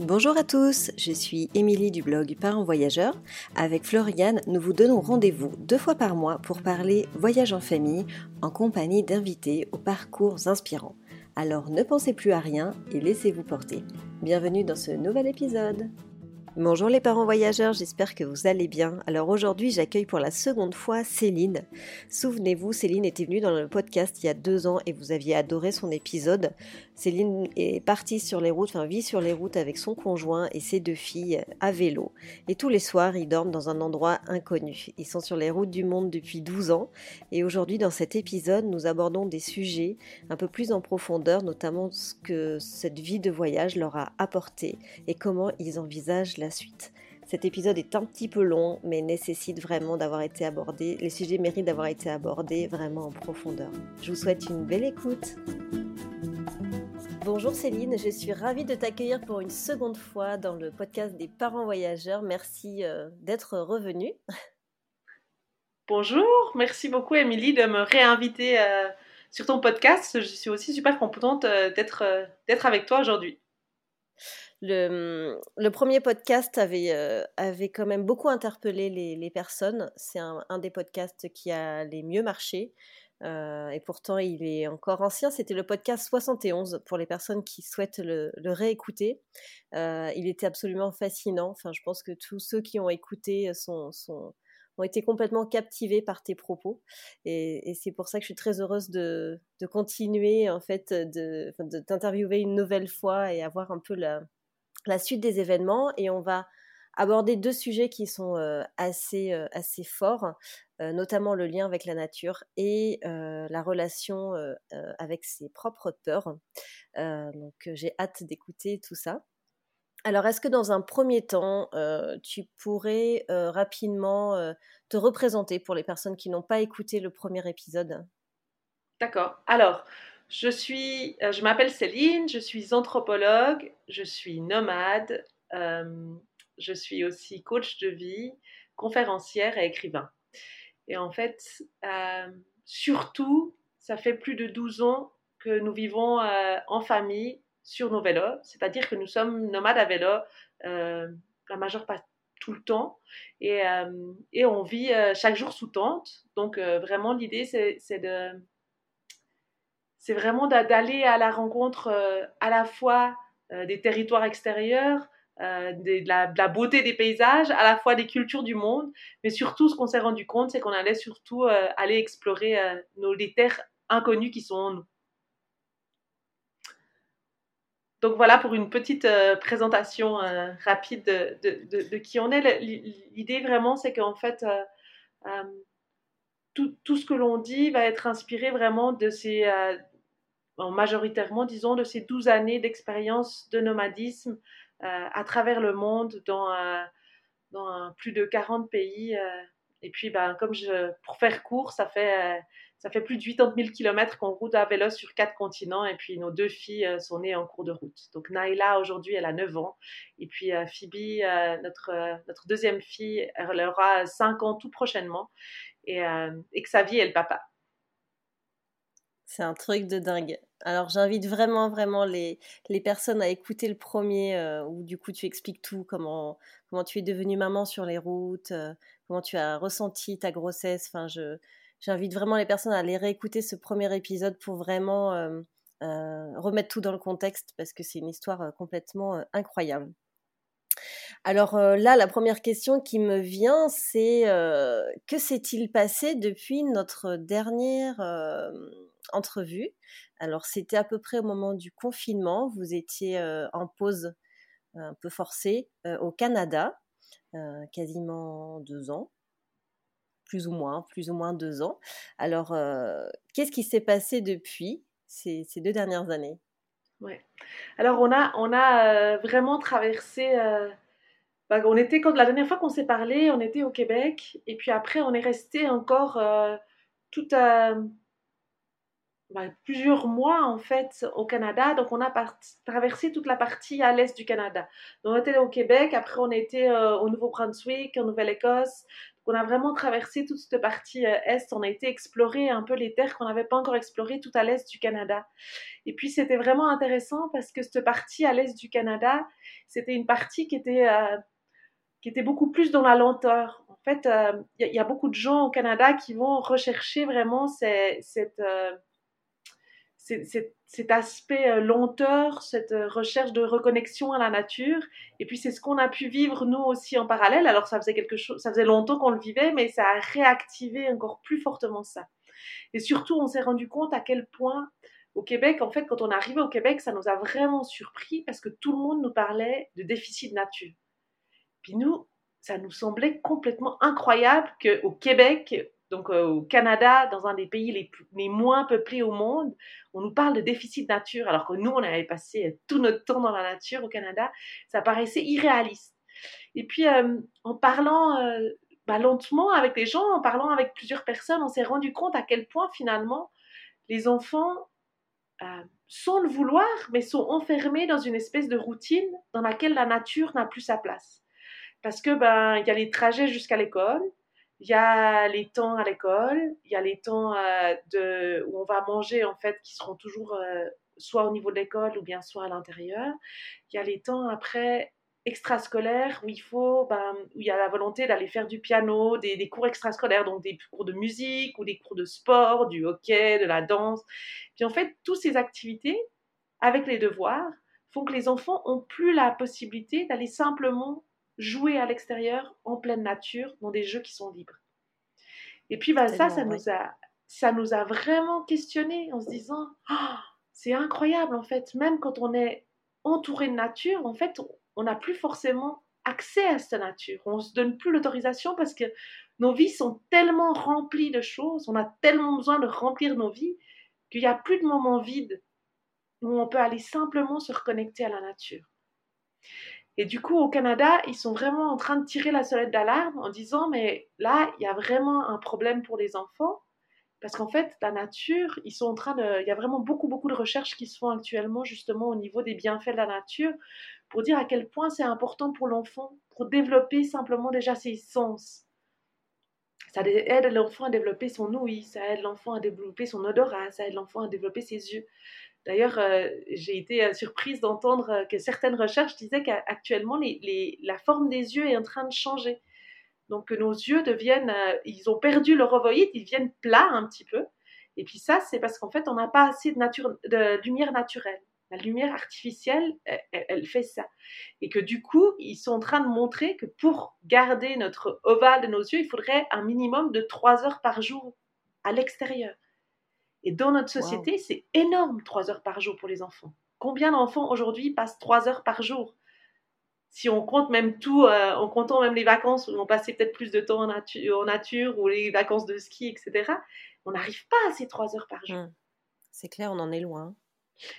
Bonjour à tous, je suis Émilie du blog Parents Voyageurs. Avec Floriane, nous vous donnons rendez-vous deux fois par mois pour parler voyage en famille en compagnie d'invités aux parcours inspirants. Alors ne pensez plus à rien et laissez-vous porter. Bienvenue dans ce nouvel épisode. Bonjour les parents voyageurs, j'espère que vous allez bien. Alors aujourd'hui, j'accueille pour la seconde fois Céline. Souvenez-vous, Céline était venue dans le podcast il y a deux ans et vous aviez adoré son épisode. Céline est partie sur les routes, enfin vit sur les routes avec son conjoint et ses deux filles à vélo. Et tous les soirs, ils dorment dans un endroit inconnu. Ils sont sur les routes du monde depuis 12 ans. Et aujourd'hui, dans cet épisode, nous abordons des sujets un peu plus en profondeur, notamment ce que cette vie de voyage leur a apporté et comment ils envisagent la suite. Cet épisode est un petit peu long, mais nécessite vraiment d'avoir été abordé. Les sujets méritent d'avoir été abordés vraiment en profondeur. Je vous souhaite une belle écoute. Bonjour Céline, je suis ravie de t'accueillir pour une seconde fois dans le podcast des parents voyageurs. Merci euh, d'être revenue. Bonjour, merci beaucoup Émilie de me réinviter euh, sur ton podcast. Je suis aussi super contente euh, d'être avec toi aujourd'hui. Le, le, premier podcast avait, euh, avait quand même beaucoup interpellé les, les personnes. C'est un, un, des podcasts qui a les mieux marché. Euh, et pourtant, il est encore ancien. C'était le podcast 71 pour les personnes qui souhaitent le, réécouter. Euh, il était absolument fascinant. Enfin, je pense que tous ceux qui ont écouté sont, ont été complètement captivés par tes propos. Et, c'est pour ça que je suis très heureuse de, continuer, en fait, de, de t'interviewer une nouvelle fois et avoir un peu la, la suite des événements et on va aborder deux sujets qui sont euh, assez, assez forts, notamment le lien avec la nature et la relation avec ses propres peurs. donc j'ai hâte d'écouter tout ça. Alors est-ce que dans un premier temps, tu pourrais rapidement te représenter pour les personnes qui n'ont pas écouté le premier épisode? D'accord. Alors, je suis, euh, je m'appelle Céline, je suis anthropologue, je suis nomade, euh, je suis aussi coach de vie, conférencière et écrivain. Et en fait, euh, surtout, ça fait plus de 12 ans que nous vivons en famille sur nos vélos, c'est-à-dire que nous sommes nomades à vélo la majeure partie tout le temps et, et on vit chaque jour sous tente. Donc vraiment l'idée c'est de c'est vraiment d'aller à la rencontre euh, à la fois euh, des territoires extérieurs, euh, de, la, beauté des paysages, à la fois des cultures du monde, mais surtout ce qu'on s'est rendu compte, c'est qu'on allait surtout aller explorer nos, les terres inconnues qui sont en nous. Donc voilà pour une petite présentation rapide de, qui on est. L'idée vraiment, c'est qu'en fait, tout, ce que l'on dit va être inspiré vraiment de ces, majoritairement, disons, de ces 12 années d'expérience de nomadisme euh, à travers le monde, dans, plus de 40 pays. Euh. et puis, ben, comme pour faire court, ça fait, ça fait plus de 80 000 km qu'on route à vélo sur quatre continents. Et puis, nos deux filles sont nées en cours de route. Donc, Naila, aujourd'hui, elle a 9 ans. Et puis, Phoebe, notre, notre deuxième fille, elle aura 5 ans tout prochainement. Et, et Xavier est le papa. C'est un truc de dingue. Alors j'invite vraiment, vraiment les, les personnes à écouter le premier euh, où du coup tu expliques tout, comment, comment tu es devenue maman sur les routes, euh, comment tu as ressenti ta grossesse. Enfin, je, j'invite vraiment les personnes à aller réécouter ce premier épisode pour vraiment euh, remettre tout dans le contexte parce que c'est une histoire complètement incroyable. Alors là, la première question qui me vient, c'est que s'est-il passé depuis notre dernière entrevue. Alors c'était à peu près au moment du confinement, vous étiez euh, en pause un peu forcée euh, au Canada, euh, quasiment deux ans, plus ou moins, plus ou moins deux ans. Alors qu'est-ce qui s'est passé depuis ces, deux dernières années? Ouais. Alors on a, on a vraiment traversé. Bah, on était quand la dernière fois qu'on s'est parlé, on était au Québec et puis après on est resté encore tout à bah, plusieurs mois en fait au Canada. Donc on a traversé toute la partie à l'est du Canada. Donc on était au Québec, après on était euh, au Nouveau-Brunswick, en Nouvelle-Écosse. on a vraiment traversé toute cette partie euh, est. On a été explorer un peu les terres qu'on n'avait pas encore explorées tout à l'est du Canada. Et puis c'était vraiment intéressant parce que cette partie à l'est du Canada, c'était une partie qui était, euh, qui était beaucoup plus dans la lenteur. En fait, euh, il y, a beaucoup de gens au Canada qui vont rechercher vraiment cette cet aspect euh, lenteur, cette euh, recherche de reconnexion à la nature. Et puis c'est ce qu'on a pu vivre nous aussi en parallèle. Alors ça faisait quelque chose, ça faisait longtemps qu'on le vivait, mais ça a réactivé encore plus fortement ça. Et surtout, on s'est rendu compte à quel point au Québec, en fait, quand on arrivé au Québec, ça nous a vraiment surpris parce que tout le monde nous parlait de déficit nature. Puis nous, ça nous semblait complètement incroyable qu'au Québec, donc euh, au Canada, dans un des pays les, les, moins peuplés au monde, on nous parle de déficit nature, alors que nous, on avait passé tout notre temps dans la nature au Canada. Ça paraissait irréaliste. Et puis, euh, en parlant euh, bah, lentement avec les gens, en parlant avec plusieurs personnes, on s'est rendu compte à quel point, finalement, les enfants, sans le vouloir, mais sont enfermés dans une espèce de routine dans laquelle la nature n'a plus sa place. Parce que ben il y a les trajets jusqu'à l'école, il y a les temps à l'école, il y a les temps euh, de, où on va manger, en fait, qui seront toujours euh, soit au niveau de l'école ou bien soit à l'intérieur. Il y a les temps après extrascolaires où il faut, ben, où il y a la volonté d'aller faire du piano, des, des, cours extrascolaires, donc des cours de musique ou des cours de sport, du hockey, de la danse. Puis en fait, toutes ces activités, avec les devoirs, font que les enfants ont plus la possibilité d'aller simplement jouer à l'extérieur, en pleine nature, dans des jeux qui sont libres. Et puis bah, ça, ça nous, a, ça nous a vraiment questionné en se disant, «Ah, c'est incroyable en fait, même quand on est entouré de nature, en fait, on n'a plus forcément accès à cette nature. On ne se donne plus l'autorisation parce que nos vies sont tellement remplies de choses, on a tellement besoin de remplir nos vies qu'il n'y a plus de moments vides où on peut aller simplement se reconnecter à la nature. Et du coup, au Canada, ils sont vraiment en train de tirer la sonnette d'alarme en disant, mais là, il y a vraiment un problème pour les enfants. Parce qu'en fait, la nature, ils sont en train de. Il y a vraiment beaucoup, beaucoup de recherches qui se font actuellement, justement, au niveau des bienfaits de la nature, pour dire à quel point c'est important pour l'enfant, pour développer simplement déjà ses sens. Ça aide l'enfant à développer son ouïe, ça aide l'enfant à développer son odorat, ça aide l'enfant à développer ses yeux. D'ailleurs, euh, j'ai été euh, surprise d'entendre euh, que certaines recherches disaient qu'actuellement, la forme des yeux est en train de changer. Donc, nos yeux deviennent, ils ont perdu leur ovoïde, ils deviennent plats un petit peu. Et puis ça, c'est parce qu'en fait, on n'a pas assez de, lumière naturelle. La lumière artificielle, elle, fait ça. Et que du coup, ils sont en train de montrer que pour garder notre ovale de nos yeux, il faudrait un minimum de 3 heures par jour à l'extérieur. Et dans notre société, c'est énorme, trois heures par jour pour les enfants. Combien d'enfants aujourd'hui passent trois heures par jour? Si on compte même tout, euh, en comptant même les vacances où on passait peut-être plus de temps en, en, nature ou les vacances de ski, etc., on n'arrive pas à ces trois heures par jour. Mmh. C'est clair, on en est loin.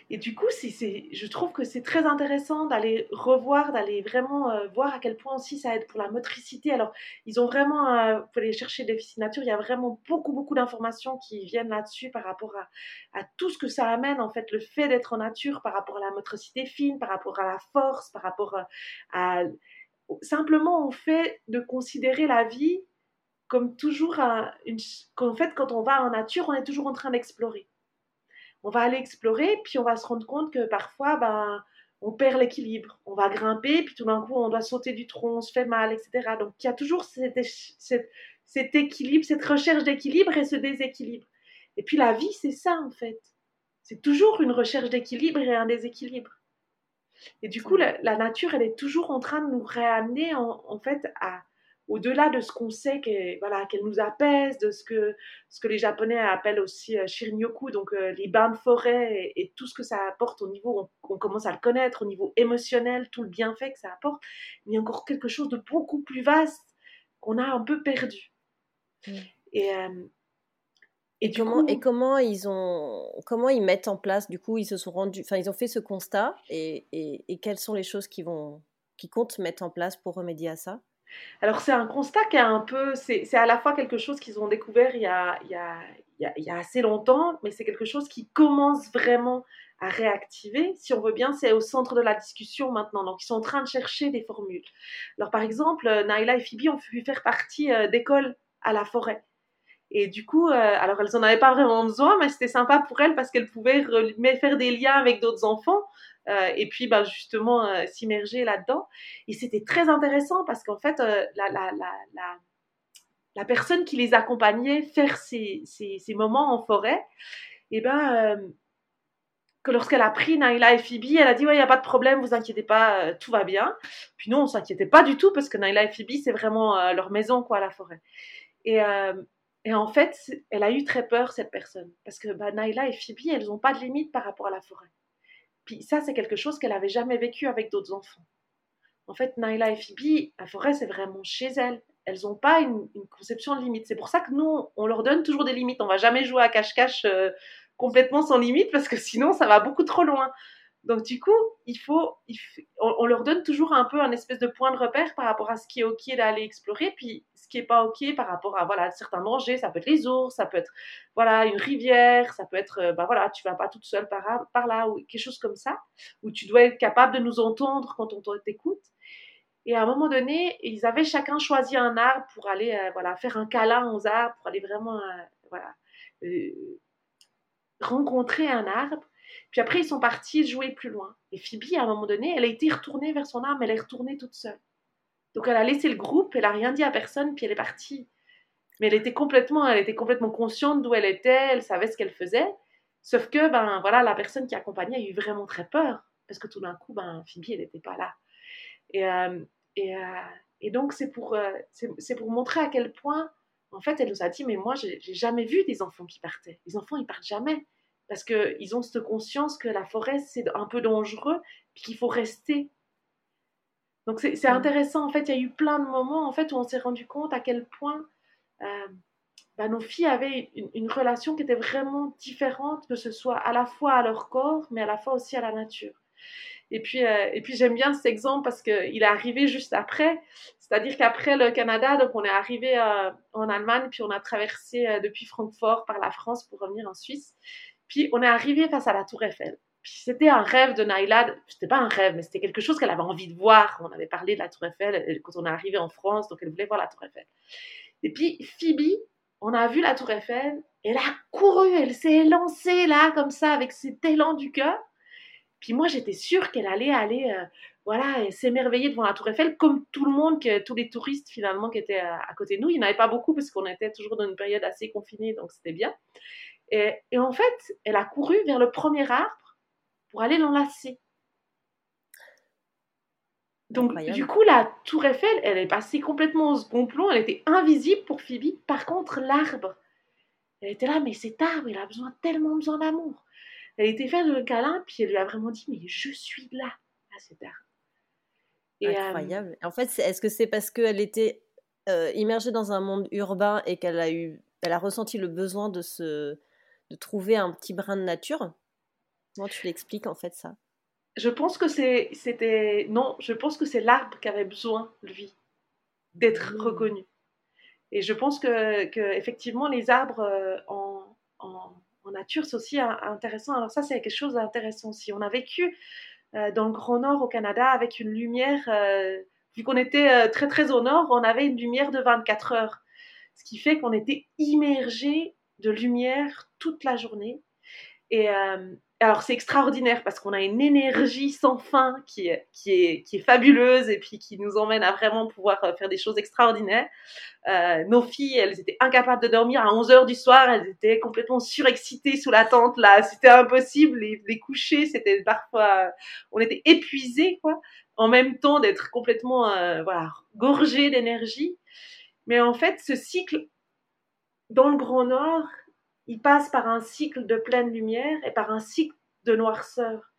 Et du coup, je trouve que c'est très intéressant d'aller revoir, d'aller vraiment euh, voir à quel point aussi ça aide pour la motricité. Alors, ils ont vraiment, euh, pour aller chercher des nature, il y a vraiment beaucoup, beaucoup d'informations qui viennent là-dessus par rapport à, tout ce que ça amène, en fait, le fait d'être en nature, par rapport à la motricité fine, par rapport à la force, par rapport euh, à... Simplement au fait de considérer la vie comme toujours, qu'en fait, quand on va en nature, on est toujours en train d'explorer on va aller explorer, puis on va se rendre compte que parfois, ben, on perd l'équilibre. On va grimper, puis tout d'un coup, on doit sauter du tronc, on se fait mal, etc. Donc, il y a toujours cet, équilibre, cette recherche d'équilibre et ce déséquilibre. Et puis, la vie, c'est ça, en fait. C'est toujours une recherche d'équilibre et un déséquilibre. Et du coup, la, nature, elle est toujours en train de nous réamener, en fait, à, au-delà de ce qu'on sait qu'elle voilà, qu'elle nous apaise, de ce que, ce que les Japonais appellent aussi euh, shirinyoku, donc euh, les bains de forêt et, tout ce que ça apporte au niveau, on, commence à le connaître, au niveau émotionnel, tout le bienfait que ça apporte, mais il y a encore quelque chose de beaucoup plus vaste qu'on a un peu perdu. Mm. Et, euh, et, comment, et comment ils ont comment ils mettent en place du coup ils se sont rendus enfin ils ont fait ce constat et, et, et quelles sont les choses qui vont qui comptent mettre en place pour remédier à ça? Alors c'est un constat qui est un peu, c'est à la fois quelque chose qu'ils ont découvert il y, a, il, y a, il, y a, assez longtemps, mais c'est quelque chose qui commence vraiment réactiver, si on veut bien, c'est au centre de la discussion maintenant. Donc, ils sont en train de chercher des formules. Alors, par exemple, Naila et Phoebe ont pu faire partie d'écoles à la forêt. Et du coup, alors elles n'en avaient pas vraiment besoin, mais c'était sympa pour elles parce qu'elles pouvaient faire des liens avec d'autres enfants euh, et puis ben, justement euh, s'immerger là-dedans. Et c'était très intéressant parce qu'en fait, euh, la, la, la, la, personne qui les accompagnait faire ces, moments en forêt, et eh ben, que lorsqu'elle a pris Naila et Phoebe, elle a dit ouais, il n'y a pas de problème, vous inquiétez pas, tout va bien. Puis non, on s'inquiétait pas du tout parce que Naila et Phoebe, c'est vraiment leur maison, quoi, la forêt. Et, et, en fait, elle a eu très peur, cette personne, parce que bah, Naila et Phoebe, elles n'ont pas de limite par rapport à la forêt. Puis ça, c'est quelque chose qu'elle n'avait jamais vécu avec d'autres enfants. En fait, Naila et Phoebe, la forêt, c'est vraiment chez elles. Elles n'ont pas une, conception de limite. C'est pour ça que nous, on leur donne toujours des limites. On va jamais jouer à cache-cache euh, complètement sans limite parce que sinon, ça va beaucoup trop loin. Donc du coup, il faut, on, leur donne toujours un peu un espèce de point de repère par rapport à ce qui est ok d'aller explorer, puis ce qui est pas ok par rapport à voilà certains dangers. Ça peut être les ours, ça peut être voilà une rivière, ça peut être euh, bah voilà tu vas pas toute seule par, là ou quelque chose comme ça, où tu dois être capable de nous entendre quand on t'écoute. Et à un moment donné, ils avaient chacun choisi un arbre pour aller euh, voilà faire un câlin aux arbres, pour aller vraiment euh, voilà rencontrer un arbre. Puis après, ils sont partis jouer plus loin. Et Phoebe, à un moment donné, elle a été retournée vers son arme, elle est retournée toute seule. Donc elle a laissé le groupe, elle a rien dit à personne, puis elle est partie. Mais elle était complètement, elle était complètement consciente d'où elle était, elle savait ce qu'elle faisait. Sauf que, ben voilà, la personne qui accompagnait a eu vraiment très peur, parce que tout d'un coup, ben Phoebe, elle n'était pas là. Et, euh, et, euh, et, donc c'est pour, euh, c'est pour montrer à quel point, en fait, elle nous a dit, mais moi, j'ai jamais vu des enfants qui partaient. Les enfants, ils partent jamais parce qu'ils ont cette conscience que la forêt, c'est un peu dangereux, puis qu'il faut rester. Donc c'est mm. intéressant, en fait, il y a eu plein de moments en fait, où on s'est rendu compte à quel point euh, bah, nos filles avaient une, relation qui était vraiment différente, que ce soit à la fois à leur corps, mais à la fois aussi à la nature. Et puis, euh, et puis j'aime bien cet exemple parce qu'il est arrivé juste après, c'est-à-dire qu'après le Canada, donc on est arrivé euh, en Allemagne, puis on a traversé depuis Francfort par la France pour revenir en Suisse. Puis on est arrivé face à la Tour Eiffel. Puis c'était un rêve de Naila, c'était pas un rêve, mais c'était quelque chose qu'elle avait envie de voir. On avait parlé de la Tour Eiffel quand on est arrivé en France, donc elle voulait voir la Tour Eiffel. Et puis Phoebe, on a vu la Tour Eiffel, elle a couru, elle s'est lancée là comme ça avec cet élan du cœur. Puis moi j'étais sûre qu'elle allait aller, euh, voilà, s'émerveiller devant la Tour Eiffel comme tout le monde, que, tous les touristes finalement qui étaient à, à côté de nous. Il n'y en avait pas beaucoup parce qu'on était toujours dans une période assez confinée, donc c'était bien. Et, en fait, elle a couru vers le premier arbre pour aller l'enlacer. Donc, du coup, la tour Eiffel, elle est passée complètement au second plomb, elle était invisible pour Phoebe. Par contre, l'arbre, elle était là, mais cet arbre, il a besoin, tellement besoin d'amour. Elle était faite le câlin, puis elle lui a vraiment dit, mais je suis là, à cet arbre. Euh, Incroyable. en fait, est-ce que c'est parce qu'elle était euh, immergée dans un monde urbain et qu'elle a eu, elle a ressenti le besoin de se, de trouver un petit brin de nature. Comment tu l'expliques en fait ça? Je pense que c'était non, je pense que c'est l'arbre qui avait besoin lui d'être mmh. reconnu. Et je pense que, que, effectivement les arbres euh, en, en, nature c'est aussi intéressant. Alors ça c'est quelque chose d'intéressant aussi. On a vécu euh, dans le Grand Nord au Canada avec une lumière. Euh, vu qu'on était très très au nord, on avait une lumière de 24 heures. Ce qui fait qu'on était immergé de lumière toute la journée. Et euh, alors c'est extraordinaire parce qu'on a une énergie sans fin qui est, qui, est, qui est fabuleuse et puis qui nous emmène à vraiment pouvoir euh, faire des choses extraordinaires. Euh, nos filles, elles étaient incapables de dormir à 11 heures du soir, elles étaient complètement surexcitées sous la tente là, c'était impossible, les, les coucher, c'était parfois, on était épuisés quoi, en même temps d'être complètement voilà gorgés d'énergie. Mais en fait, ce cycle dans le Grand Nord, il passe par un cycle de pleine lumière et par un cycle de noirceur.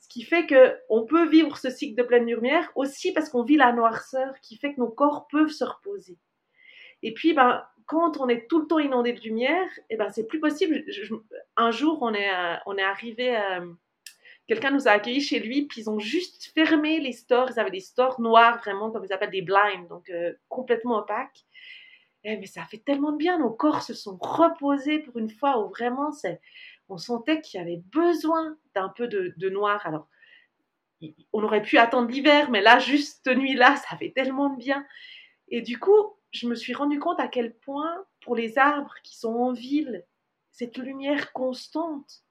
Ce qui fait que on peut vivre ce cycle de pleine lumière aussi parce qu'on vit la noirceur qui fait que nos corps peuvent se reposer. Et puis, ben, quand on est tout le temps inondé de lumière, et eh ben, c'est plus possible. un jour, on est, euh, on est arrivé, euh, quelqu'un nous a accueillis chez lui, puis ils ont juste fermé les stores. Ils avaient des stores noirs, vraiment, comme ils appellent des blinds, donc euh, complètement opaques. Eh, mais ça fait tellement de bien, nos corps se sont reposés pour une fois où vraiment on sentait qu'il y avait besoin d'un peu de, noir. Alors, on aurait pu attendre l'hiver, mais là, juste cette nuit-là, ça fait tellement de bien. Et du coup, je me suis rendu compte à quel point, pour les arbres qui sont en ville, cette lumière constante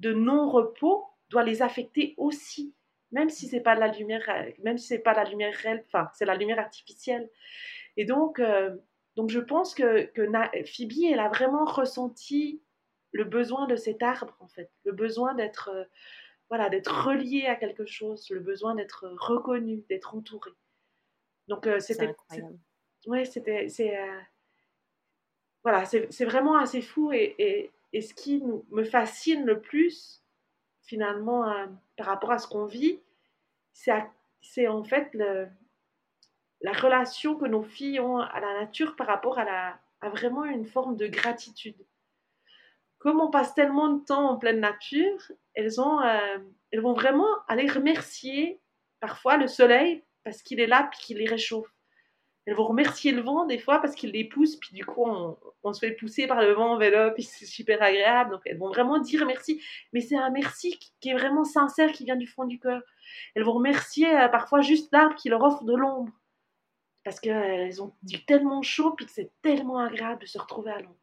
de non-repos doit les affecter aussi, même si c'est pas la lumière, même si c'est pas la lumière réelle, enfin c'est la lumière artificielle. Et donc, euh, donc je pense que, que Phoebe, elle a vraiment ressenti le besoin de cet arbre en fait, le besoin d'être euh, voilà d'être relié à quelque chose, le besoin d'être reconnu, d'être entouré. Donc euh, c'était ouais c'était c'est voilà c'est vraiment assez fou et, et, et ce qui nous, me fascine le plus finalement par rapport à ce qu'on vit, c'est en fait le, la relation que nos filles ont à la nature par rapport à, la, à vraiment une forme de gratitude. Comme on passe tellement de temps en pleine nature, elles, ont, euh, elles vont vraiment aller remercier parfois le soleil parce qu'il est là et qu'il les réchauffe. Elles vont remercier le vent des fois parce qu'il les pousse, puis du coup on, se fait pousser par le vent en vélo, puis c'est super agréable. Donc elles vont vraiment dire merci, mais c'est un merci qui est vraiment sincère, qui vient du fond du cœur. Elles vont remercier euh, parfois juste l'arbre qui leur offre de l'ombre parce qu'elles ont tellement chaud puis que c'est tellement agréable de se retrouver à l'ombre.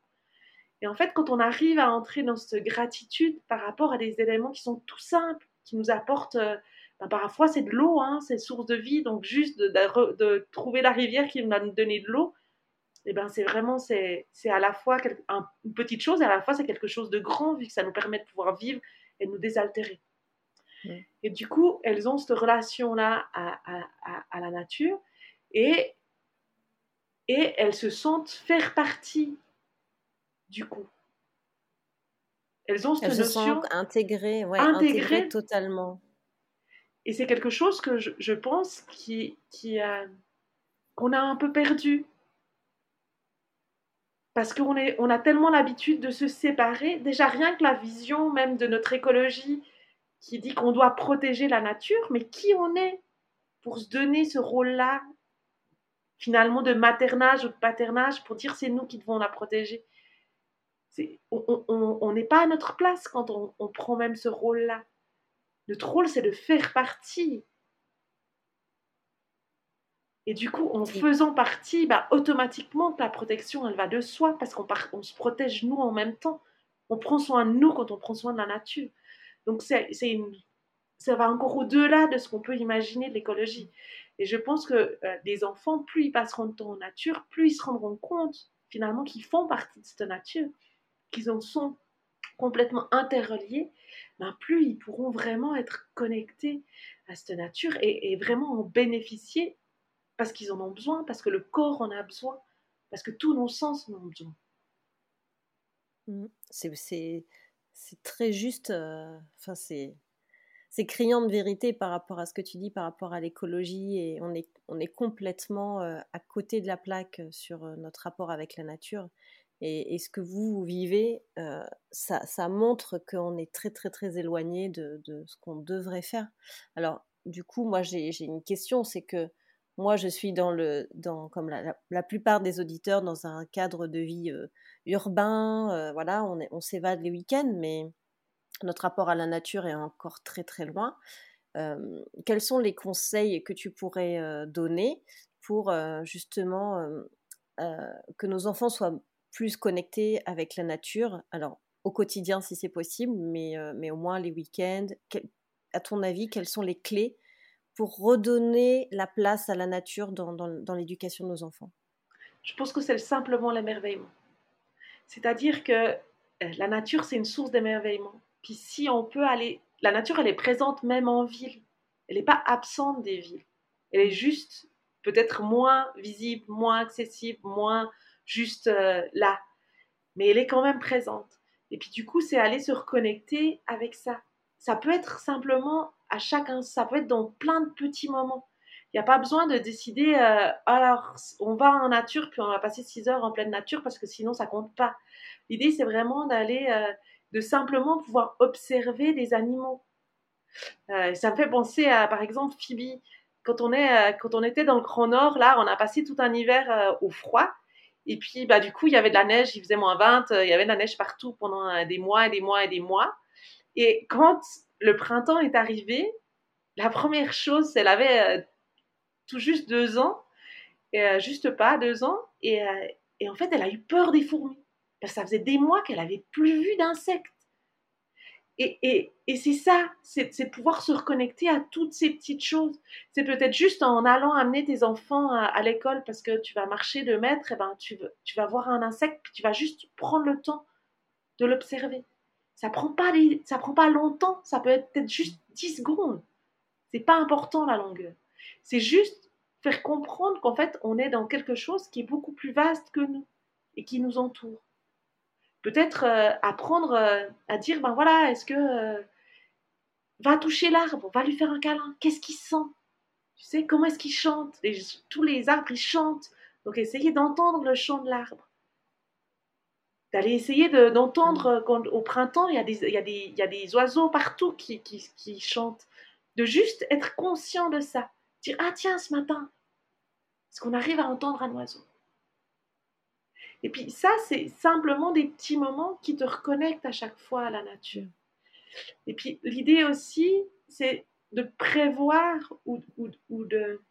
Et en fait, quand on arrive à entrer dans cette gratitude par rapport à des éléments qui sont tout simples, qui nous apportent, euh, ben, parfois c'est de l'eau, hein, c'est source de vie, donc juste de, trouver la rivière qui va nous donner de l'eau, et eh ben c'est vraiment c'est, à la fois une petite chose et à la fois c'est quelque chose de grand vu que ça nous permet de pouvoir vivre et de nous désaltérer. Et du coup, elles ont cette relation-là à, à la nature et, et elles se sentent faire partie du coup. Elles ont cette elles notion. Se intégrées, ouais, intégrées, totalement. Et c'est quelque chose que je, pense qui, qui qu'on a un peu perdu. Parce qu'on on a tellement l'habitude de se séparer. Déjà, rien que la vision même de notre écologie qui dit qu'on doit protéger la nature, mais qui on est pour se donner ce rôle-là finalement de maternage ou de paternage pour dire c'est nous qui devons la protéger. on n'est pas à notre place quand on, prend même ce rôle-là. Notre rôle, c'est de faire partie. Et du coup, en faisant partie, bah, automatiquement, la protection, elle va de soi parce qu'on on se protège nous en même temps. On prend soin de nous quand on prend soin de la nature. Donc, c'est ça va encore au-delà de ce qu'on peut imaginer de l'écologie. Et je pense que euh, les enfants, plus ils passeront de temps en nature, plus ils se rendront compte finalement qu'ils font partie de cette nature, qu'ils en sont complètement interreliés, ben, plus ils pourront vraiment être connectés à cette nature et, vraiment en bénéficier parce qu'ils en ont besoin, parce que le corps en a besoin, parce que tous nos sens en ont besoin. Mmh. C'est très juste. Euh, enfin, c'est c'est criant de vérité par rapport à ce que tu dis, par rapport à l'écologie, et on est, on est complètement euh, à côté de la plaque euh, sur euh, notre rapport avec la nature. Et, ce que vous, vivez, ça, montre qu'on est très très très éloigné de, ce qu'on devrait faire. Alors, du coup, moi j'ai une question, c'est que moi je suis dans le, dans, comme la, la, plupart des auditeurs, dans un cadre de vie urbain, voilà, on, on s'évade les week-ends, mais notre rapport à la nature est encore très très loin. quels sont les conseils que tu pourrais donner pour justement que nos enfants soient plus connectés avec la nature? Alors, au quotidien si c'est possible, mais, mais au moins les week-ends. à ton avis, quelles sont les clés pour redonner la place à la nature dans, dans l'éducation de nos enfants? Je pense que c'est simplement l'émerveillement. C'est-à-dire que la nature, c'est une source d'émerveillement. Si on peut aller, la nature, elle est présente même en ville. Elle n'est pas absente des villes. Elle est juste peut-être moins visible, moins accessible, moins juste euh, là. Mais elle est quand même présente. Et puis du coup, c'est aller se reconnecter avec ça. Ça peut être simplement à chacun, ça peut être dans plein de petits moments. Il n'y a pas besoin de décider, euh, alors on va en nature, puis on va passer six heures en pleine nature, parce que sinon ça compte pas. L'idée, c'est vraiment d'aller euh, de simplement pouvoir observer des animaux. Euh, ça me fait penser à, par exemple, Phoebe. Quand on, est, euh, quand on était dans le Grand Nord, là, on a passé tout un hiver euh, au froid. Et puis, bah, du coup, il y avait de la neige, il faisait moins 20, il y avait de la neige partout pendant des mois et des mois et des mois. Et quand le printemps est arrivé, la première chose, elle avait tout juste deux ans, et, juste pas deux ans, et, et en fait, elle a eu peur des fourmis. Parce que ça faisait des mois qu'elle avait plus vu d'insectes. Et, et, et c'est ça, c'est pouvoir se reconnecter à toutes ces petites choses. C'est peut-être juste en allant amener tes enfants à, l'école parce que tu vas marcher de mètres, et ben tu, tu vas voir un insecte, puis tu vas juste prendre le temps de l'observer. Ça prend pas ça prend pas longtemps, ça peut être peut-être juste 10 secondes. C'est pas important la longueur. C'est juste faire comprendre qu'en fait, on est dans quelque chose qui est beaucoup plus vaste que nous et qui nous entoure peut-être euh, apprendre euh, à dire, ben voilà, est-ce que euh, va toucher l'arbre, va lui faire un câlin, qu'est-ce qu'il sent? Tu sais, comment est-ce qu'il chante? Tous les arbres, ils chantent. Donc essayez d'entendre le chant de l'arbre. D'aller essayer d'entendre, au printemps, il y, a des, il, y a des, il y a des oiseaux partout qui, qui, qui chantent. De juste être conscient de ça. Dire, ah tiens, ce matin, est-ce qu'on arrive à entendre un oiseau? Et puis ça, c'est simplement des petits moments qui te reconnectent à chaque fois à la nature. Et puis l'idée aussi, c'est de prévoir ou, ou, de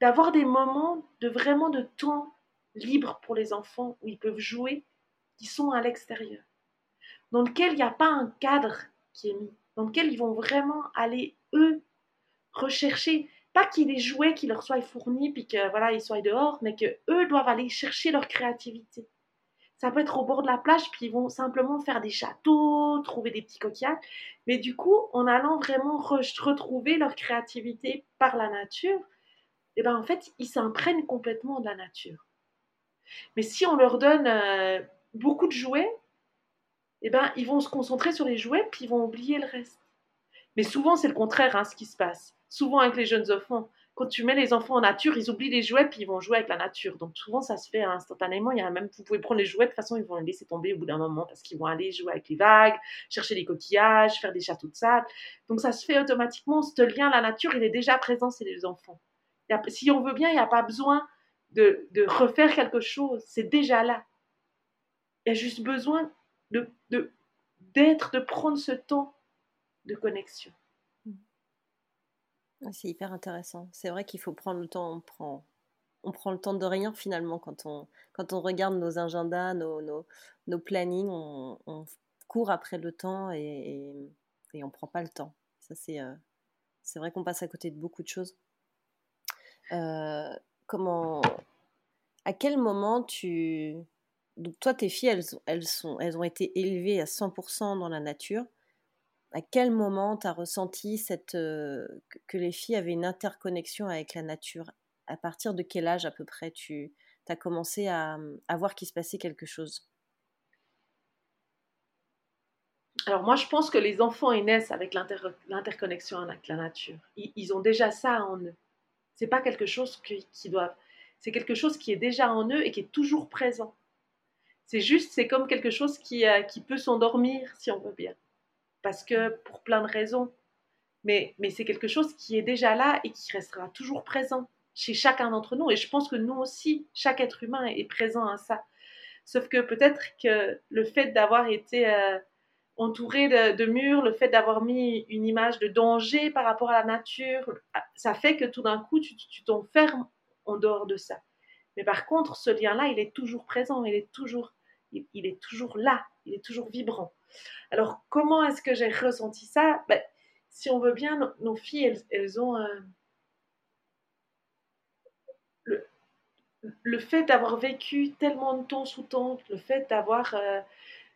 d'avoir des moments de vraiment de temps libre pour les enfants où ils peuvent jouer, qui sont à l'extérieur, dans lequel il n'y a pas un cadre qui est mis, dans lequel ils vont vraiment aller eux rechercher pas qu'il des jouets qui leur soient fournis puis que voilà ils soient dehors, mais que eux doivent aller chercher leur créativité. Ça peut être au bord de la plage, puis ils vont simplement faire des châteaux, trouver des petits coquillages. Mais du coup, en allant vraiment retrouver leur créativité par la nature, et eh ben en fait, ils s'imprègnent complètement de la nature. Mais si on leur donne euh, beaucoup de jouets, et eh ben ils vont se concentrer sur les jouets, puis ils vont oublier le reste. Mais souvent, c'est le contraire, hein, ce qui se passe souvent avec les jeunes enfants. Quand tu mets les enfants en nature, ils oublient les jouets puis ils vont jouer avec la nature. Donc souvent ça se fait instantanément. Il y a même, vous pouvez prendre les jouets de toute façon ils vont les laisser tomber au bout d'un moment parce qu'ils vont aller jouer avec les vagues, chercher des coquillages, faire des châteaux de sable. Donc ça se fait automatiquement. Ce lien la nature, il est déjà présent chez les enfants. si on veut bien, il n'y a pas besoin de, refaire quelque chose. C'est déjà là. Il y a juste besoin de d'être, de prendre ce temps de connexion. C'est hyper intéressant. C'est vrai qu'il faut prendre le temps, on prend, on prend le temps de rien finalement quand on, quand on regarde nos agendas, nos, nos, nos plannings, on, court après le temps et, et, on ne prend pas le temps. Ça, c'est, euh, c'est vrai qu'on passe à côté de beaucoup de choses. Euh, comment, à quel moment tu... Donc toi, tes filles, elles, elles, sont, elles ont été élevées à 100% dans la nature à quel moment tu as ressenti euh, que les filles avaient une interconnexion avec la nature? À partir de quel âge à peu près tu as commencé à, à voir qu'il se passait quelque chose? Alors moi, je pense que les enfants naissent avec l'interconnexion avec la nature. Ils, ont déjà ça en eux. C'est pas quelque chose qui doivent. C'est quelque chose qui est déjà en eux et qui est toujours présent. C'est juste, c'est comme quelque chose qui, euh, qui peut s'endormir si on veut bien parce que pour plein de raisons. Mais, c'est quelque chose qui est déjà là et qui restera toujours présent chez chacun d'entre nous. Et je pense que nous aussi, chaque être humain est présent à ça. Sauf que peut-être que le fait d'avoir été euh, entouré de, murs, le fait d'avoir mis une image de danger par rapport à la nature, ça fait que tout d'un coup, tu t'enfermes en dehors de ça. Mais par contre, ce lien-là, il est toujours présent, il est toujours, il est toujours là, il est toujours vibrant. Alors, comment est-ce que j'ai ressenti ça? Ben, Si on veut bien, nos, filles, elles, ont euh, le, fait d'avoir vécu tellement de temps sous tente, le fait d'avoir euh,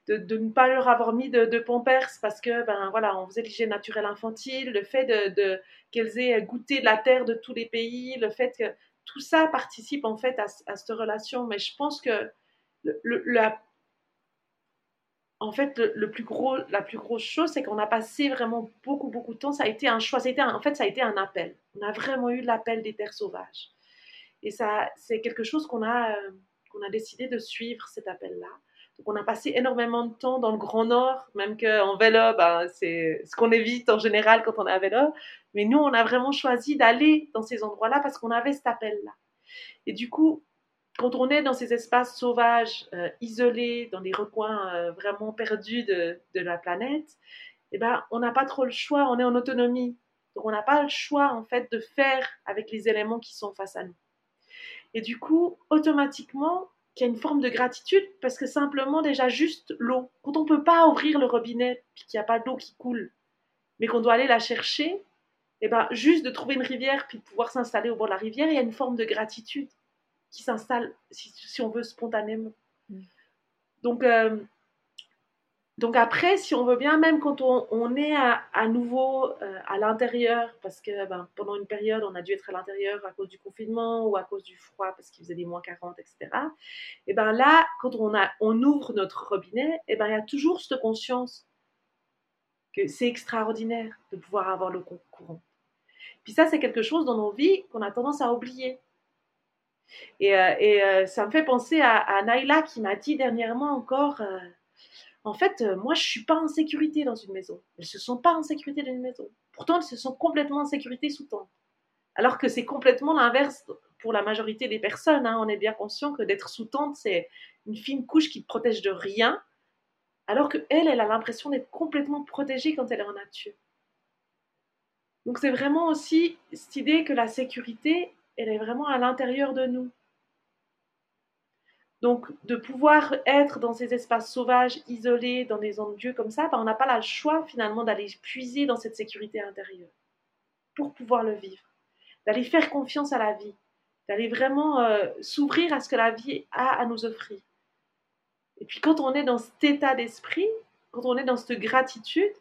de, ne pas leur avoir mis de, de pampers parce que ben voilà on faisait l'hygiène naturelle infantile, le fait de, qu'elles aient goûté de la terre de tous les pays, le fait que tout ça participe en fait à, cette relation. Mais je pense que le, la en fait, le, plus gros, la plus grosse chose, c'est qu'on a passé vraiment beaucoup, beaucoup de temps. Ça a été un choix. en fait, ça a été un appel. On a vraiment eu l'appel des terres sauvages. Et ça, c'est quelque chose qu'on a, euh, qu'on a décidé de suivre, cet appel-là. Donc, on a passé énormément de temps dans le Grand Nord, même qu'en vélo, ben, c'est ce qu'on évite en général quand on est à vélo. Mais nous, on a vraiment choisi d'aller dans ces endroits-là parce qu'on avait cet appel-là. Et du coup, quand on est dans ces espaces sauvages, euh, isolés, dans des recoins euh, vraiment perdus de, la planète, eh ben, on n'a pas trop le choix, on est en autonomie. Donc on n'a pas le choix en fait de faire avec les éléments qui sont face à nous. Et du coup, automatiquement, il y a une forme de gratitude parce que simplement déjà juste l'eau. Quand on ne peut pas ouvrir le robinet puis qu'il n'y a pas d'eau qui coule, mais qu'on doit aller la chercher, eh ben, juste de trouver une rivière puis de pouvoir s'installer au bord de la rivière, il y a une forme de gratitude qui s'installe, si, on veut, spontanément. Mm. Donc, euh, donc après, si on veut bien, même quand on, est à, nouveau euh, à l'intérieur, parce que ben, pendant une période, on a dû être à l'intérieur à cause du confinement ou à cause du froid, parce qu'il faisait des moins 40, etc. Et ben là, quand on, a, on ouvre notre robinet, et ben il y a toujours cette conscience que c'est extraordinaire de pouvoir avoir le courant. Puis ça, c'est quelque chose dans nos vies qu'on a tendance à oublier. Et, euh, euh, ça me fait penser à, à Naila qui m'a dit dernièrement encore en fait, euh, moi, je suis pas en sécurité dans une maison. Elles se sont pas en sécurité dans une maison. Pourtant, elles se sont complètement en sécurité sous tente. Alors que c'est complètement l'inverse pour la majorité des personnes. Hein. On est bien conscient que d'être sous tente, c'est une fine couche qui protège de rien, alors que elle, elle a l'impression d'être complètement protégée quand elle est en nature. Donc c'est vraiment aussi cette idée que la sécurité, elle est vraiment à l'intérieur de nous. Donc, de pouvoir être dans ces espaces sauvages, isolés, dans des endroits comme ça, ben, on n'a pas le choix finalement d'aller puiser dans cette sécurité intérieure pour pouvoir le vivre, d'aller faire confiance à la vie, d'aller vraiment euh, s'ouvrir à ce que la vie a à nous offrir. Et puis quand on est dans cet état d'esprit, quand on est dans cette gratitude,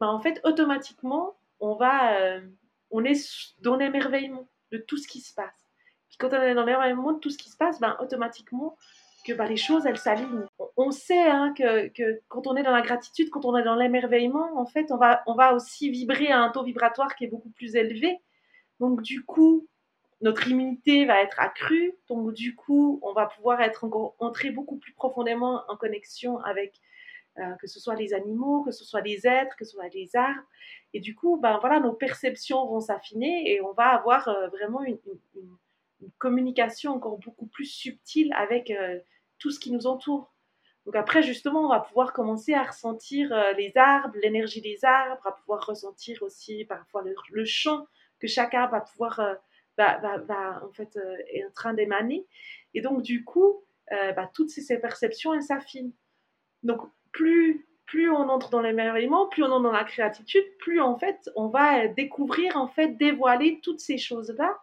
ben, en fait, automatiquement, on euh, on est dans l'émerveillement de tout ce qui se passe. Puis quand on est dans l'émerveillement de tout ce qui se passe, ben, automatiquement, que bah, les choses, elles s'alignent. On sait hein, que, que, quand on est dans la gratitude, quand on est dans l'émerveillement, en fait, on va, on va aussi vibrer à un taux vibratoire qui est beaucoup plus élevé. Donc, du coup, notre immunité va être accrue. Donc, du coup, on va pouvoir être entrer beaucoup plus profondément en connexion avec euh, que ce soit les animaux, que ce soit les êtres, que ce soit les arbres. Et du coup, ben, voilà, nos perceptions vont s'affiner et on va avoir euh, vraiment une, communication encore beaucoup plus subtile avec euh, tout ce qui nous entoure. Donc après, justement, on va pouvoir commencer à ressentir les arbres, l'énergie des arbres, à pouvoir ressentir aussi parfois le, chant que chaque arbre va pouvoir, euh, va, en fait, est en train d'émaner. Et donc, du coup, bah, toutes ces, perceptions, elles s'affinent. Donc, plus, plus on entre dans l'émerveillement, plus on entre dans la créativité, plus en fait, on va découvrir, en fait, dévoiler toutes ces choses-là.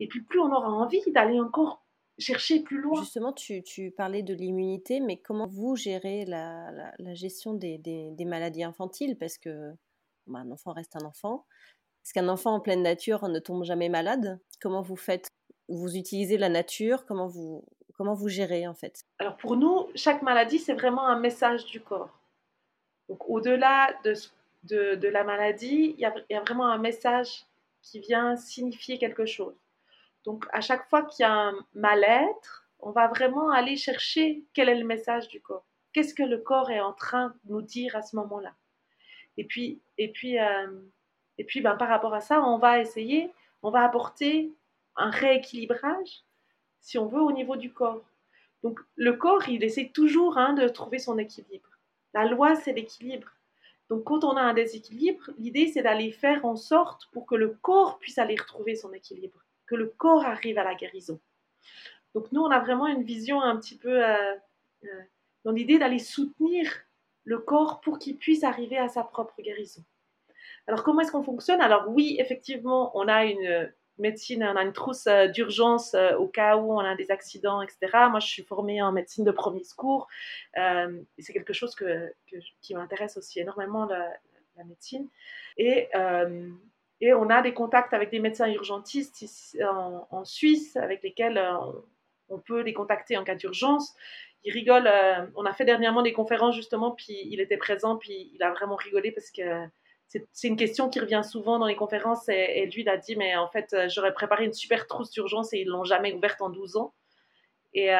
Et puis, plus on aura envie d'aller encore chercher plus loin. Justement, tu, parlais de l'immunité, mais comment vous gérez la, gestion des, maladies infantiles? Parce que bah, un enfant reste un enfant. Est-ce qu'un enfant en pleine nature ne tombe jamais malade Comment vous faites? Vous utilisez la nature? Comment vous, comment vous gérez en fait? Alors pour nous, chaque maladie, c'est vraiment un message du corps. Donc au-delà de, la maladie, il y a vraiment un message qui vient signifier quelque chose. Donc, à chaque fois qu'il y a un mal-être, on va vraiment aller chercher quel est le message du corps. Qu'est-ce que le corps est en train de nous dire à ce moment-là? Et puis, et puis, euh, et puis ben, par rapport à ça, on va essayer, on va apporter un rééquilibrage, si on veut, au niveau du corps. Donc, le corps, il essaie toujours hein, de trouver son équilibre. La loi, c'est l'équilibre. Donc, quand on a un déséquilibre, l'idée, c'est d'aller faire en sorte pour que le corps puisse aller retrouver son équilibre que le corps arrive à la guérison. Donc nous, on a vraiment une vision un petit peu euh, euh, dans l'idée d'aller soutenir le corps pour qu'il puisse arriver à sa propre guérison. Alors comment est-ce qu'on fonctionne? Alors oui, effectivement, on a une médecine, on a une trousse euh, d'urgence au cas où on a des accidents, etc. Moi, je suis formée en médecine de premier secours. et c'est quelque chose que, qui m'intéresse aussi énormément, la, médecine. Et et on a des contacts avec des médecins urgentistes en, Suisse avec lesquels euh, on, peut les contacter en cas d'urgence. Il rigole. Euh, on a fait dernièrement des conférences justement, puis il était présent, puis il a vraiment rigolé parce que c'est une question qui revient souvent dans les conférences. Et, lui, il a dit Mais en fait, euh, j'aurais préparé une super trousse d'urgence et ils l'ont jamais ouverte en 12 ans. Et,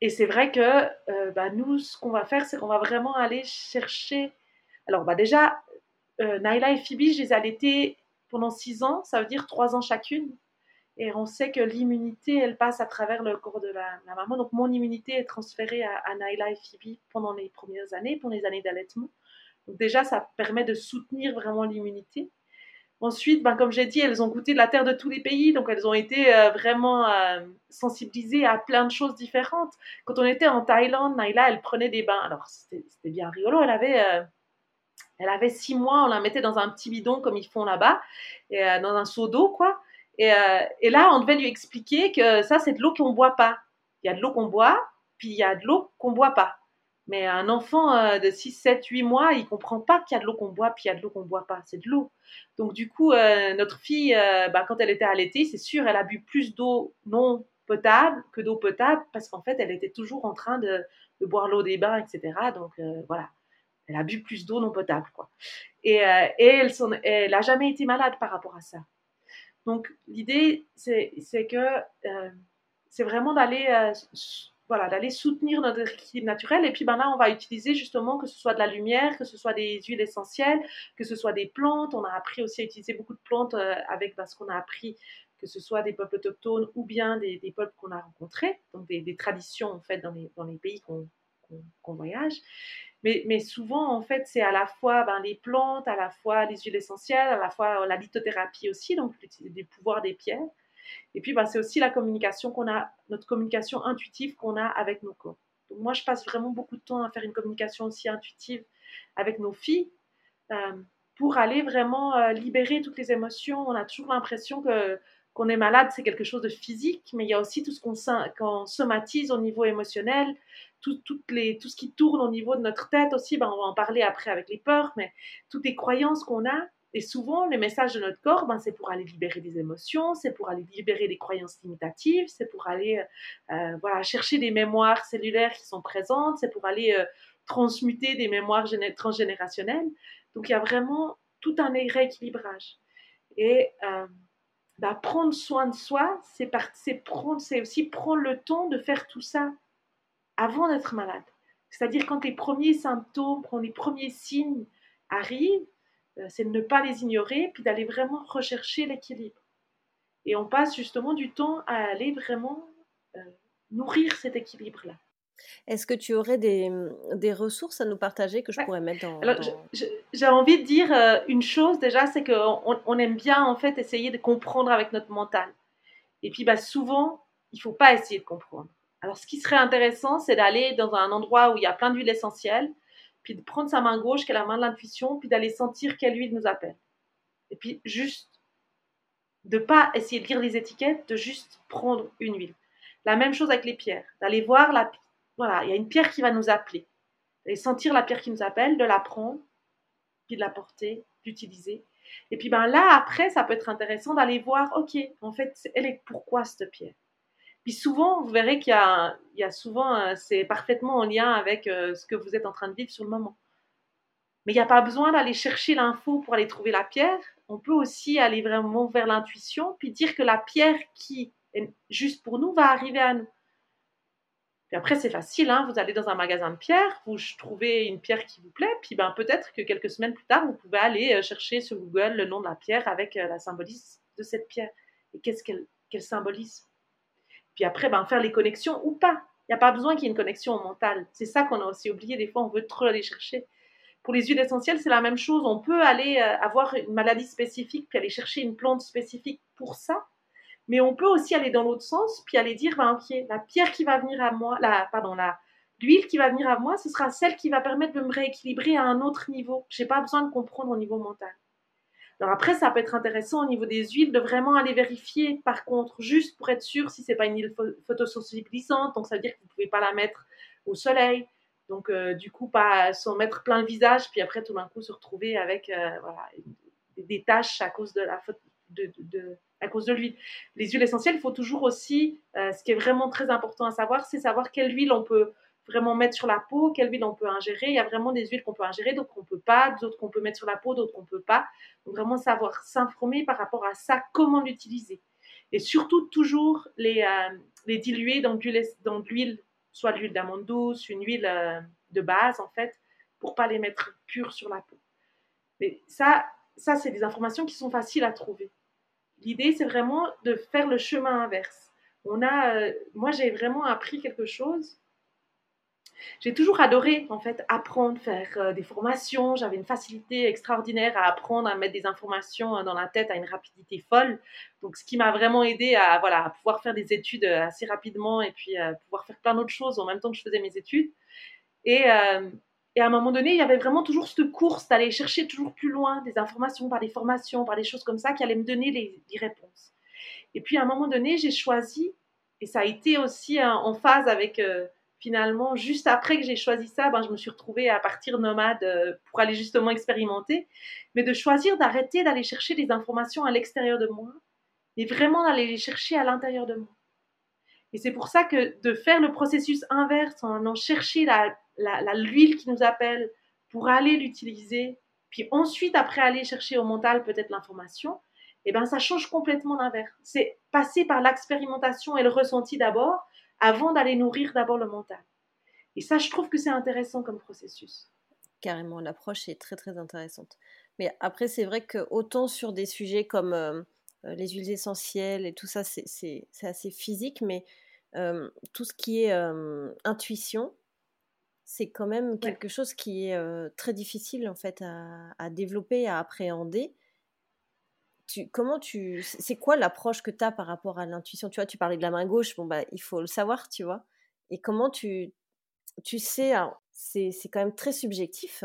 et c'est vrai que bah, nous, ce qu'on va faire, c'est qu'on va vraiment aller chercher. Alors, bah, déjà, euh, Naila et Phoebe, je les ai allaitées pendant six ans, ça veut dire trois ans chacune. Et on sait que l'immunité, elle passe à travers le corps de la, maman. Donc mon immunité est transférée à, à Naila et Phoebe pendant les premières années, pendant les années d'allaitement. Donc déjà, ça permet de soutenir vraiment l'immunité. Ensuite, ben, comme j'ai dit, elles ont goûté de la terre de tous les pays, donc elles ont été euh, vraiment euh, sensibilisées à plein de choses différentes. Quand on était en Thaïlande, Naila, elle prenait des bains. Alors, c'était bien rigolo. Elle avait, euh, elle avait six mois, on la mettait dans un petit bidon comme ils font là-bas, dans un seau d'eau, quoi. Et, et, là, on devait lui expliquer que ça, c'est de l'eau qu'on ne boit pas. Il y a de l'eau qu'on boit, puis il y a de l'eau qu'on ne boit pas. Mais un enfant euh, de 6, 7, 8 mois, il comprend pas qu'il y a de l'eau qu'on boit, puis il y a de l'eau qu'on boit pas. C'est de l'eau. Donc du coup, euh, notre fille, euh, bah, quand elle était allaitée, c'est sûr, elle a bu plus d'eau non potable que d'eau potable, parce qu'en fait, elle était toujours en train de, boire l'eau des bains, etc. Donc voilà, elle a bu plus d'eau non potable, quoi. Et, et elle, elle a jamais été malade par rapport à ça. Donc l'idée, c'est que c'est vraiment d'aller voilà, d'aller soutenir notre équilibre naturel. Et puis ben là, on va utiliser justement que ce soit de la lumière, que ce soit des huiles essentielles, que ce soit des plantes. On a appris aussi à utiliser beaucoup de plantes euh, avec ben, ce qu'on a appris, que ce soit des peuples autochtones ou bien des, peuples qu'on a rencontrés, donc des, traditions en fait dans les, pays qu'on voyage. Mais, souvent, en fait, c'est à la fois ben, les plantes, à la fois les huiles essentielles, à la fois la lithothérapie aussi, donc des pouvoirs des pierres. Et puis, bah, c'est aussi la communication qu'on a, notre communication intuitive qu'on a avec nos corps. Moi, je passe vraiment beaucoup de temps à faire une communication aussi intuitive avec nos filles euh, pour aller vraiment euh, libérer toutes les émotions. On a toujours l'impression qu'on est malade, c'est quelque chose de physique, mais il y a aussi tout ce qu'on somatise au niveau émotionnel, tout ce qui tourne au niveau de notre tête aussi. Ben, on va en parler après avec les peurs, mais toutes les croyances qu'on a et souvent, les messages de notre corps, ben, c'est pour aller libérer des émotions, c'est pour aller libérer des croyances limitatives, c'est pour aller euh, voilà, chercher des mémoires cellulaires qui sont présentes, c'est pour aller euh, transmuter des mémoires transgénérationnelles. Donc, il y a vraiment tout un rééquilibrage. Et euh, ben, prendre soin de soi, c'est aussi prendre le temps de faire tout ça avant d'être malade. C'est-à-dire quand les premiers symptômes, quand les premiers signes arrivent, euh, c'est de ne pas les ignorer, puis d'aller vraiment rechercher l'équilibre. Et on passe justement du temps à aller vraiment euh, nourrir cet équilibre-là. Est-ce que tu aurais des, des, ressources à nous partager que je pourrais mettre dans... Alors, j'ai envie de dire euh, une chose déjà, c'est qu'on on aime bien en fait essayer de comprendre avec notre mental. Et puis bah, souvent, il ne faut pas essayer de comprendre. Alors ce qui serait intéressant, c'est d'aller dans un endroit où il y a plein d'huiles essentielles, puis de prendre sa main gauche, qui est la main de l'intuition, puis d'aller sentir quelle huile nous appelle. Et puis juste de pas essayer de lire les étiquettes, de juste prendre une huile. La même chose avec les pierres, d'aller voir la voilà, il y a une pierre qui va nous appeler. Et sentir la pierre qui nous appelle, de la prendre, puis de la porter, d'utiliser. Et puis ben là après, ça peut être intéressant d'aller voir, ok, en fait, elle est pourquoi cette pierre? Puis souvent, vous verrez qu'il y, a, souvent, euh, c'est parfaitement en lien avec euh, ce que vous êtes en train de vivre sur le moment. Mais il n'y a pas besoin d'aller chercher l'info pour aller trouver la pierre. On peut aussi aller vraiment vers l'intuition, puis dire que la pierre qui est juste pour nous va arriver à nous. Puis après, c'est facile, hein. vous allez dans un magasin de pierres, vous trouvez une pierre qui vous plaît, puis ben, peut-être que quelques semaines plus tard, vous pouvez aller euh, chercher sur Google le nom de la pierre avec la symbolisme de cette pierre. Et qu'est-ce qu'elle symbolise puis après, ben, faire les connexions ou pas. Il n'y a pas besoin qu'il y ait une connexion mentale. C'est ça qu'on a aussi oublié. Des fois, on veut trop aller chercher. Pour les huiles essentielles, c'est la même chose. On peut aller euh, avoir une maladie spécifique, puis aller chercher une plante spécifique pour ça. Mais on peut aussi aller dans l'autre sens, puis aller dire, ben, ok, la pierre qui va venir à moi, la, pardon, la, l'huile qui va venir à moi, ce sera celle qui va permettre de me rééquilibrer à un autre niveau. Je n'ai pas besoin de comprendre au niveau mental. Alors après, ça peut être intéressant au niveau des huiles de vraiment aller vérifier, par contre, juste pour être sûr si c'est pas une huile photosensibilisante, donc ça veut dire que vous ne pouvez pas la mettre au soleil. Donc euh, du coup, pas s'en mettre plein le visage, puis après tout d'un coup se retrouver avec euh, des taches à cause de la de, à cause de l'huile. Les huiles essentielles, il faut toujours aussi, euh, ce qui est vraiment très important à savoir, c'est savoir quelle huile on peut vraiment mettre sur la peau, quelle huile on peut ingérer. Il y a vraiment des huiles qu'on peut ingérer, d'autres qu'on peut pas, d'autres qu'on peut mettre sur la peau, d'autres qu'on peut pas. Donc vraiment savoir s'informer par rapport à ça, comment l'utiliser. Et surtout toujours les, euh, diluer dans de l'huile, soit l'huile d'amande douce, une huile euh, de base en fait, pour pas les mettre pures sur la peau. Mais ça, ça c'est des informations qui sont faciles à trouver. l'idée, c'est vraiment de faire le chemin inverse. On a, euh, moi, j'ai vraiment appris quelque chose j'ai toujours adoré en fait apprendre, faire euh, des formations. J'avais une facilité extraordinaire à apprendre, à mettre des informations euh, dans la tête à une rapidité folle. Donc, ce qui m'a vraiment aidé à voilà pouvoir faire des études euh, assez rapidement et puis à pouvoir faire plein d'autres choses en même temps que je faisais mes études. Et, et à un moment donné, il y avait vraiment toujours cette course d'aller chercher toujours plus loin des informations par des formations, par des choses comme ça qui allaient me donner les, les réponses. Et puis à un moment donné, j'ai choisi, et ça a été aussi en phase avec finalement, juste après que j'ai choisi ça, ben, je me suis retrouvée à partir nomade euh, pour aller justement expérimenter, mais de choisir d'arrêter d'aller chercher des informations à l'extérieur de moi, mais vraiment d'aller les chercher à l'intérieur de moi. Et c'est pour ça que de faire le processus inverse, en allant chercher la, l'huile qui nous appelle pour aller l'utiliser, puis ensuite après aller chercher au mental peut-être l'information, eh ben ça change complètement l'inverse. C'est passer par l'expérimentation et le ressenti d'abord, avant d'aller nourrir d'abord le mental. Et ça, je trouve que c'est intéressant comme processus. Carrément, l'approche est très très intéressante. Mais après, c'est vrai que autant sur des sujets comme euh, euh, les huiles essentielles et tout ça, c'est assez physique, mais euh, tout ce qui est intuition, c'est quand même quelque chose qui est très difficile en fait à, à développer, à appréhender comment tu, c'est quoi l'approche que tu as par rapport à l'intuition? Tu vois, tu parlais de la main gauche, bon bah il faut le savoir, tu vois. Et comment tu, tu sais, c'est, quand même très subjectif.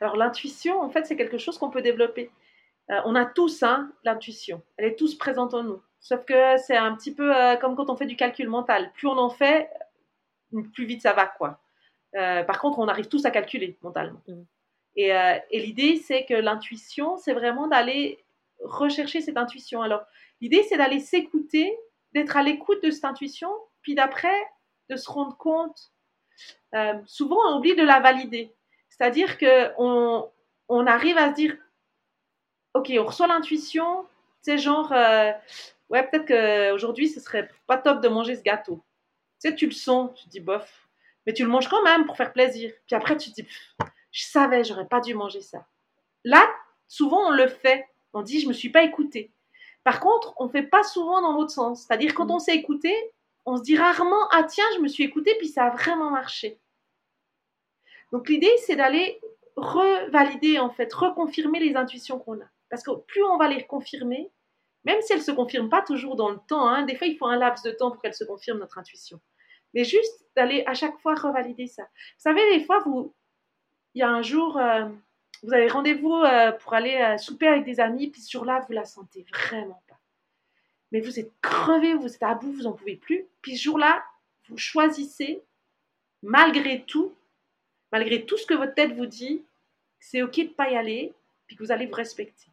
Alors l'intuition, en fait, c'est quelque chose qu'on peut développer. Euh, on a tous hein, l'intuition, elle est tous présente en nous. Sauf que c'est un petit peu euh, comme quand on fait du calcul mental. Plus on en fait, plus vite ça va, quoi. Euh, par contre, on arrive tous à calculer mentalement. Mmh. Et, et l'idée, c'est que l'intuition, c'est vraiment d'aller rechercher cette intuition. Alors, l'idée, c'est d'aller s'écouter, d'être à l'écoute de cette intuition, puis d'après, de se rendre compte. Euh, souvent, on oublie de la valider. C'est-à-dire qu'on on arrive à se dire, OK, on reçoit l'intuition, c'est genre, euh, ouais, peut-être qu'aujourd'hui, ce serait pas top de manger ce gâteau. Tu sais, tu le sens, tu te dis, bof, mais tu le manges quand même pour faire plaisir. Puis après, tu te dis, je savais, j'aurais pas dû manger ça. Là, souvent, on le fait. On dit je me suis pas écouté. Par contre, on fait pas souvent dans l'autre sens. C'est-à-dire quand mm. on s'est écouté, on se dit rarement ah tiens je me suis écouté puis ça a vraiment marché. Donc l'idée c'est d'aller revalider en fait, reconfirmer les intuitions qu'on a. Parce que plus on va les confirmer, même si elles ne se confirment pas toujours dans le temps, hein, des fois il faut un laps de temps pour qu'elles se confirment notre intuition. Mais juste d'aller à chaque fois revalider ça. Vous savez, des fois, vous, il y a un jour, euh, vous avez rendez-vous euh, pour aller euh, souper avec des amis, puis ce jour-là, vous la sentez vraiment pas. Mais vous êtes crevé, vous êtes à bout, vous n'en pouvez plus. Puis ce jour-là, vous choisissez, malgré tout, malgré tout ce que votre tête vous dit, c'est OK de ne pas y aller, puis que vous allez vous respecter.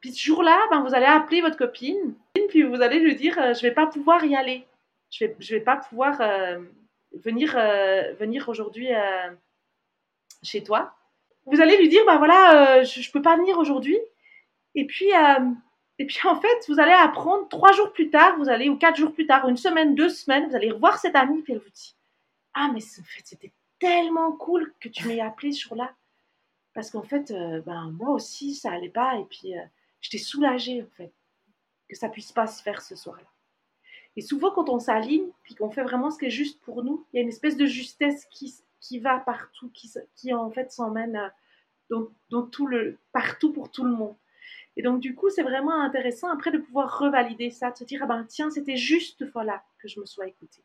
Puis ce jour-là, ben, vous allez appeler votre copine, puis vous allez lui dire euh, Je ne vais pas pouvoir y aller. Je ne vais, je vais pas pouvoir venir, venir aujourd'hui chez toi vous allez lui dire, bah voilà, euh, je, ne peux pas venir aujourd'hui. Et puis, euh, et puis en fait, vous allez apprendre trois jours plus tard, vous allez ou quatre jours plus tard, une semaine, deux semaines, vous allez revoir cette amie, puis elle vous dit, ah mais en fait, c'était tellement cool que tu m'aies appelé ce jour-là, parce qu'en fait, euh, ben moi aussi, ça allait pas, et puis j'étais soulagée en fait que ça puisse pas se faire ce soir-là. Et souvent, quand on s'aligne, puis qu'on fait vraiment ce qui est juste pour nous, il y a une espèce de justesse qui, qui va partout, qui, en fait s'emmène dans, dans, tout le, partout pour tout le monde. Et donc, du coup, c'est vraiment intéressant après de pouvoir revalider ça, de se dire, ah ben tiens, c'était juste fois-là que je me sois écoutée.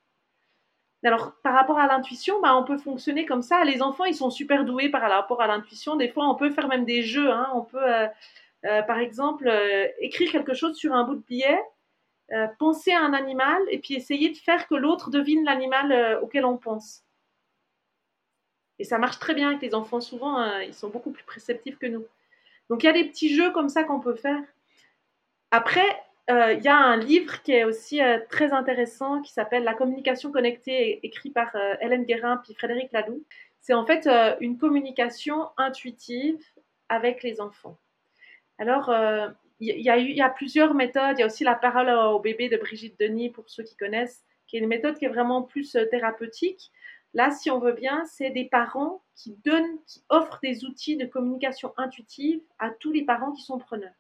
Alors, par rapport à l'intuition, ben, on peut fonctionner comme ça. Les enfants, ils sont super doués par rapport à l'intuition. Des fois, on peut faire même des jeux. Hein. On peut, euh, euh, par exemple, euh, écrire quelque chose sur un bout de billet, penser à un animal et puis essayer de faire que l'autre devine l'animal auquel on pense. Et ça marche très bien avec les enfants. Souvent, hein, ils sont beaucoup plus préceptifs que nous. Donc, il y a des petits jeux comme ça qu'on peut faire. Après, euh, il y a un livre qui est aussi euh, très intéressant qui s'appelle La communication connectée, écrit par euh, Hélène Guérin puis Frédéric Ladoux. C'est en fait une communication intuitive avec les enfants. Alors, il y, a plusieurs méthodes. Il y a aussi la parole au bébé de Brigitte Denis, pour ceux qui connaissent, qui est une méthode qui est vraiment plus thérapeutique. Là, si on veut bien, c'est des parents qui donnent, qui offrent des outils de communication intuitive à tous les parents qui sont preneurs.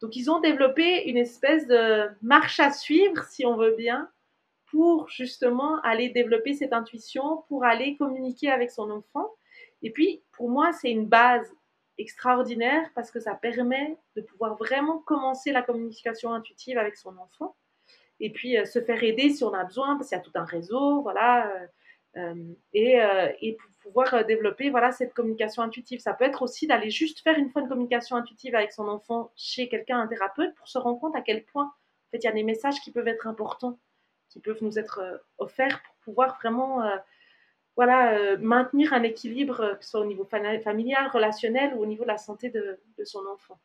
Donc ils ont développé une espèce de marche à suivre, si on veut bien, pour justement aller développer cette intuition, pour aller communiquer avec son enfant. Et puis, pour moi, c'est une base extraordinaire parce que ça permet de pouvoir vraiment commencer la communication intuitive avec son enfant et puis euh, se faire aider si on a besoin parce qu'il y a tout un réseau, voilà, euh, et, et, pour pouvoir développer voilà cette communication intuitive. Ça peut être aussi d'aller juste faire une fois une communication intuitive avec son enfant chez quelqu'un, un thérapeute, pour se rendre compte à quel point en fait il y a des messages qui peuvent être importants, qui peuvent nous être offerts pour pouvoir vraiment voilà, maintenir un équilibre, que ce soit au niveau familial, relationnel ou au niveau de la santé de, son enfant.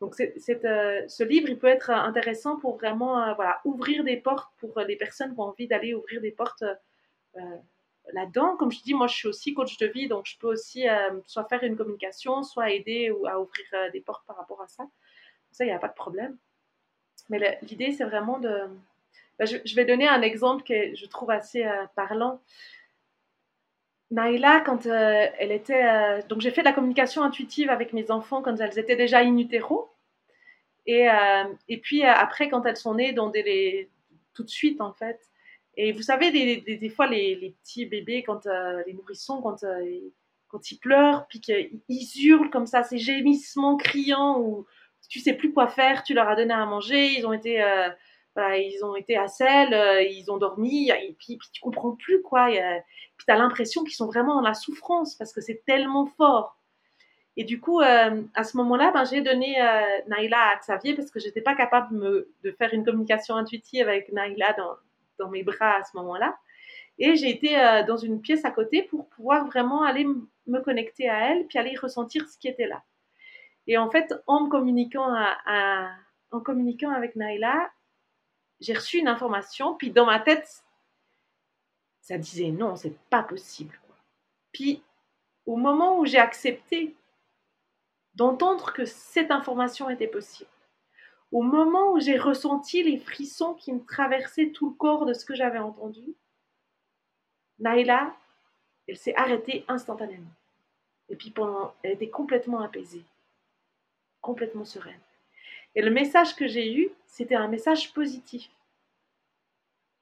Donc, euh, ce livre, il peut être intéressant pour vraiment euh, voilà, ouvrir des portes pour les personnes qui ont envie d'aller ouvrir des portes euh, là-dedans. Comme je dis, moi, je suis aussi coach de vie, donc je peux aussi soit faire une communication, soit aider ou à ouvrir des portes par rapport à ça. Ça, il n'y a pas de problème. Mais l'idée, c'est vraiment de... Ben, je, vais donner un exemple que je trouve assez parlant. Naïla, quand euh, elle était. Euh, donc, j'ai fait de la communication intuitive avec mes enfants quand elles étaient déjà in utero. Et, euh, et puis, après, quand elles sont nées, des, tout de suite, en fait. Et vous savez, des, des, fois, les, les, petits bébés, quand les nourrissons, quand, quand ils pleurent, puis qu'ils hurlent comme ça, ces gémissements criants, où tu sais plus quoi faire, tu leur as donné à manger, ils ont été ils ont été à sel, euh, ils ont dormi, et puis, puis tu comprends plus quoi. Et, puis tu as l'impression qu'ils sont vraiment dans la souffrance parce que c'est tellement fort. Et du coup, euh, à ce moment-là, ben, j'ai donné euh, Naïla à Xavier parce que j'étais pas capable de, faire une communication intuitive avec Naïla dans mes bras à ce moment-là. Et j'ai été dans une pièce à côté pour pouvoir vraiment aller me connecter à elle, puis aller ressentir ce qui était là. Et en fait, en communiquant, avec Naïla, j'ai reçu une information, puis dans ma tête, ça disait non, c'est pas possible. Puis au moment où j'ai accepté d'entendre que cette information était possible, au moment où j'ai ressenti les frissons qui me traversaient tout le corps de ce que j'avais entendu, Naïla, elle s'est arrêtée instantanément. Et puis pendant, elle était complètement apaisée, complètement sereine. Et le message que j'ai eu, c'était un message positif.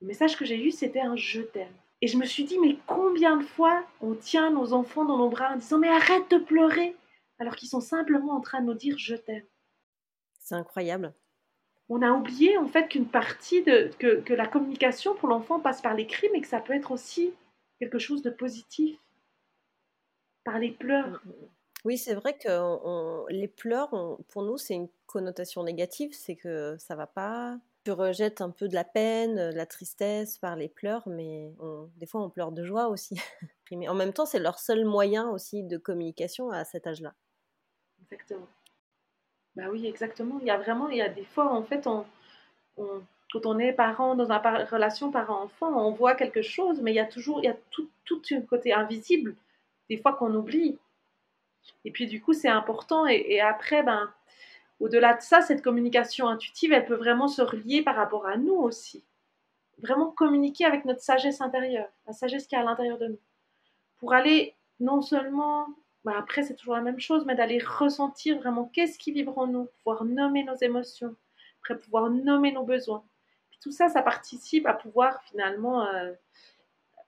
Le message que j'ai eu, c'était un je t'aime. Et je me suis dit, mais combien de fois on tient nos enfants dans nos bras en disant, mais arrête de pleurer, alors qu'ils sont simplement en train de nous dire je t'aime. C'est incroyable. On a oublié en fait qu'une partie de que, que la communication pour l'enfant passe par les cris, mais que ça peut être aussi quelque chose de positif, par les pleurs. Mm, mm. Oui, c'est vrai que les pleurs, pour nous, c'est une connotation négative, c'est que ça va pas. Tu rejettes un peu de la peine, de la tristesse par les pleurs, mais des fois on pleure de joie aussi. mais en même temps, c'est leur seul moyen aussi de communication à cet âge-là. Exactement. Bah oui, exactement. Il y a vraiment, il y a des fois, en fait, on, quand on est parent dans une relation parent-enfant, on voit quelque chose, mais il y a toujours, il y a tout, tout un côté invisible, des fois qu'on oublie. Et puis du coup, c'est important. Et, après, ben, au-delà de ça, cette communication intuitive, elle peut vraiment se relier par rapport à nous aussi. Vraiment communiquer avec notre sagesse intérieure, la sagesse qui est à l'intérieur de nous. Pour aller non seulement, ben après c'est toujours la même chose, mais d'aller ressentir vraiment qu'est-ce qui vibre en nous, pouvoir nommer nos émotions, après pouvoir nommer nos besoins. tout ça, ça participe à pouvoir finalement, euh,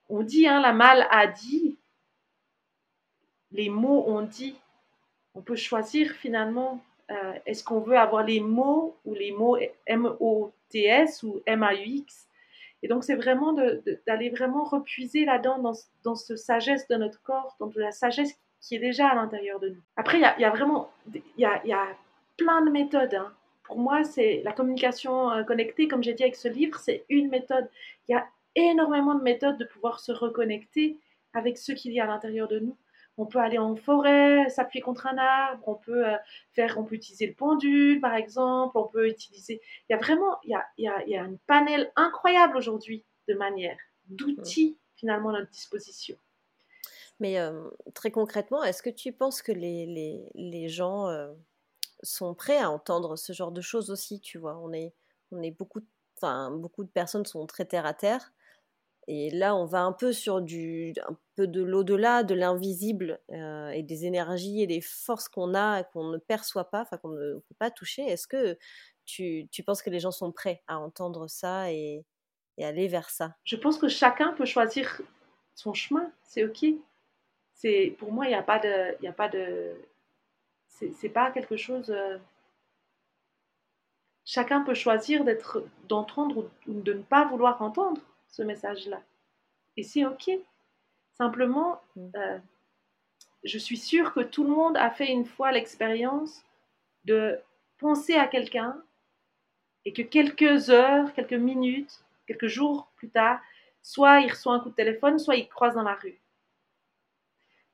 on dit, hein, la mal a dit, les mots ont dit. On peut choisir finalement, euh, est-ce qu'on veut avoir les mots ou les mots M-O-T-S ou M-A-U-X. Et donc, c'est vraiment d'aller vraiment repuiser là-dedans, dans, dans ce sagesse de notre corps, dans la sagesse qui est déjà à l'intérieur de nous. Après, il y a, vraiment il y a, y a, plein de méthodes. Hein. Pour moi, c'est la communication euh, connectée, comme j'ai dit avec ce livre, c'est une méthode. Il y a énormément de méthodes de pouvoir se reconnecter avec ce qu'il y a à l'intérieur de nous. On peut aller en forêt, s'appuyer contre un arbre, on peut euh, faire, on peut utiliser le pendule par exemple, on peut utiliser. Il y a vraiment, il y a, il y a, il y a un panel incroyable aujourd'hui de manières, d'outils finalement à notre disposition. Mais très concrètement, est-ce que tu penses que les, les, les gens sont prêts à entendre ce genre de choses aussi Tu vois, on est, on est beaucoup, beaucoup de personnes sont très terre à terre. Et là, on va un peu sur du, un peu de l'au-delà, de l'invisible et des énergies et des forces qu'on a qu'on ne perçoit pas, enfin qu'on ne peut pas toucher. Est-ce que tu, tu, penses que les gens sont prêts à entendre ça et, et aller vers ça? Je pense que chacun peut choisir son chemin. C'est ok. C'est pour moi, il n'y a pas de, il a pas de, c'est pas quelque chose. Euh, chacun peut choisir d'être, d'entendre ou de ne pas vouloir entendre ce message-là. Et c'est OK. Simplement, mm. euh, je suis sûre que tout le monde a fait une fois l'expérience de penser à quelqu'un et que quelques heures, quelques minutes, quelques jours plus tard, soit il reçoit un coup de téléphone, soit il croise dans la rue.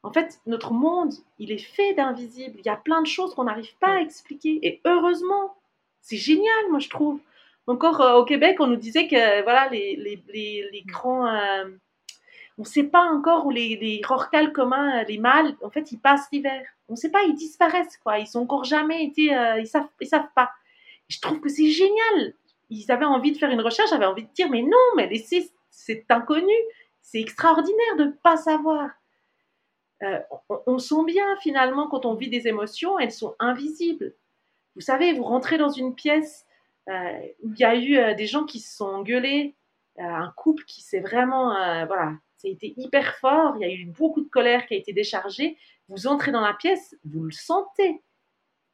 En fait, notre monde, il est fait d'invisibles. Il y a plein de choses qu'on n'arrive pas à expliquer. Et heureusement, c'est génial, moi, je trouve. Encore euh, au Québec, on nous disait que voilà, les, les, les, grands. Euh, on ne sait pas encore où les, les rorquals communs, euh, les mâles, en fait, ils passent l'hiver. On ne sait pas, ils disparaissent, quoi. Ils sont encore jamais été. ils savent, ils savent pas. je trouve que c'est génial. Ils avaient envie de faire une recherche, j'avais envie de dire, mais non, mais c'est inconnu. C'est extraordinaire de ne pas savoir. On, on, sent bien finalement quand on vit des émotions, elles sont invisibles. Vous savez, vous rentrez dans une pièce euh, où il y a eu euh, des gens qui se sont engueulés, euh, un couple qui s'est vraiment, voilà, ça a été hyper fort, il y a eu beaucoup de colère qui a été déchargée. Vous entrez dans la pièce, vous le sentez,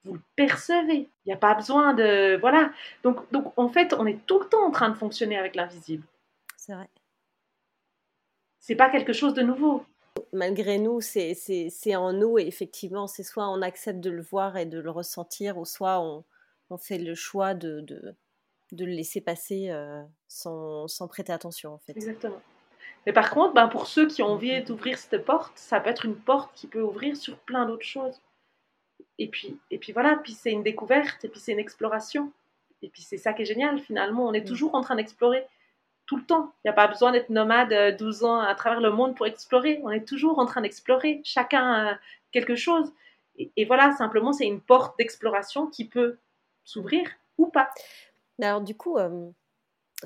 vous le percevez. Il n'y a pas besoin de, voilà. Donc, donc en fait, on est tout le temps en train de fonctionner avec l'invisible. C'est vrai. C'est pas quelque chose de nouveau malgré nous, c'est en nous et effectivement, c'est soit on accepte de le voir et de le ressentir, ou soit on, on fait le choix de, de, de le laisser passer euh, sans, sans, prêter attention en fait. Exactement. Mais par contre, ben, pour ceux qui ont envie d'ouvrir cette porte, ça peut être une porte qui peut ouvrir sur plein d'autres choses. Et puis, et puis voilà, puis c'est une découverte, et puis c'est une exploration. Et puis c'est ça qui est génial, finalement, on est mm. toujours en train d'explorer tout le temps. Il n'y a pas besoin d'être nomade 12 euh, ans à travers le monde pour explorer. On est toujours en train d'explorer, chacun quelque chose. Et, voilà, simplement, c'est une porte d'exploration qui peut s'ouvrir ou pas. Alors du coup, euh,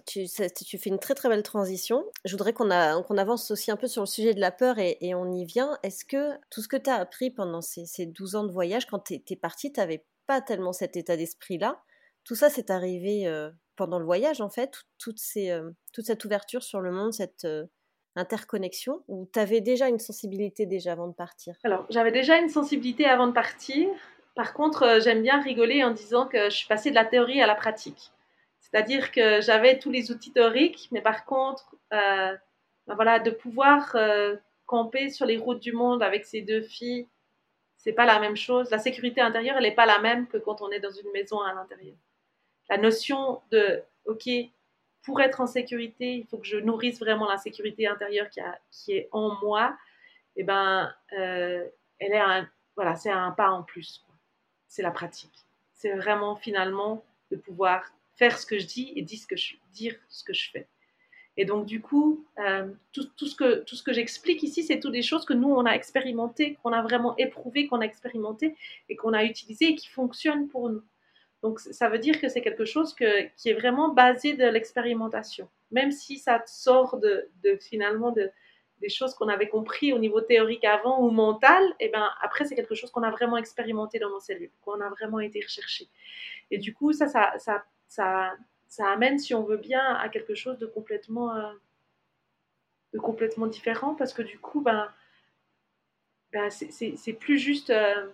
tu, tu, fais une très très belle transition. Je voudrais qu'on avance aussi un peu sur le sujet de la peur et, on y vient. Est-ce que tout ce que tu as appris pendant ces, ces, 12 ans de voyage, quand tu es, parti, tu n'avais pas tellement cet état d'esprit-là? Tout ça, c'est arrivé euh, pendant le voyage, en fait, euh, toute cette ouverture sur le monde, cette euh, interconnexion, ou tu avais déjà une sensibilité déjà avant de partir? Alors, j'avais déjà une sensibilité avant de partir. Par contre, euh, j'aime bien rigoler en disant que je suis passée de la théorie à la pratique. C'est-à-dire que j'avais tous les outils théoriques, mais par contre, ben voilà, de pouvoir camper sur les routes du monde avec ces deux filles, c'est pas la même chose. La sécurité intérieure, elle n'est pas la même que quand on est dans une maison à l'intérieur la notion de, OK, pour être en sécurité, il faut que je nourrisse vraiment la sécurité intérieure qui, est en moi, et eh ben, euh, elle est voilà, c'est un pas en plus. C'est la pratique. C'est vraiment finalement de pouvoir faire ce que je dis et dire ce que je, fais. Et donc, du coup, euh, tout, ce que, tout ce que j'explique ici, c'est toutes des choses que nous, on a expérimentées, qu'on a vraiment éprouvées, qu'on a expérimentées et qu'on a utilisées et qui fonctionnent pour nous. Donc, ça veut dire que c'est quelque chose qui est vraiment basé de l'expérimentation. Même si ça sort de, finalement de, des choses qu'on avait compris au niveau théorique avant ou mental, et eh ben après, c'est quelque chose qu'on a vraiment expérimenté dans nos cellules, qu'on a vraiment été recherché. Et du coup, ça, ça, ça, ça, ça amène, si on veut bien, à quelque chose de complètement, euh, de complètement différent parce que du coup, ben, ben c'est plus juste. Euh,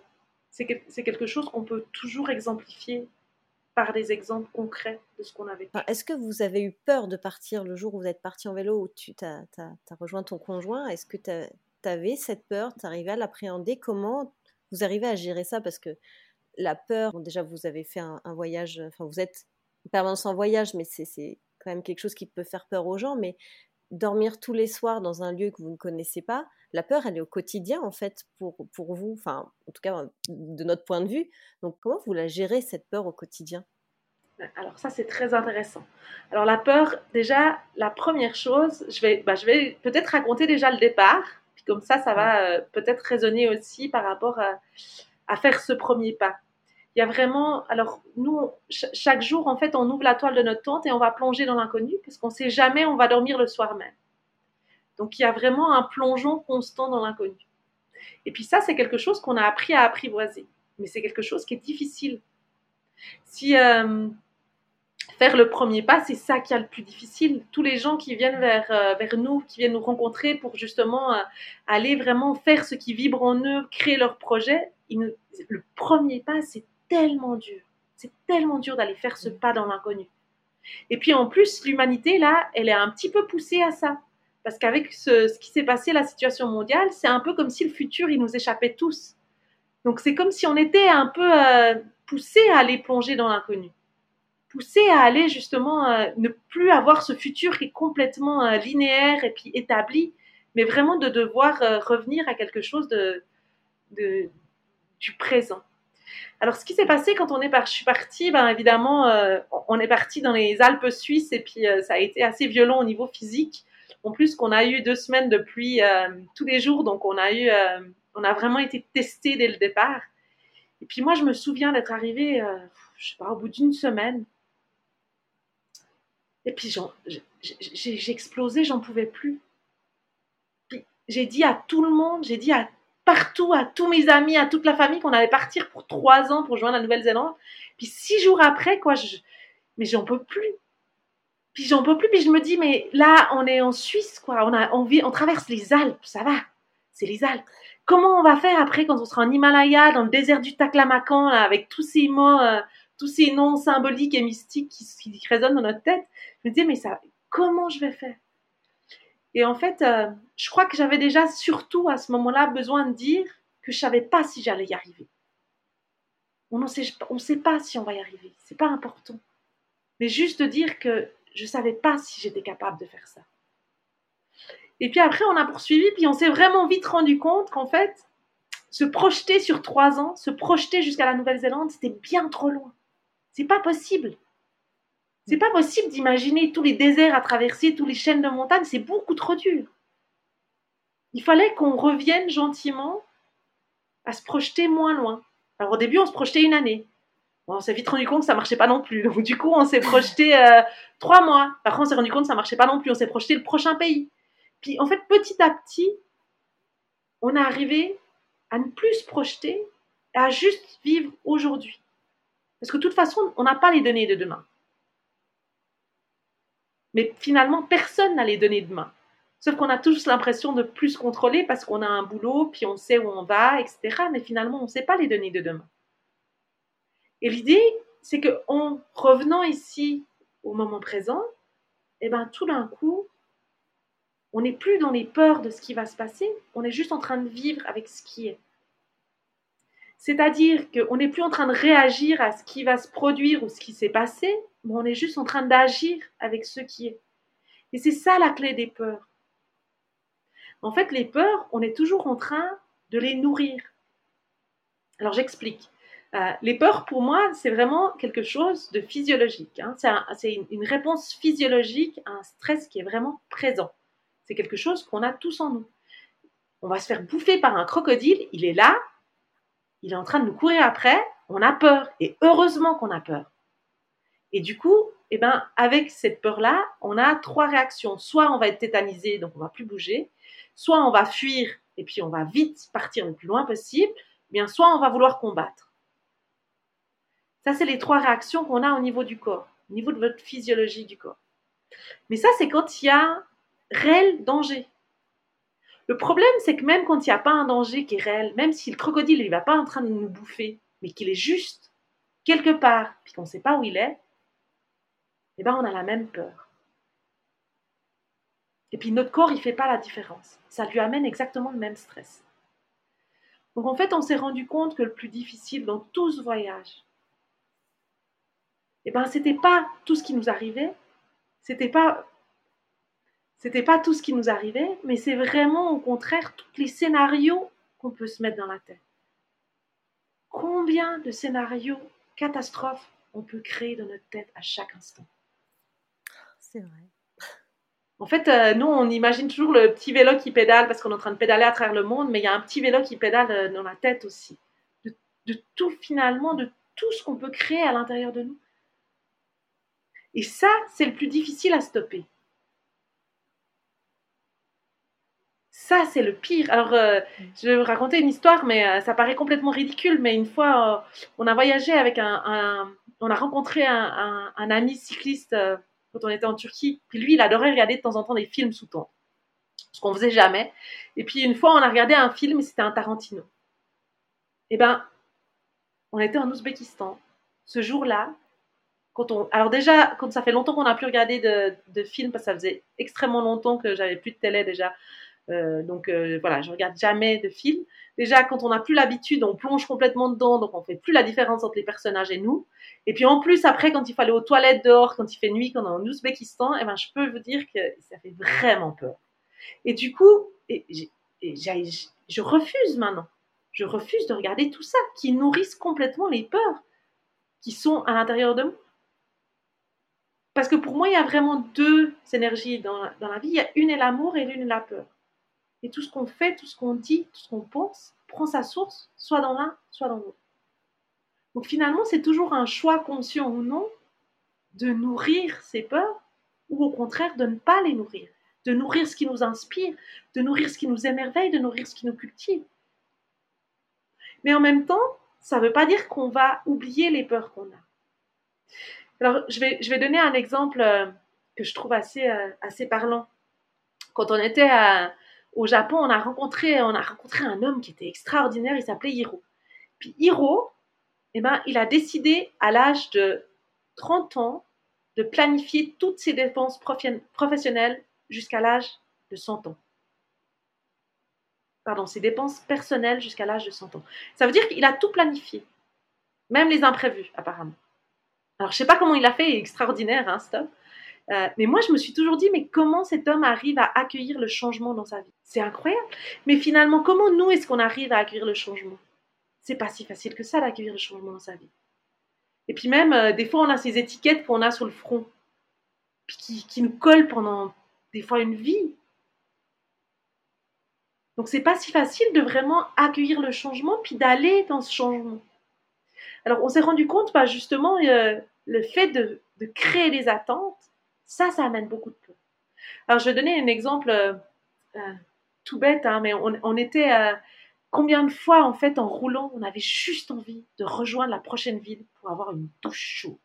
c'est quelque chose qu'on peut toujours exemplifier par des exemples concrets de ce qu'on avait. Est-ce que vous avez eu peur de partir le jour où vous êtes parti en vélo, où tu as, rejoint ton conjoint? Est-ce que tu avais cette peur? Tu arrivais à l'appréhender? Comment vous arrivez à gérer ça? Parce que la peur, déjà vous avez fait un, voyage, enfin vous êtes permanent en voyage, mais c'est quand même quelque chose qui peut faire peur aux gens. Mais dormir tous les soirs dans un lieu que vous ne connaissez pas, la peur, elle est au quotidien en fait pour, pour vous, enfin en tout cas de notre point de vue. Donc comment vous la gérez cette peur au quotidien? Alors ça c'est très intéressant. Alors la peur, déjà la première chose, je vais, bah, vais peut-être raconter déjà le départ, puis comme ça ça va euh, peut-être résonner aussi par rapport à, à, faire ce premier pas. Il y a vraiment, alors nous chaque jour en fait on ouvre la toile de notre tente et on va plonger dans l'inconnu parce qu'on ne sait jamais on va dormir le soir même. Donc il y a vraiment un plongeon constant dans l'inconnu. Et puis ça, c'est quelque chose qu'on a appris à apprivoiser. Mais c'est quelque chose qui est difficile. Si euh, faire le premier pas, c'est ça qui est le plus difficile. Tous les gens qui viennent vers, euh, nous, qui viennent nous rencontrer pour justement euh, aller vraiment faire ce qui vibre en eux, créer leur projet, le premier pas, c'est tellement dur. C'est tellement dur d'aller faire ce pas dans l'inconnu. Et puis en plus, l'humanité, là, elle est un petit peu poussée à ça. Parce qu'avec ce, qui s'est passé, la situation mondiale, c'est un peu comme si le futur, il nous échappait tous. Donc c'est comme si on était un peu euh, poussé à aller plonger dans l'inconnu. Poussé à aller justement euh, ne plus avoir ce futur qui est complètement euh, linéaire et puis établi, mais vraiment de devoir revenir à quelque chose de, du présent. Alors, ce qui s'est passé quand on est par, je suis partie, ben évidemment, on est parti dans les Alpes suisses et puis ça a été assez violent au niveau physique. En plus qu'on a eu deux semaines de euh, tous les jours, donc on a eu, euh, on a vraiment été testé dès le départ. Et puis moi, je me souviens d'être arrivée, euh, je sais pas, au bout d'une semaine. Et puis j'ai explosé, j'en pouvais plus. J'ai dit à tout le monde, j'ai dit à partout, à tous mes amis, à toute la famille qu'on allait partir pour trois ans pour joindre la Nouvelle-Zélande. Puis six jours après, quoi, je, mais j'en peux plus. Puis j'en peux plus, puis je me dis, mais là, on est en Suisse, quoi. On, a, on, vit, on traverse les Alpes, ça va. C'est les Alpes. Comment on va faire après quand on sera en Himalaya, dans le désert du Taklamakan, avec tous ces mots, euh, tous ces noms symboliques et mystiques qui, résonnent dans notre tête? Je me dis, mais ça, comment je vais faire? Et en fait, euh, je crois que j'avais déjà, surtout à ce moment-là, besoin de dire que je savais pas si j'allais y arriver. On ne sait, sait pas si on va y arriver. C'est pas important. Mais juste de dire que je ne savais pas si j'étais capable de faire ça. Et puis après, on a poursuivi, puis on s'est vraiment vite rendu compte qu'en fait, se projeter sur trois ans, se projeter jusqu'à la Nouvelle-Zélande, c'était bien trop loin. C'est pas possible. C'est pas possible d'imaginer tous les déserts à traverser, tous les chaînes de montagnes, c'est beaucoup trop dur. Il fallait qu'on revienne gentiment à se projeter moins loin. Alors au début, on se projetait une année on s'est vite rendu compte que ça marchait pas non plus. Donc, du coup, on s'est projeté euh, trois mois. Par contre, on s'est rendu compte que ça marchait pas non plus. On s'est projeté le prochain pays. Puis, en fait, petit à petit, on est arrivé à ne plus se projeter, à juste vivre aujourd'hui. Parce que de toute façon, on n'a pas les données de demain. Mais finalement, personne n'a les données de demain. Sauf qu'on a tous l'impression de plus contrôler parce qu'on a un boulot, puis on sait où on va, etc. Mais finalement, on ne sait pas les données de demain. Et l'idée, c'est qu'en revenant ici au moment présent, eh ben, tout d'un coup, on n'est plus dans les peurs de ce qui va se passer, on est juste en train de vivre avec ce qui est. C'est-à-dire qu'on n'est plus en train de réagir à ce qui va se produire ou ce qui s'est passé, mais on est juste en train d'agir avec ce qui est. Et c'est ça la clé des peurs. En fait, les peurs, on est toujours en train de les nourrir. Alors j'explique. Euh, les peurs, pour moi, c'est vraiment quelque chose de physiologique. Hein. C'est une, réponse physiologique à un stress qui est vraiment présent. C'est quelque chose qu'on a tous en nous. On va se faire bouffer par un crocodile, il est là, il est en train de nous courir après, on a peur. Et heureusement qu'on a peur. Et du coup, eh ben, avec cette peur-là, on a trois réactions. Soit on va être tétanisé, donc on va plus bouger. Soit on va fuir, et puis on va vite partir le plus loin possible. Bien, soit on va vouloir combattre. Ça, c'est les trois réactions qu'on a au niveau du corps, au niveau de votre physiologie du corps. Mais ça, c'est quand il y a réel danger. Le problème, c'est que même quand il n'y a pas un danger qui est réel, même si le crocodile il va pas en train de nous bouffer, mais qu'il est juste quelque part, puis qu'on ne sait pas où il est, eh ben on a la même peur. Et puis notre corps, il ne fait pas la différence. Ça lui amène exactement le même stress. Donc en fait, on s'est rendu compte que le plus difficile dans tout ce voyage, eh ben c'était pas tout ce qui nous arrivait, c'était pas c'était pas tout ce qui nous arrivait, mais c'est vraiment au contraire tous les scénarios qu'on peut se mettre dans la tête. Combien de scénarios catastrophes on peut créer dans notre tête à chaque instant? C'est vrai. En fait, euh, nous, on imagine toujours le petit vélo qui pédale parce qu'on est en train de pédaler à travers le monde, mais il y a un petit vélo qui pédale euh, dans la tête aussi. de tout, finalement, de tout ce qu'on peut créer à l'intérieur de nous. Et ça, c'est le plus difficile à stopper. ça, c'est le pire. Alors, euh, je vais vous raconter une histoire, mais euh, ça paraît complètement ridicule. Mais une fois, euh, on a voyagé avec un, on a rencontré un, ami cycliste quand on était en Turquie. Puis lui, il adorait regarder de temps en temps des films sous temps, ce qu'on faisait jamais. Et puis une fois, on a regardé un film, c'était un Tarantino. Eh ben, on était en Ouzbékistan. Ce jour-là, alors déjà, quand ça fait longtemps qu'on n'a plus regardé de, de films, parce que ça faisait extrêmement longtemps que j'avais plus de télé déjà. Euh, donc euh, voilà, je regarde jamais de films. Déjà, quand on n'a plus l'habitude, on plonge complètement dedans, donc on fait plus la différence entre les personnages et nous. Et puis en plus, après, quand il faut aller aux toilettes dehors, quand il fait nuit, quand on est en Ouzbékistan, eh ben, je peux vous dire que ça fait vraiment peur. Et du coup, je refuse maintenant. Je refuse de regarder tout ça, qui nourrissent complètement les peurs qui sont à l'intérieur de moi. Parce que pour moi, il y a vraiment deux énergies dans, la vie. Il y a une est l'amour et l'une est la peur. Et tout ce qu'on fait, tout ce qu'on dit, tout ce qu'on pense, prend sa source soit dans l'un, soit dans l'autre. Donc finalement, c'est toujours un choix conscient ou non de nourrir ses peurs ou au contraire de ne pas les nourrir, de nourrir ce qui nous inspire, de nourrir ce qui nous émerveille, de nourrir ce qui nous cultive. Mais en même temps, ça ne veut pas dire qu'on va oublier les peurs qu'on a. Alors, je vais, donner un exemple euh, que je trouve assez, euh, assez parlant. Quand on était au Japon, on a rencontré, on a rencontré un homme qui était extraordinaire, il s'appelait Hiro. Puis Hiro, eh ben, il a décidé à l'âge de 30 ans de planifier toutes ses dépenses professionnelles jusqu'à l'âge de 100 ans. Pardon, ses dépenses personnelles jusqu'à l'âge de 100 ans. Ça veut dire qu'il a tout planifié, même les imprévus, apparemment. Alors, je sais pas comment il a fait, il est extraordinaire, hein, stop. Euh, mais moi, je me suis toujours dit, mais comment cet homme arrive à accueillir le changement dans sa vie? C'est incroyable. Mais finalement, comment nous, est-ce qu'on arrive à accueillir le changement? C'est pas si facile que ça d'accueillir le changement dans sa vie. Et puis même, euh, des fois, on a ces étiquettes qu'on a sur le front, qui, qui, nous collent pendant des fois une vie. Donc, c'est pas si facile de vraiment accueillir le changement, puis d'aller dans ce changement. Alors, on s'est rendu compte, bah, justement, euh, le fait de, créer des attentes, ça, ça amène beaucoup de peur. Alors, je vais donner un exemple euh, euh, tout bête, hein, mais on, était combien de fois, en fait, en roulant, on avait juste envie de rejoindre la prochaine ville pour avoir une douche chaude.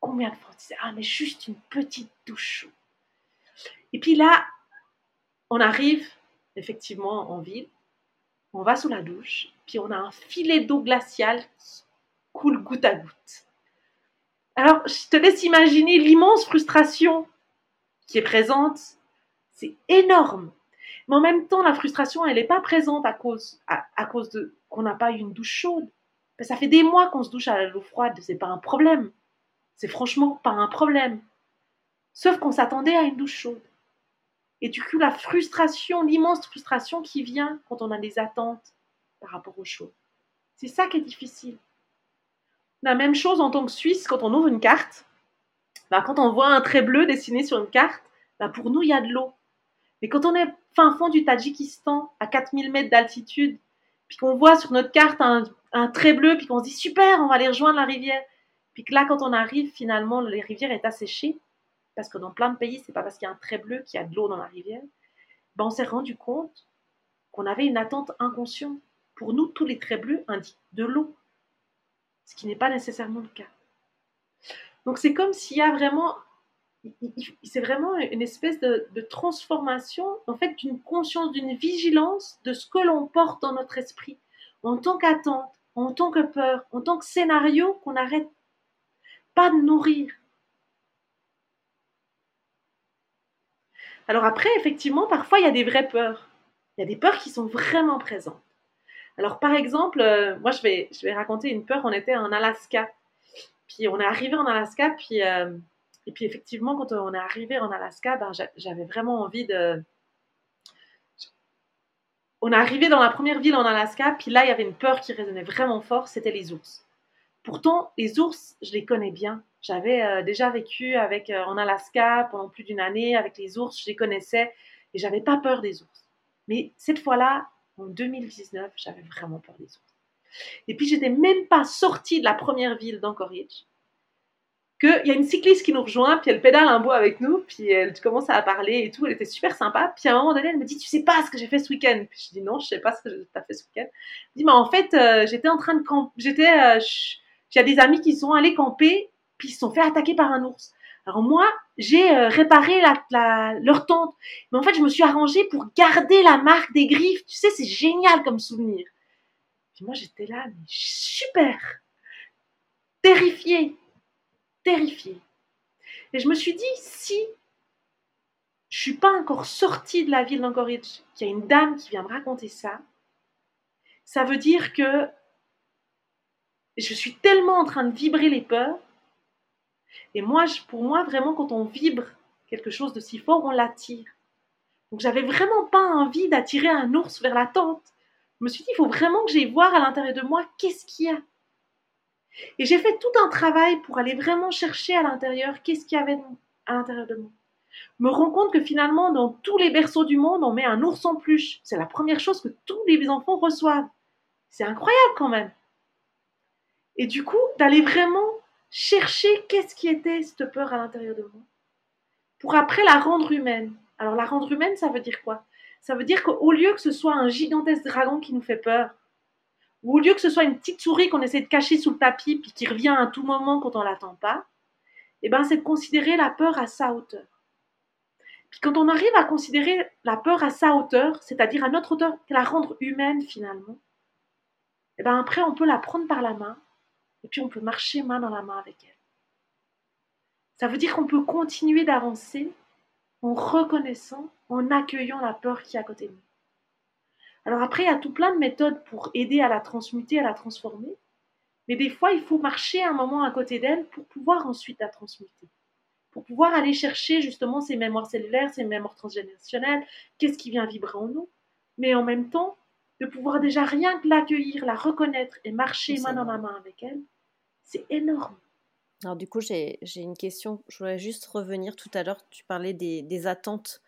Combien de fois on disait, ah, mais juste une petite douche chaude. Et puis là, on arrive effectivement en ville, on va sous la douche, puis on a un filet d'eau glaciale qui coule goutte à goutte. Alors, je te laisse imaginer l'immense frustration qui est présente. C'est énorme. Mais en même temps, la frustration, elle n'est pas présente à cause, à, cause de qu'on n'a pas eu une douche chaude. ça fait des mois qu'on se douche à l'eau froide, c'est pas un problème. C'est franchement pas un problème. Sauf qu'on s'attendait à une douche chaude. Et du coup, la frustration, l'immense frustration qui vient quand on a des attentes par rapport au chaud. C'est ça qui est difficile. La même chose en tant que Suisse, quand on ouvre une carte, bah, quand on voit un trait bleu dessiné sur une carte, bah, pour nous, il y a de l'eau. Mais quand on est fin fond du Tadjikistan, à 4000 mètres d'altitude, puis qu'on voit sur notre carte un, trait bleu, puis qu'on se dit super, on va aller rejoindre la rivière, puis que là, quand on arrive, finalement, la rivière est asséchée, parce que dans plein de pays, c'est pas parce qu'il y a un trait bleu qu'il y a de l'eau dans la rivière, ben, on s'est rendu compte qu'on avait une attente inconsciente. Pour nous, tous les traits bleus indiquent de l'eau ce qui n'est pas nécessairement le cas. Donc c'est comme s'il y a vraiment, c'est vraiment une espèce de, transformation, en fait, d'une conscience, d'une vigilance de ce que l'on porte dans notre esprit, en tant qu'attente, en tant que peur, en tant que scénario qu'on n'arrête pas de nourrir. Alors après, effectivement, parfois il y a des vraies peurs. Il y a des peurs qui sont vraiment présentes. Alors, par exemple, euh, moi, je vais, raconter une peur. On était en Alaska. Puis, on est arrivé en Alaska. Puis, euh, et puis, effectivement, quand on est arrivé en Alaska, ben, j'avais vraiment envie de. On est arrivé dans la première ville en Alaska. Puis là, il y avait une peur qui résonnait vraiment fort. C'était les ours. Pourtant, les ours, je les connais bien. J'avais euh, déjà vécu avec, en Alaska pendant plus d'une année avec les ours. Je les connaissais et j'avais pas peur des ours. Mais cette fois-là, en 2019, j'avais vraiment peur des ours. Et puis, j'étais même pas sortie de la première ville d'Anchorage. qu'il y a une cycliste qui nous rejoint, puis elle pédale un bout avec nous, puis elle commence à parler et tout, elle était super sympa. Puis à un moment donné, elle me dit, tu sais pas ce que j'ai fait ce week-end? Puis je dis, non, je sais pas ce que tu as fait ce week-end? Elle dit, mais en fait, euh, j'étais en train de j'étais, euh, j'ai des amis qui sont allés camper, puis ils se sont fait attaquer par un ours. Alors moi, j'ai euh, réparé leur tente, mais en fait, je me suis arrangée pour garder la marque des griffes. Tu sais, c'est génial comme souvenir. Puis moi, j'étais là, mais super, terrifiée terrifiée. Et je me suis dit, si je suis pas encore sortie de la ville d'Anchorage, qu'il y a une dame qui vient me raconter ça, ça veut dire que je suis tellement en train de vibrer les peurs. Et moi, pour moi, vraiment, quand on vibre quelque chose de si fort, on l'attire. Donc, j'avais vraiment pas envie d'attirer un ours vers la tente. Je me suis dit, il faut vraiment que j'aille voir à l'intérieur de moi qu'est-ce qu'il y a. Et j'ai fait tout un travail pour aller vraiment chercher à l'intérieur qu'est-ce qu'il y avait à l'intérieur de moi. Me rends compte que finalement, dans tous les berceaux du monde, on met un ours en peluche. C'est la première chose que tous les enfants reçoivent. C'est incroyable quand même. Et du coup, d'aller vraiment chercher qu'est-ce qui était cette peur à l'intérieur de moi, pour après la rendre humaine. Alors la rendre humaine, ça veut dire quoi? Ça veut dire qu'au lieu que ce soit un gigantesque dragon qui nous fait peur, ou au lieu que ce soit une petite souris qu'on essaie de cacher sous le tapis puis qui revient à tout moment quand on l'attend pas, eh ben c'est de considérer la peur à sa hauteur. Puis quand on arrive à considérer la peur à sa hauteur, c'est-à-dire à notre hauteur, la rendre humaine finalement, eh ben après on peut la prendre par la main et puis on peut marcher main dans la main avec elle. Ça veut dire qu'on peut continuer d'avancer en reconnaissant, en accueillant la peur qui est à côté de nous. Alors après, il y a tout plein de méthodes pour aider à la transmuter, à la transformer. Mais des fois, il faut marcher un moment à côté d'elle pour pouvoir ensuite la transmuter. Pour pouvoir aller chercher justement ces mémoires cellulaires, ces mémoires transgénérationnelles, qu'est-ce qui vient vibrer en nous. Mais en même temps, de pouvoir déjà rien que l'accueillir, la reconnaître et marcher main dans la main avec elle, c'est énorme. Alors du coup, j'ai une question. Je voudrais juste revenir tout à l'heure, tu parlais des, attentes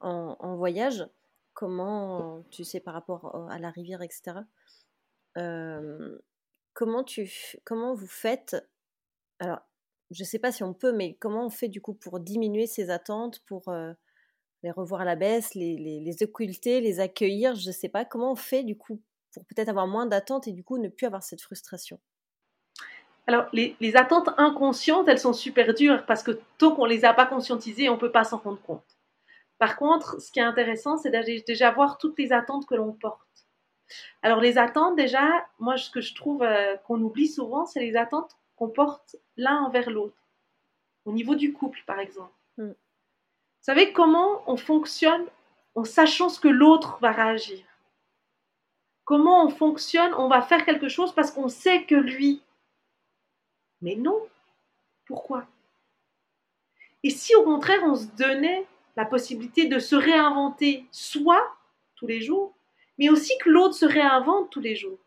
en voyage comment, tu sais, par rapport à la rivière, etc. comment, tu, comment vous faites Alors, je ne sais pas si on peut, mais comment on fait du coup pour diminuer ces attentes, pour les revoir à la baisse, les, les, occulter, les accueillir Je ne sais pas. Comment on fait du coup pour peut-être avoir moins d'attentes et du coup ne plus avoir cette frustration? Alors, les, les, attentes inconscientes, elles sont super dures parce que tant qu'on ne les a pas conscientisées, on ne peut pas s'en rendre compte. Par contre, ce qui est intéressant, c'est déjà voir toutes les attentes que l'on porte. Alors les attentes, déjà, moi, ce que je trouve euh, qu'on oublie souvent, c'est les attentes qu'on porte l'un envers l'autre. Au niveau du couple, par exemple. Mm. Savez comment on fonctionne en sachant ce que l'autre va réagir? Comment on fonctionne? On va faire quelque chose parce qu'on sait que lui. Mais non. Pourquoi? Et si au contraire on se donnait la possibilité de se réinventer soi tous les jours, mais aussi que l'autre se réinvente tous les jours?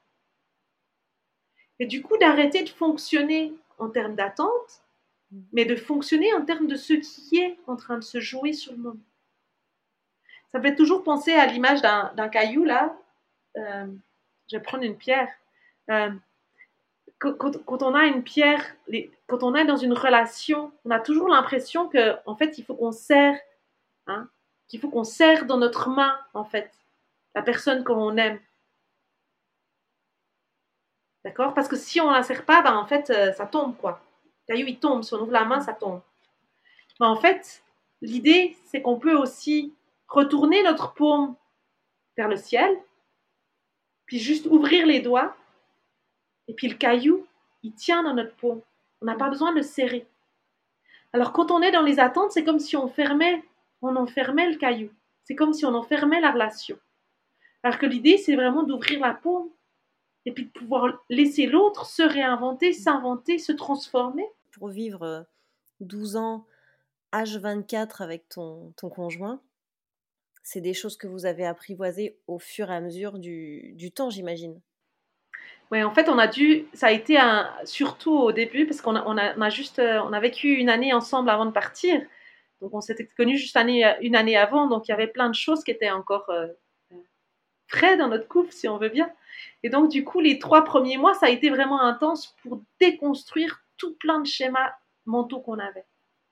Et du coup, d'arrêter de fonctionner en termes d'attente, mais de fonctionner en termes de ce qui est en train de se jouer sur le moment. Ça me fait toujours penser à l'image d'un caillou, là. Euh, je vais prendre une pierre. Euh, quand, on a une pierre, quand on est dans une relation, on a toujours l'impression qu'en en fait, il faut qu'on serre Hein, qu'il faut qu'on serre dans notre main, en fait, la personne qu'on aime. D'accord? Parce que si on ne la serre pas, ben, en fait, euh, ça tombe, quoi. Le caillou, il tombe. Si on ouvre la main, ça tombe. Mais en fait, l'idée, c'est qu'on peut aussi retourner notre paume vers le ciel, puis juste ouvrir les doigts, et puis le caillou, il tient dans notre paume. On n'a pas besoin de le serrer. Alors quand on est dans les attentes, c'est comme si on fermait on enfermait le caillou. C'est comme si on enfermait la relation. Alors que l'idée, c'est vraiment d'ouvrir la paume et puis de pouvoir laisser l'autre se réinventer, s'inventer, se transformer. Pour vivre 12 euh, ans, H24 avec ton, ton conjoint, c'est des choses que vous avez apprivoisées au fur et à mesure du, du temps, j'imagine. Oui, en fait, on a dû, ça a été un, surtout au début, parce qu'on a, on a, juste, euh, on a vécu une année ensemble avant de partir. Donc on s'était connus juste une année avant, donc il y avait plein de choses qui étaient encore euh, frais dans notre couple, si on veut bien. Et donc du coup, les trois premiers mois, ça a été vraiment intense pour déconstruire tout plein de schémas mentaux qu'on avait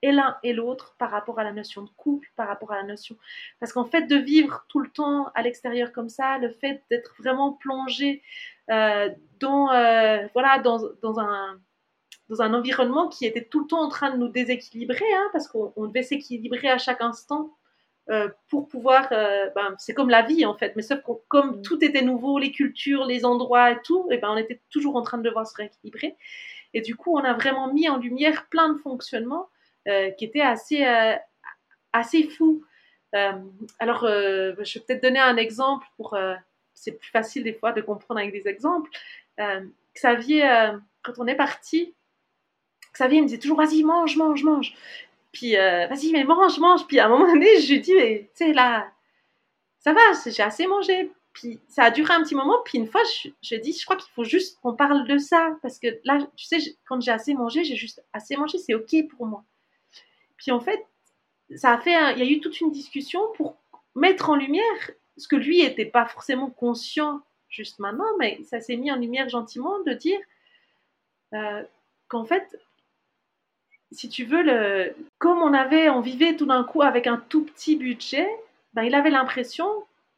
et l'un et l'autre par rapport à la notion de couple, par rapport à la notion. Parce qu'en fait, de vivre tout le temps à l'extérieur comme ça, le fait d'être vraiment plongé euh, dans, euh, voilà, dans, dans, un, dans un environnement qui était tout le temps en train de nous déséquilibrer, hein, parce qu'on devait s'équilibrer à chaque instant. Euh, pour pouvoir, ben, c'est comme la vie en fait, mais sauf que comme mm. tout était nouveau, les cultures, les endroits et tout, et ben on était toujours en train de devoir se rééquilibrer. Et du coup, on a vraiment mis en lumière plein de fonctionnements euh, qui était assez, euh, assez fou. Euh, alors, je vais peut-être donner un exemple pour. c'est plus facile des fois de comprendre avec des exemples. Xavier, quand on est parti, Xavier me disait toujours vas-y, mange, mange, mange. Puis vas-y, mais mange, mange. Puis à un moment donné, je lui dis mais tu sais, là, ça va, j'ai assez mangé. Puis ça a duré un petit moment. Puis une fois, je, je dis je crois qu'il faut juste qu'on parle de ça. Parce que là, tu sais, quand j'ai assez mangé, j'ai juste assez mangé, c'est OK pour moi. Puis en fait, ça a fait, il y a eu toute une discussion pour mettre en lumière ce que lui n'était pas forcément conscient juste maintenant, mais ça s'est mis en lumière gentiment de dire euh, qu'en fait, si tu veux, le, comme on avait, on vivait tout d'un coup avec un tout petit budget, ben, il avait l'impression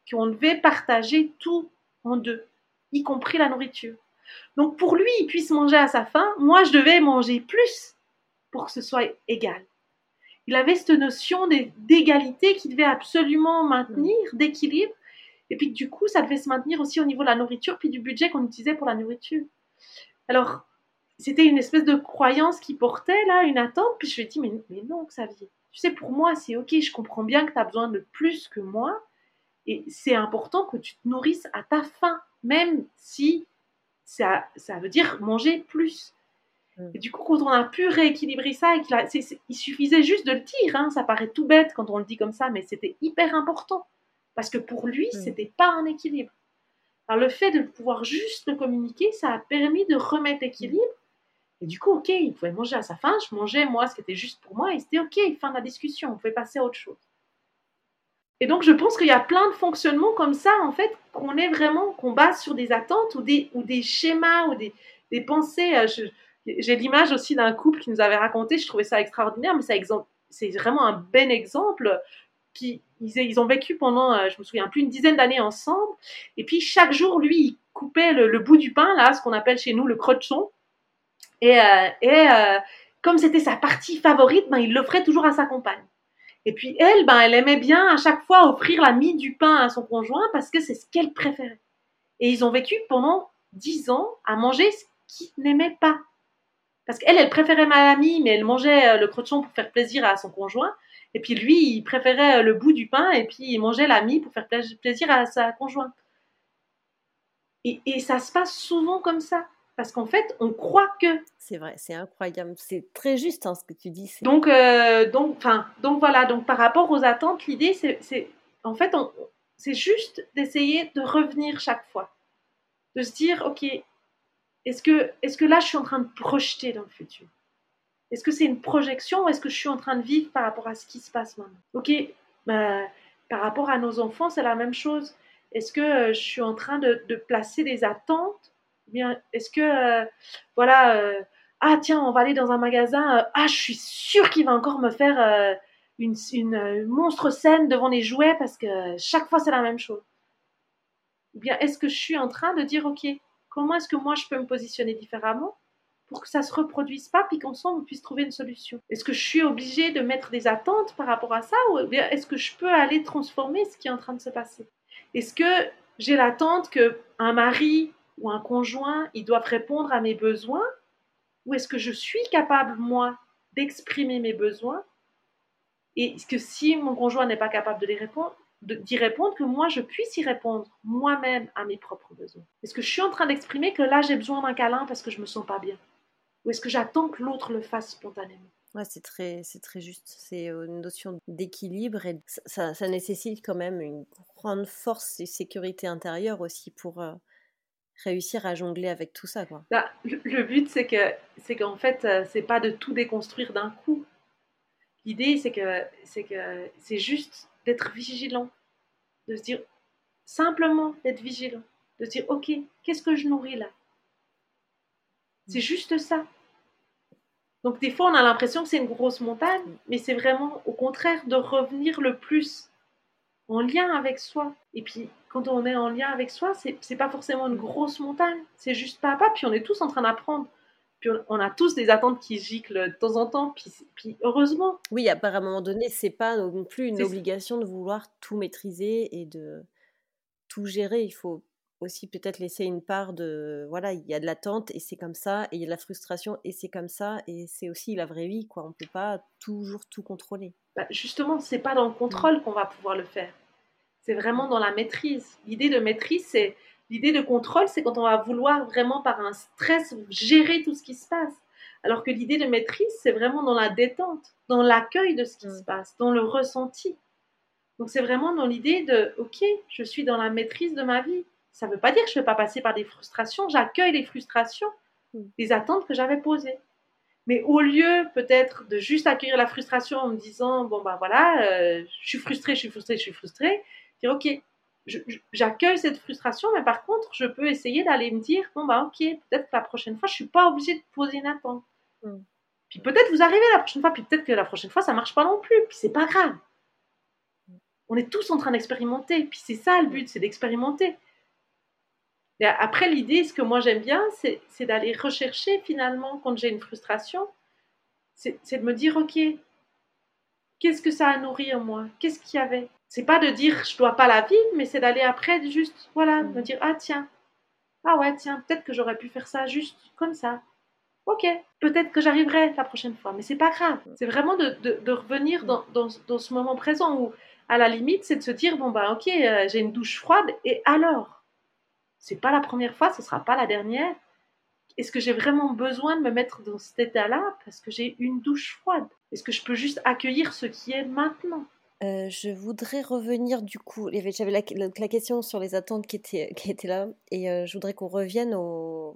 qu'on devait partager tout en deux, y compris la nourriture. Donc pour lui, il puisse manger à sa faim, moi je devais manger plus pour que ce soit égal il avait cette notion d'égalité qu'il devait absolument maintenir, mm. d'équilibre. Et puis du coup, ça devait se maintenir aussi au niveau de la nourriture, puis du budget qu'on utilisait pour la nourriture. Alors, c'était une espèce de croyance qui portait là, une attente. Puis je lui ai dit, mais, mais non, Xavier, tu sais, pour moi, c'est ok, je comprends bien que tu as besoin de plus que moi. Et c'est important que tu te nourrisses à ta faim, même si ça, ça veut dire manger plus. Mm. Et du coup, quand on a pu rééquilibrer ça, il suffisait juste de le dire. Hein, ça paraît tout bête quand on le dit comme ça, mais c'était hyper important. Parce que pour lui, ce mm. c'était pas un équilibre. Alors le fait de pouvoir juste le communiquer, ça a permis de remettre l'équilibre. Et du coup, ok, il pouvait manger à sa faim, je mangeais moi ce qui était juste pour moi, et c'était ok, fin de la discussion, on pouvait passer à autre chose. Et donc je pense qu'il y a plein de fonctionnements comme ça, en fait, qu'on est vraiment, qu'on base sur des attentes ou des, ou des schémas ou des, des pensées. Euh, j'ai l'image aussi d'un couple qui nous avait raconté, je trouvais ça extraordinaire, mais c'est vraiment un bel exemple. Qui, ils, ont vécu pendant, euh, je me souviens plus, une dizaine d'années ensemble. Et puis chaque jour, lui, il coupait le, bout du pain, là, ce qu'on appelle chez nous le crochon. Et, euh, et comme c'était sa partie favorite, ben, il l'offrait toujours à sa compagne. Et puis elle, ben, elle aimait bien à chaque fois offrir la mie du pain à son conjoint parce que c'est ce qu'elle préférait. Et ils ont vécu pendant dix ans à manger ce qu'ils n'aimaient pas. Parce qu'elle, elle préférait Malami, mais elle mangeait euh, le crochon pour faire plaisir à son conjoint. Et puis lui, il préférait euh, le bout du pain et puis il mangeait la mie pour faire plaisir à sa conjointe. Et, ça se passe souvent comme ça. Parce qu'en fait, on croit que. C'est vrai, c'est incroyable. C'est très juste hein, ce que tu dis. Donc, euh, donc, donc voilà. Donc par rapport aux attentes, l'idée, c'est. En fait, c'est juste d'essayer de revenir chaque fois. De se dire, OK, est-ce que, est que là, je suis en train de projeter dans le futur? Est-ce que c'est une projection ou est-ce que je suis en train de vivre par rapport à ce qui se passe maintenant? Ok, bah, par rapport à nos enfants, c'est la même chose. Est-ce que euh, je suis en train de, placer des attentes bien est-ce que, euh, voilà, euh, ah tiens, on va aller dans un magasin, ah, je suis sûre qu'il va encore me faire une, monstre scène devant les jouets parce que chaque fois c'est la même chose. Ou bien est-ce que je suis en train de dire, ok, Comment est-ce que moi je peux me positionner différemment pour que ça se reproduise pas, puis qu'ensemble on puisse trouver une solution? Est-ce que je suis obligée de mettre des attentes par rapport à ça, ou est-ce que je peux aller transformer ce qui est en train de se passer? Est-ce que j'ai l'attente que un mari ou un conjoint, ils doivent répondre à mes besoins, ou est-ce que je suis capable moi d'exprimer mes besoins? Et que si mon conjoint n'est pas capable d'y répondre, que moi je puisse y répondre moi-même à mes propres besoins? Est-ce que je suis en train d'exprimer que là j'ai besoin d'un câlin parce que je me sens pas bien? Ou est-ce que j'attends que l'autre le fasse spontanément? Ouais, c'est très, juste. C'est une notion d'équilibre et ça, ça, nécessite quand même une grande force et sécurité intérieure aussi pour euh, réussir à jongler avec tout ça. Quoi. Bah, le, but, c'est que, c'est qu'en fait, euh, c'est pas de tout déconstruire d'un coup. L'idée, c'est que, c'est que, c'est juste d'être vigilant, de se dire simplement d'être vigilant, de se dire ok, qu'est-ce que je nourris là? C'est juste ça. Donc des fois, on a l'impression que c'est une grosse montagne, mais c'est vraiment au contraire de revenir le plus en lien avec soi. Et puis, quand on est en lien avec soi, c'est pas forcément une grosse montagne, c'est juste pas à pas. Puis on est tous en train d'apprendre. Puis on a tous des attentes qui giclent de temps en temps. Puis, puis heureusement. Oui, à part à un moment donné, c'est pas non plus une obligation de vouloir tout maîtriser et de tout gérer. Il faut aussi peut-être laisser une part de voilà il y a de l'attente et c'est comme ça et il y a de la frustration et c'est comme ça et c'est aussi la vraie vie quoi on peut pas toujours tout contrôler bah justement c'est pas dans le contrôle qu'on va pouvoir le faire. C'est vraiment dans la maîtrise. L'idée de maîtrise c'est l'idée de contrôle c'est quand on va vouloir vraiment par un stress gérer tout ce qui se passe. Alors que l'idée de maîtrise c'est vraiment dans la détente dans l'accueil de ce qui se passe dans le ressenti. Donc c'est vraiment dans l'idée de ok je suis dans la maîtrise de ma vie. Ça ne veut pas dire que je ne vais pas passer par des frustrations. J'accueille les frustrations, mm. les attentes que j'avais posées. Mais au lieu peut-être de juste accueillir la frustration en me disant, bon ben voilà, euh, je suis frustrée, je suis frustrée, je suis frustrée, dire, ok, j'accueille cette frustration, mais par contre, je peux essayer d'aller me dire, bon ben ok, peut-être que la prochaine fois, je ne suis pas obligée de poser une attente. Mm. Puis peut-être vous arrivez la prochaine fois, puis peut-être que la prochaine fois, ça ne marche pas non plus, puis c'est pas grave. On est tous en train d'expérimenter, puis c'est ça le but, c'est d'expérimenter. Après, l'idée, ce que moi j'aime bien, c'est d'aller rechercher finalement, quand j'ai une frustration, c'est de me dire, OK, qu'est-ce que ça a nourri en moi? Qu'est-ce qu'il y avait? C'est pas de dire, je dois pas la vivre, mais c'est d'aller après, juste, voilà, me dire, ah tiens, ah ouais, tiens, peut-être que j'aurais pu faire ça juste comme ça. Ok, peut-être que j'arriverai la prochaine fois, mais c'est pas grave. C'est vraiment de, de, revenir dans, dans, dans, ce moment présent où, à la limite, c'est de se dire, bon bah ok, euh, j'ai une douche froide, et alors? C'est pas la première fois, ce sera pas la dernière. Est-ce que j'ai vraiment besoin de me mettre dans cet état-là parce que j'ai une douche froide? Est-ce que je peux juste accueillir ce qui est maintenant? Euh, je voudrais revenir du coup, j'avais la, question sur les attentes qui étaient, qui étaient là, et euh, je voudrais qu'on revienne aux,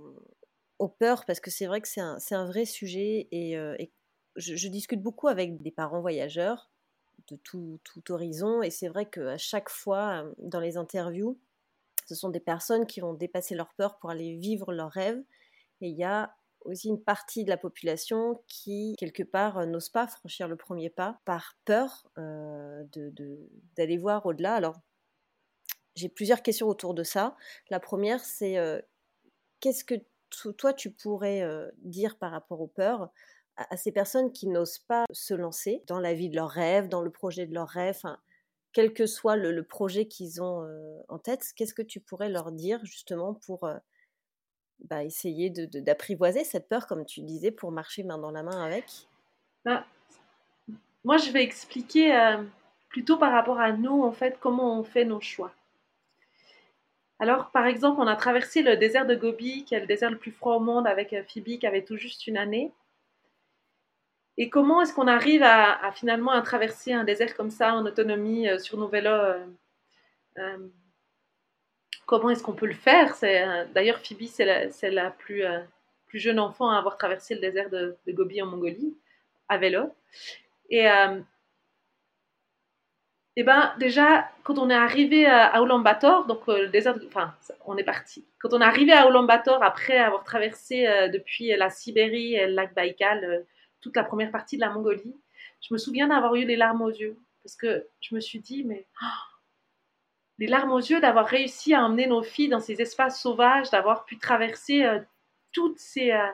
peurs, parce que c'est vrai que c'est un, un, vrai sujet, et, euh, je, je, discute beaucoup avec des parents voyageurs de tout, tout horizon, et c'est vrai qu'à chaque fois, dans les interviews, ce sont des personnes qui vont dépasser leur peur pour aller vivre leurs rêves. Et il y a aussi une partie de la population qui, quelque part, euh, n'ose pas franchir le premier pas par peur euh, d'aller voir au-delà. Alors, j'ai plusieurs questions autour de ça. La première, c'est euh, qu'est-ce que toi, tu pourrais dire par rapport aux peurs à, ces personnes qui n'osent pas se lancer dans la vie de leurs rêves, dans le projet de leurs rêves? Quel que soit le, projet qu'ils ont en tête, qu'est-ce que tu pourrais leur dire justement pour bah, essayer d'apprivoiser cette peur, comme tu disais, pour marcher main dans la main avec? Bah, Moi, je vais expliquer plutôt par rapport à nous, en fait, comment on fait nos choix. Alors, par exemple, on a traversé le désert de Gobi, qui est le désert le plus froid au monde, avec Phoebe, qui avait tout juste une année. Et comment est-ce qu'on arrive à, finalement à traverser un désert comme ça en autonomie euh, sur nos vélos euh, euh, Comment est-ce qu'on peut le faire? D'ailleurs, Phoebe, c'est la, plus, jeune enfant à avoir traversé le désert de, Gobi en Mongolie à vélo. Et, et ben déjà, quand on est arrivé à, Ulaanbaatar, donc le désert, enfin, on est parti. Quand on est arrivé à Ulaanbaatar après avoir traversé depuis la Sibérie et le lac Baïkal toute la première partie de la Mongolie, je me souviens d'avoir eu les larmes aux yeux. Parce que je me suis dit, mais oh, les larmes aux yeux d'avoir réussi à emmener nos filles dans ces espaces sauvages, d'avoir pu traverser euh, tous ces, euh,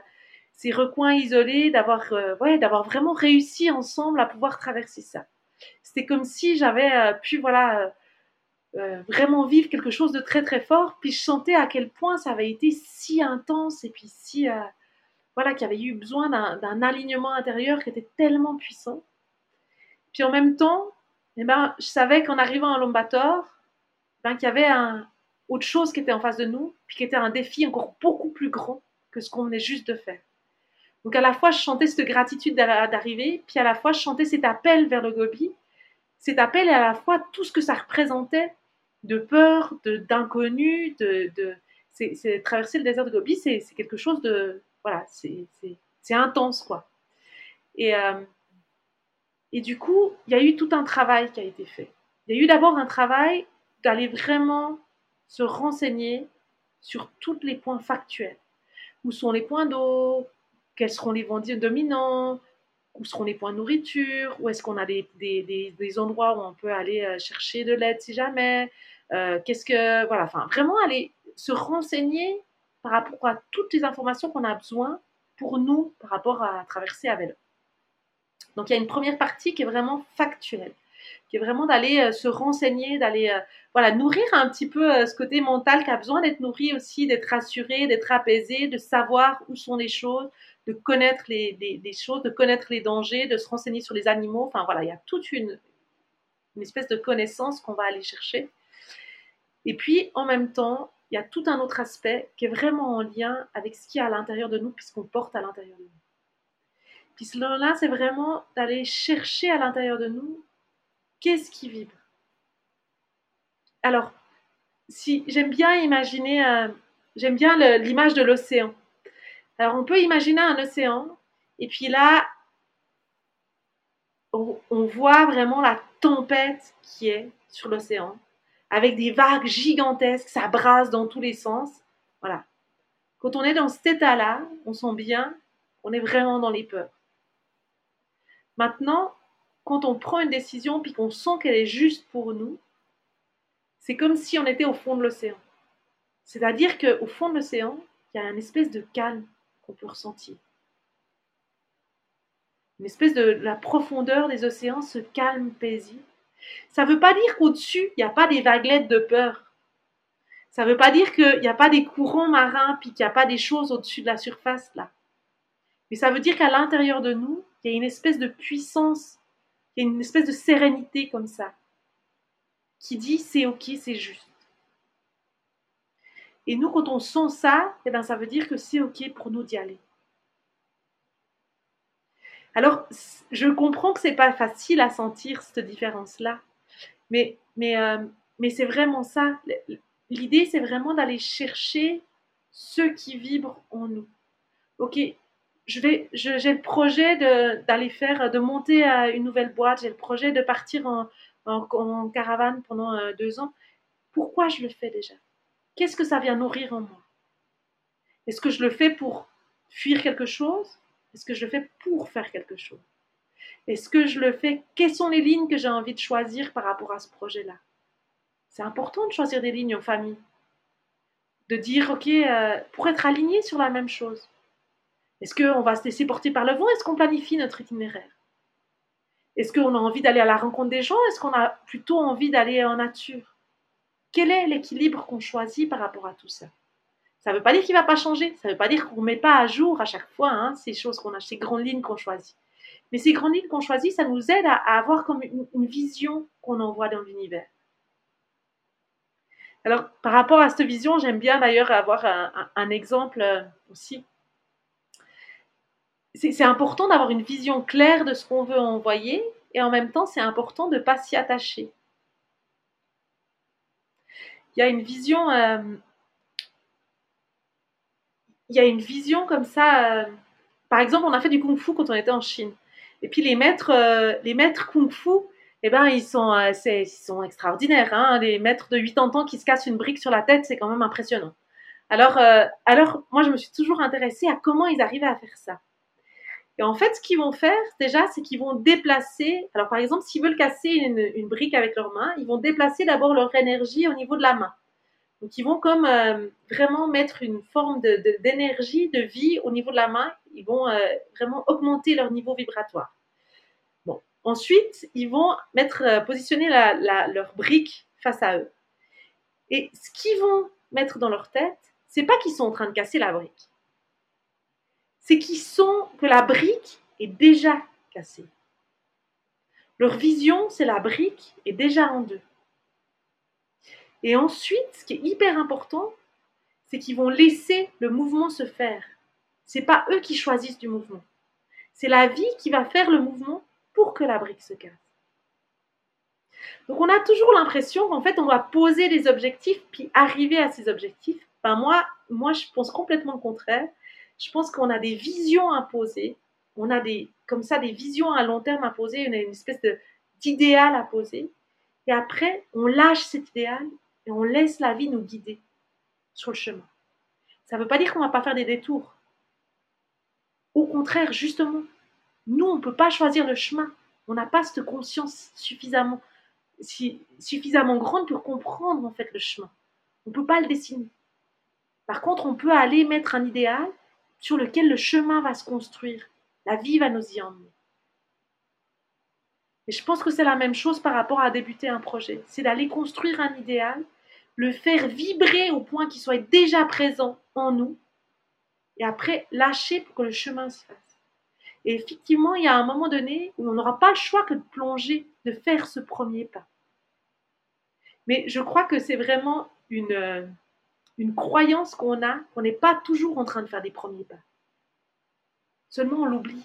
ces, recoins isolés, d'avoir euh, ouais, d'avoir vraiment réussi ensemble à pouvoir traverser ça. C'était comme si j'avais pu voilà vraiment vivre quelque chose de très très fort, puis je sentais à quel point ça avait été si intense et puis si voilà, qui avait eu besoin d'un alignement intérieur qui était tellement puissant. Puis en même temps, eh ben, je savais qu'en arrivant à Lombator, ben, qu'il y avait un, autre chose qui était en face de nous, puis qui était un défi encore beaucoup plus grand que ce qu'on venait juste de faire. Donc à la fois, je chantais cette gratitude d'arriver, puis à la fois, je chantais cet appel vers le Gobi, cet appel et à la fois tout ce que ça représentait de peur, d'inconnu, de, de, c'est traverser le désert de Gobi, c'est quelque chose de, voilà, c'est intense, quoi. Et, euh, et du coup, il y a eu tout un travail qui a été fait. Il y a eu d'abord un travail d'aller vraiment se renseigner sur tous les points factuels. Où sont les points d'eau? Quels seront les vents dominants, où seront les points de nourriture, où est-ce qu'on a des, des, endroits où on peut aller euh, chercher de l'aide si jamais, euh, qu'est-ce que, voilà, enfin, vraiment aller se renseigner par rapport à toutes les informations qu'on a besoin pour nous par rapport à traverser à vélo. Donc il y a une première partie qui est vraiment factuelle, qui est vraiment d'aller euh, se renseigner, d'aller voilà nourrir un petit peu ce côté mental qui a besoin d'être nourri aussi, d'être rassuré, d'être apaisé, de savoir où sont les choses, de connaître les, choses, de connaître les dangers, de se renseigner sur les animaux. Enfin voilà, il y a toute une espèce de connaissance qu'on va aller chercher. Et puis en même temps, il y a tout un autre aspect qui est vraiment en lien avec ce qu'il y a à l'intérieur de nous, puisqu'on porte à l'intérieur de nous. Puis là, c'est vraiment d'aller chercher à l'intérieur de nous qu'est-ce qui vibre. Alors, si j'aime bien imaginer, euh, j'aime bien l'image de l'océan. Alors, on peut imaginer un océan, et puis là, on, voit vraiment la tempête qui est sur l'océan, avec des vagues gigantesques, ça brasse dans tous les sens. Voilà. Quand on est dans cet état-là, on sent bien, on est vraiment dans les peurs. Maintenant, quand on prend une décision puis qu'on sent qu'elle est juste pour nous, c'est comme si on était au fond de l'océan. C'est-à-dire qu'au fond de l'océan, il y a une espèce de calme qu'on peut ressentir. Une espèce de la profondeur des océans, ce calme paisible. Ça ne veut pas dire qu'au-dessus, il n'y a pas des vaguelettes de peur. Ça ne veut pas dire qu'il n'y a pas des courants marins, puis qu'il n'y a pas des choses au-dessus de la surface, là. Mais ça veut dire qu'à l'intérieur de nous, il y a une espèce de puissance, il y a une espèce de sérénité comme ça, qui dit c'est ok, c'est juste. Et nous, quand on sent ça, eh ben, ça veut dire que c'est OK pour nous d'y aller. Alors, je comprends que ce n'est pas facile à sentir cette différence-là, mais, mais, euh, mais c'est vraiment ça. L'idée, c'est vraiment d'aller chercher ce qui vibre en nous. Ok, je vais, j'ai le projet d'aller faire, de monter à une nouvelle boîte, j'ai le projet de partir en, en caravane pendant euh, deux ans. Pourquoi je le fais déjà? Qu'est-ce que ça vient nourrir en moi? Est-ce que je le fais pour fuir quelque chose? Est-ce que je le fais pour faire quelque chose? Est-ce que je le fais? Quelles sont les lignes que j'ai envie de choisir par rapport à ce projet-là? C'est important de choisir des lignes en famille. De dire, OK, euh, pour être aligné sur la même chose. Est-ce qu'on va se laisser porter par le vent? Est-ce qu'on planifie notre itinéraire? Est-ce qu'on a envie d'aller à la rencontre des gens? Est-ce qu'on a plutôt envie d'aller en nature? Quel est l'équilibre qu'on choisit par rapport à tout ça? Ça ne veut pas dire qu'il ne va pas changer, ça ne veut pas dire qu'on ne met pas à jour à chaque fois hein, ces choses qu'on a, ces grandes lignes qu'on choisit. Mais ces grandes lignes qu'on choisit, ça nous aide à, avoir comme une, vision qu'on envoie dans l'univers. Alors, par rapport à cette vision, j'aime bien d'ailleurs avoir un, exemple euh, aussi. C'est important d'avoir une vision claire de ce qu'on veut envoyer et en même temps, c'est important de ne pas s'y attacher il y a une vision, euh, il y a une vision comme ça. Euh, par exemple, on a fait du kung-fu quand on était en Chine. Et puis les maîtres, euh, les maîtres kung-fu, eh ben, ils sont, ils sont extraordinaires. Hein. Les maîtres de 80 ans qui se cassent une brique sur la tête, c'est quand même impressionnant. Alors, alors, moi, je me suis toujours intéressée à comment ils arrivaient à faire ça. Et en fait, ce qu'ils vont faire, déjà, c'est qu'ils vont déplacer. Alors, par exemple, s'ils veulent casser une, brique avec leurs mains, ils vont déplacer d'abord leur énergie au niveau de la main. Donc, ils vont euh, vraiment mettre une forme d'énergie, de, vie au niveau de la main. Ils vont euh, vraiment augmenter leur niveau vibratoire. Ensuite, ils vont mettre, euh, positionner leur brique face à eux. Et ce qu'ils vont mettre dans leur tête, c'est pas qu'ils sont en train de casser la brique c'est qu'ils sont que la brique est déjà cassée. Leur vision, c'est la brique est déjà en deux. Et ensuite, ce qui est hyper important, c'est qu'ils vont laisser le mouvement se faire. C'est pas eux qui choisissent du mouvement. C'est la vie qui va faire le mouvement pour que la brique se casse. Donc on a toujours l'impression qu'en fait on va poser des objectifs puis arriver à ces objectifs. Ben moi, moi je pense complètement le contraire je pense qu'on a des visions imposées, on a des, comme ça des visions à long terme imposées, on a une espèce d'idéal à poser, et après on lâche cet idéal et on laisse la vie nous guider sur le chemin. Ça ne veut pas dire qu'on ne va pas faire des détours. au contraire, justement, nous, on ne peut pas choisir le chemin. On n'a pas cette conscience suffisamment, suffisamment grande pour comprendre en fait le chemin. On ne peut pas le dessiner. Par contre, on peut aller mettre un idéal sur lequel le chemin va se construire. La vie va nous y emmener. Et je pense que c'est la même chose par rapport à débuter un projet. C'est d'aller construire un idéal, le faire vibrer au point qu'il soit déjà présent en nous, et après lâcher pour que le chemin se fasse. Et effectivement, il y a un moment donné où on n'aura pas le choix que de plonger, de faire ce premier pas. Mais je crois que c'est vraiment une, euh, une croyance qu'on a, qu'on n'est pas toujours en train de faire des premiers pas. Seulement, on l'oublie.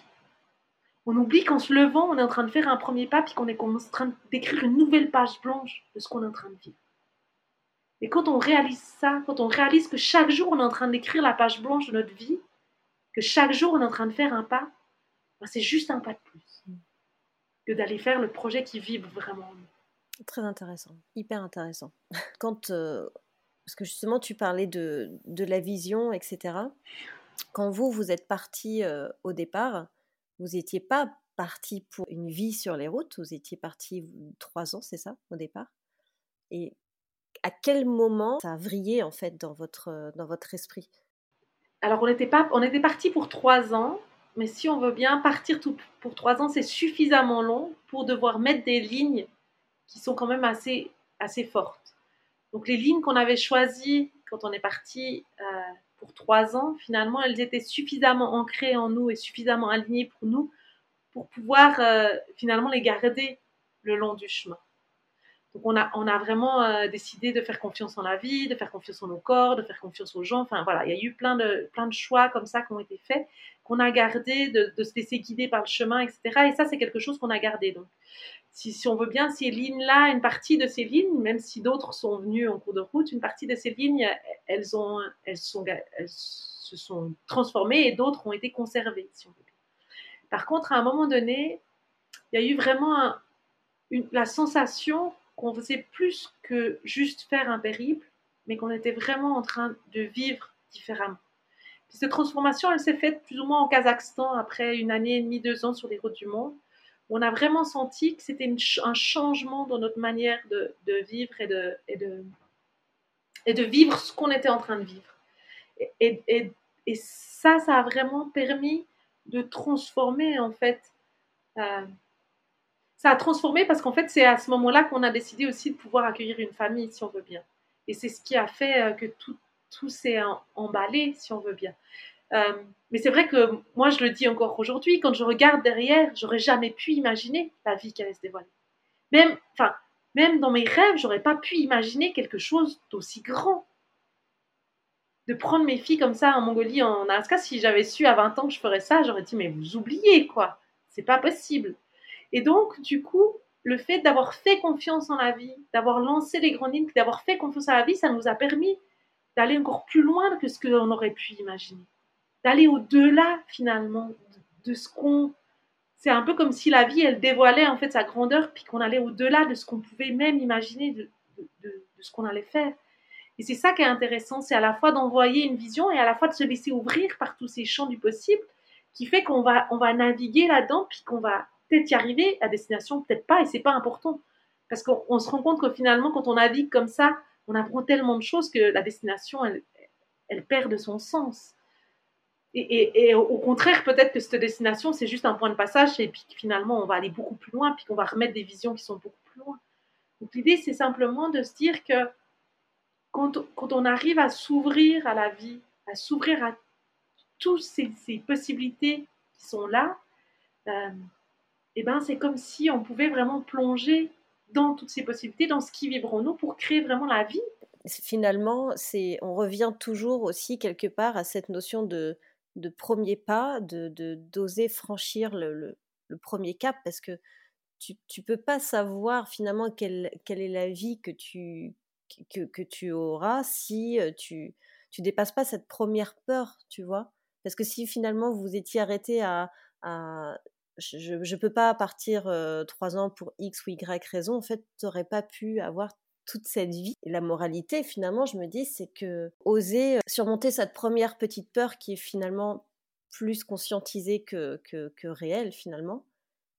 On oublie qu'en se levant, on est en train de faire un premier pas, puis qu'on est en train d'écrire une nouvelle page blanche de ce qu'on est en train de vivre. Et quand on réalise ça, quand on réalise que chaque jour, on est en train d'écrire la page blanche de notre vie, que chaque jour, on est en train de faire un pas, ben, c'est juste un pas de plus que d'aller faire le projet qui vibre vraiment. Très intéressant, hyper intéressant. Quand, euh, parce que justement, tu parlais de, de, la vision, etc. Quand vous, vous êtes parti euh, au départ, vous n'étiez pas parti pour une vie sur les routes, vous étiez parti trois ans, c'est ça, au départ? Et à quel moment ça a vrillé, en fait, dans votre, dans votre esprit? Alors, on était, on était parti pour trois ans, mais si on veut bien partir tout pour trois ans, c'est suffisamment long pour devoir mettre des lignes qui sont quand même assez, assez fortes. Donc, les lignes qu'on avait choisies quand on est parti euh, pour trois ans, finalement, elles étaient suffisamment ancrées en nous et suffisamment alignées pour nous pour pouvoir euh, finalement les garder le long du chemin. Donc on a, on a vraiment euh, décidé de faire confiance en la vie, de faire confiance en nos corps, de faire confiance aux gens. Enfin voilà, il y a eu plein de, plein de choix comme ça qui ont été faits, qu'on a gardé, de, se laisser guider par le chemin, etc. Et ça, c'est quelque chose qu'on a gardé. Donc si, si, on veut bien, ces lignes-là, une partie de ces lignes, même si d'autres sont venues en cours de route, une partie de ces lignes, elles, ont, elles, sont, elles se sont transformées et d'autres ont été conservées. Par contre, à un moment donné, il y a eu vraiment la sensation qu'on faisait plus que juste faire un périple, mais qu'on était vraiment en train de vivre différemment. cette transformation, elle s'est faite plus ou moins en Kazakhstan après une année et demie, deux ans sur les routes du monde. On a vraiment senti que c'était un changement dans notre manière de, vivre et de, et, de, et de vivre ce qu'on était en train de vivre. Et, ça, ça a vraiment permis de transformer en fait euh, ça a transformé parce qu'en fait, c'est à ce moment-là qu'on a décidé aussi de pouvoir accueillir une famille, si on veut bien. Et c'est ce qui a fait euh, que tout, tout s'est emballé, si on veut bien. Euh, mais c'est vrai que moi, je le dis encore aujourd'hui, quand je regarde derrière, j'aurais jamais pu imaginer la vie qui allait se dévoiler. Même, enfin, même dans mes rêves, j'aurais pas pu imaginer quelque chose d'aussi grand. De prendre mes filles comme ça en Mongolie, en Alaska, si j'avais su à 20 ans que je ferais ça, j'aurais dit, mais vous oubliez, quoi. C'est pas possible. Et donc, du coup, le fait d'avoir fait confiance en la vie, d'avoir lancé les grandes lignes, d'avoir fait confiance à la vie, ça nous a permis d'aller encore plus loin que ce qu'on aurait pu imaginer. D'aller au-delà, finalement, de, ce qu'on. C'est un peu comme si la vie, elle dévoilait en fait sa grandeur, puis qu'on allait au-delà de ce qu'on pouvait même imaginer de, ce qu'on allait faire. Et c'est ça qui est intéressant, c'est à la fois d'envoyer une vision et à la fois de se laisser ouvrir par tous ces champs du possible, qui fait qu'on va, va naviguer là-dedans, puis qu'on va peut-être y arriver, à destination, peut-être pas, et c'est pas important. Parce qu'on se rend compte que finalement, quand on navigue comme ça, on apprend tellement de choses que la destination, elle, perd de son sens. Et, au contraire, peut-être que cette destination, c'est juste un point de passage, et puis finalement, on va aller beaucoup plus loin, puis qu'on va remettre des visions qui sont beaucoup plus loin. Donc l'idée, c'est simplement de se dire que quand, quand on arrive à s'ouvrir à la vie, à s'ouvrir à toutes ces, ces, possibilités qui sont là, euh, eh ben, c'est comme si on pouvait vraiment plonger dans toutes ces possibilités, dans ce qui vibre en nous pour créer vraiment la vie. Finalement, c'est, on revient toujours aussi quelque part à cette notion de, de premier pas, de, d'oser franchir le, le, premier cap, parce que tu ne peux pas savoir finalement quelle, quelle est la vie que tu, que, que tu auras si euh, tu tu dépasses pas cette première peur, tu vois. Parce que si finalement vous étiez arrêté à, à je ne peux pas partir trois ans pour X ou Y raison. En fait, tu n'aurais pas pu avoir toute cette vie. La moralité, finalement, je me dis, c'est que oser surmonter cette première petite peur qui est finalement plus conscientisé que, que, réel finalement,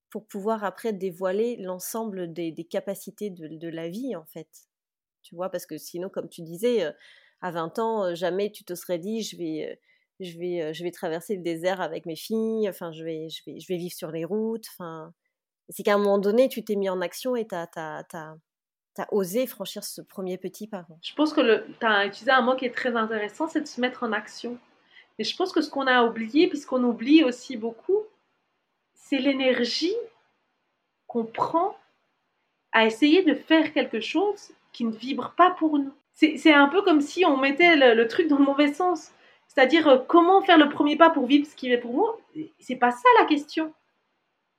pour pouvoir après dévoiler l'ensemble des, capacités de, la vie en fait. Tu vois, parce que sinon, comme tu disais, à 20 ans, jamais tu te serais dit, je vais, je vais, je vais traverser le désert avec mes filles, enfin, je vais, je vais, je vais vivre sur les routes, enfin, c'est qu'à un moment donné, tu t'es mis en action et tu as, osé franchir ce premier petit pas. Je pense que tu as utilisé un mot qui est très intéressant, c'est de se mettre en action. Et je pense que ce qu'on a oublié, puisqu'on oublie aussi beaucoup, c'est l'énergie qu'on prend à essayer de faire quelque chose qui ne vibre pas pour nous. C'est un peu comme si on mettait le, truc dans le mauvais sens. C'est-à-dire, euh, comment faire le premier pas pour vivre ce qui est pour moi? C'est pas ça la question.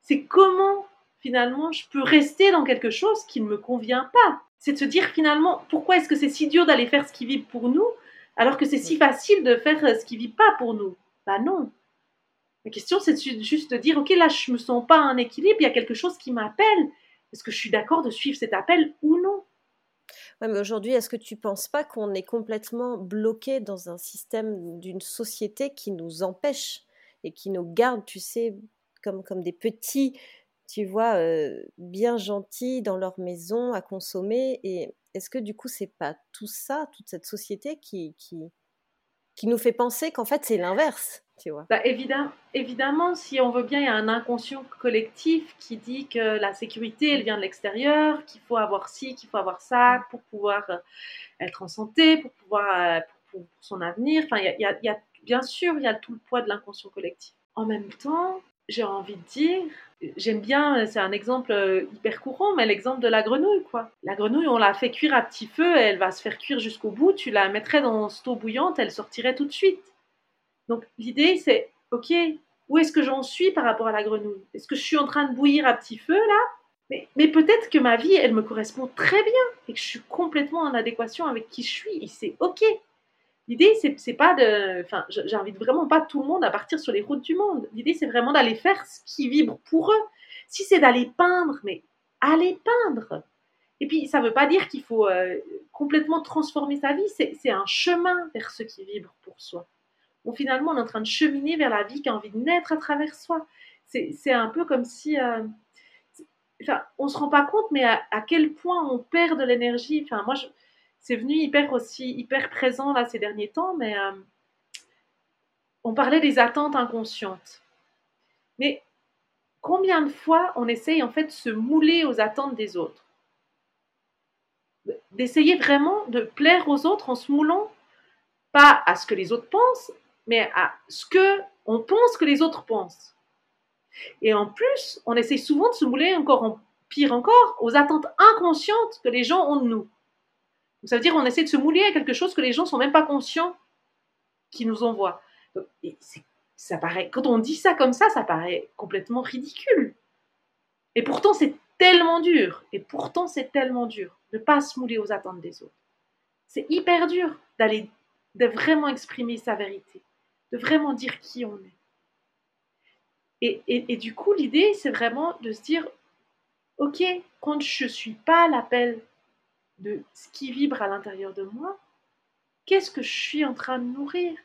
C'est comment finalement, je peux rester dans quelque chose qui ne me convient pas? C'est de se dire finalement, pourquoi est-ce que c'est si dur d'aller faire ce qui vibre pour nous, alors que c'est si facile de faire ce qui vibre pas pour nous? Bah non. La question, c'est juste de dire, ok, là, je me sens pas en équilibre, il y a quelque chose qui m'appelle. Est-ce que je suis d'accord de suivre cet appel ou Ouais, mais aujourd'hui, est-ce que tu penses pas qu'on est complètement bloqué dans un système d'une société qui nous empêche et qui nous garde, tu sais, comme, comme des petits tu vois, bien gentils dans leur maison à consommer? Et est-ce que du coup, c'est pas tout ça, toute cette société qui, qui, qui nous fait penser qu'en fait, c'est l'inverse? Tu bah, évidemment, si on veut bien, il y a un inconscient collectif qui dit que la sécurité, elle vient de l'extérieur, qu'il faut avoir ci, qu'il faut avoir ça pour pouvoir être en santé, pour pouvoir pour, son avenir. Enfin, y a, bien sûr, il y a tout le poids de l'inconscient collectif. En même temps, j'ai envie de dire, j'aime bien, c'est un exemple euh, hyper courant, mais l'exemple de la grenouille, quoi. La grenouille, on la fait cuire à petit feu, elle va se faire cuire jusqu'au bout, tu la mettrais dans cette eau bouillante, elle sortirait tout de suite. Donc l'idée, c'est, ok, où est-ce que j'en suis par rapport à la grenouille? Est-ce que je suis en train de bouillir à petit feu, là? Mais, mais peut-être que ma vie, elle me correspond très bien et que je suis complètement en adéquation avec qui je suis, et c'est ok. L'idée, c'est pas de. Enfin, j'invite vraiment pas tout le monde à partir sur les routes du monde. L'idée, c'est vraiment d'aller faire ce qui vibre pour eux. Si c'est d'aller peindre, mais allez peindre. Et puis, ça ne veut pas dire qu'il faut euh, complètement transformer sa vie. C'est un chemin vers ce qui vibre pour soi. Bon, finalement, on est en train de cheminer vers la vie qui a envie de naître à travers soi. C'est un peu comme si. Euh, on ne se rend pas compte, mais à, quel point on perd de l'énergie. Enfin, moi, c'est venu hyper aussi hyper présent là ces derniers temps, mais euh, on parlait des attentes inconscientes. Mais combien de fois on essaye en fait de se mouler aux attentes des autres? D'essayer vraiment de plaire aux autres en se moulant pas à ce que les autres pensent, mais à ce que on pense que les autres pensent. Et en plus, on essaye souvent de se mouler encore pire encore aux attentes inconscientes que les gens ont de nous ça veut dire qu'on essaie de se mouler à quelque chose que les gens sont même pas conscients qu'ils nous envoient. ça paraît, quand on dit ça comme ça, ça paraît complètement ridicule. Et pourtant, c'est tellement dur. Et pourtant, c'est tellement dur de ne pas se mouler aux attentes des autres. C'est hyper dur d'aller, de vraiment exprimer sa vérité, de vraiment dire qui on est. Et, et du coup, l'idée, c'est vraiment de se dire, ok, quand je ne suis pas l'appel de ce qui vibre à l'intérieur de moi, qu'est-ce que je suis en train de nourrir?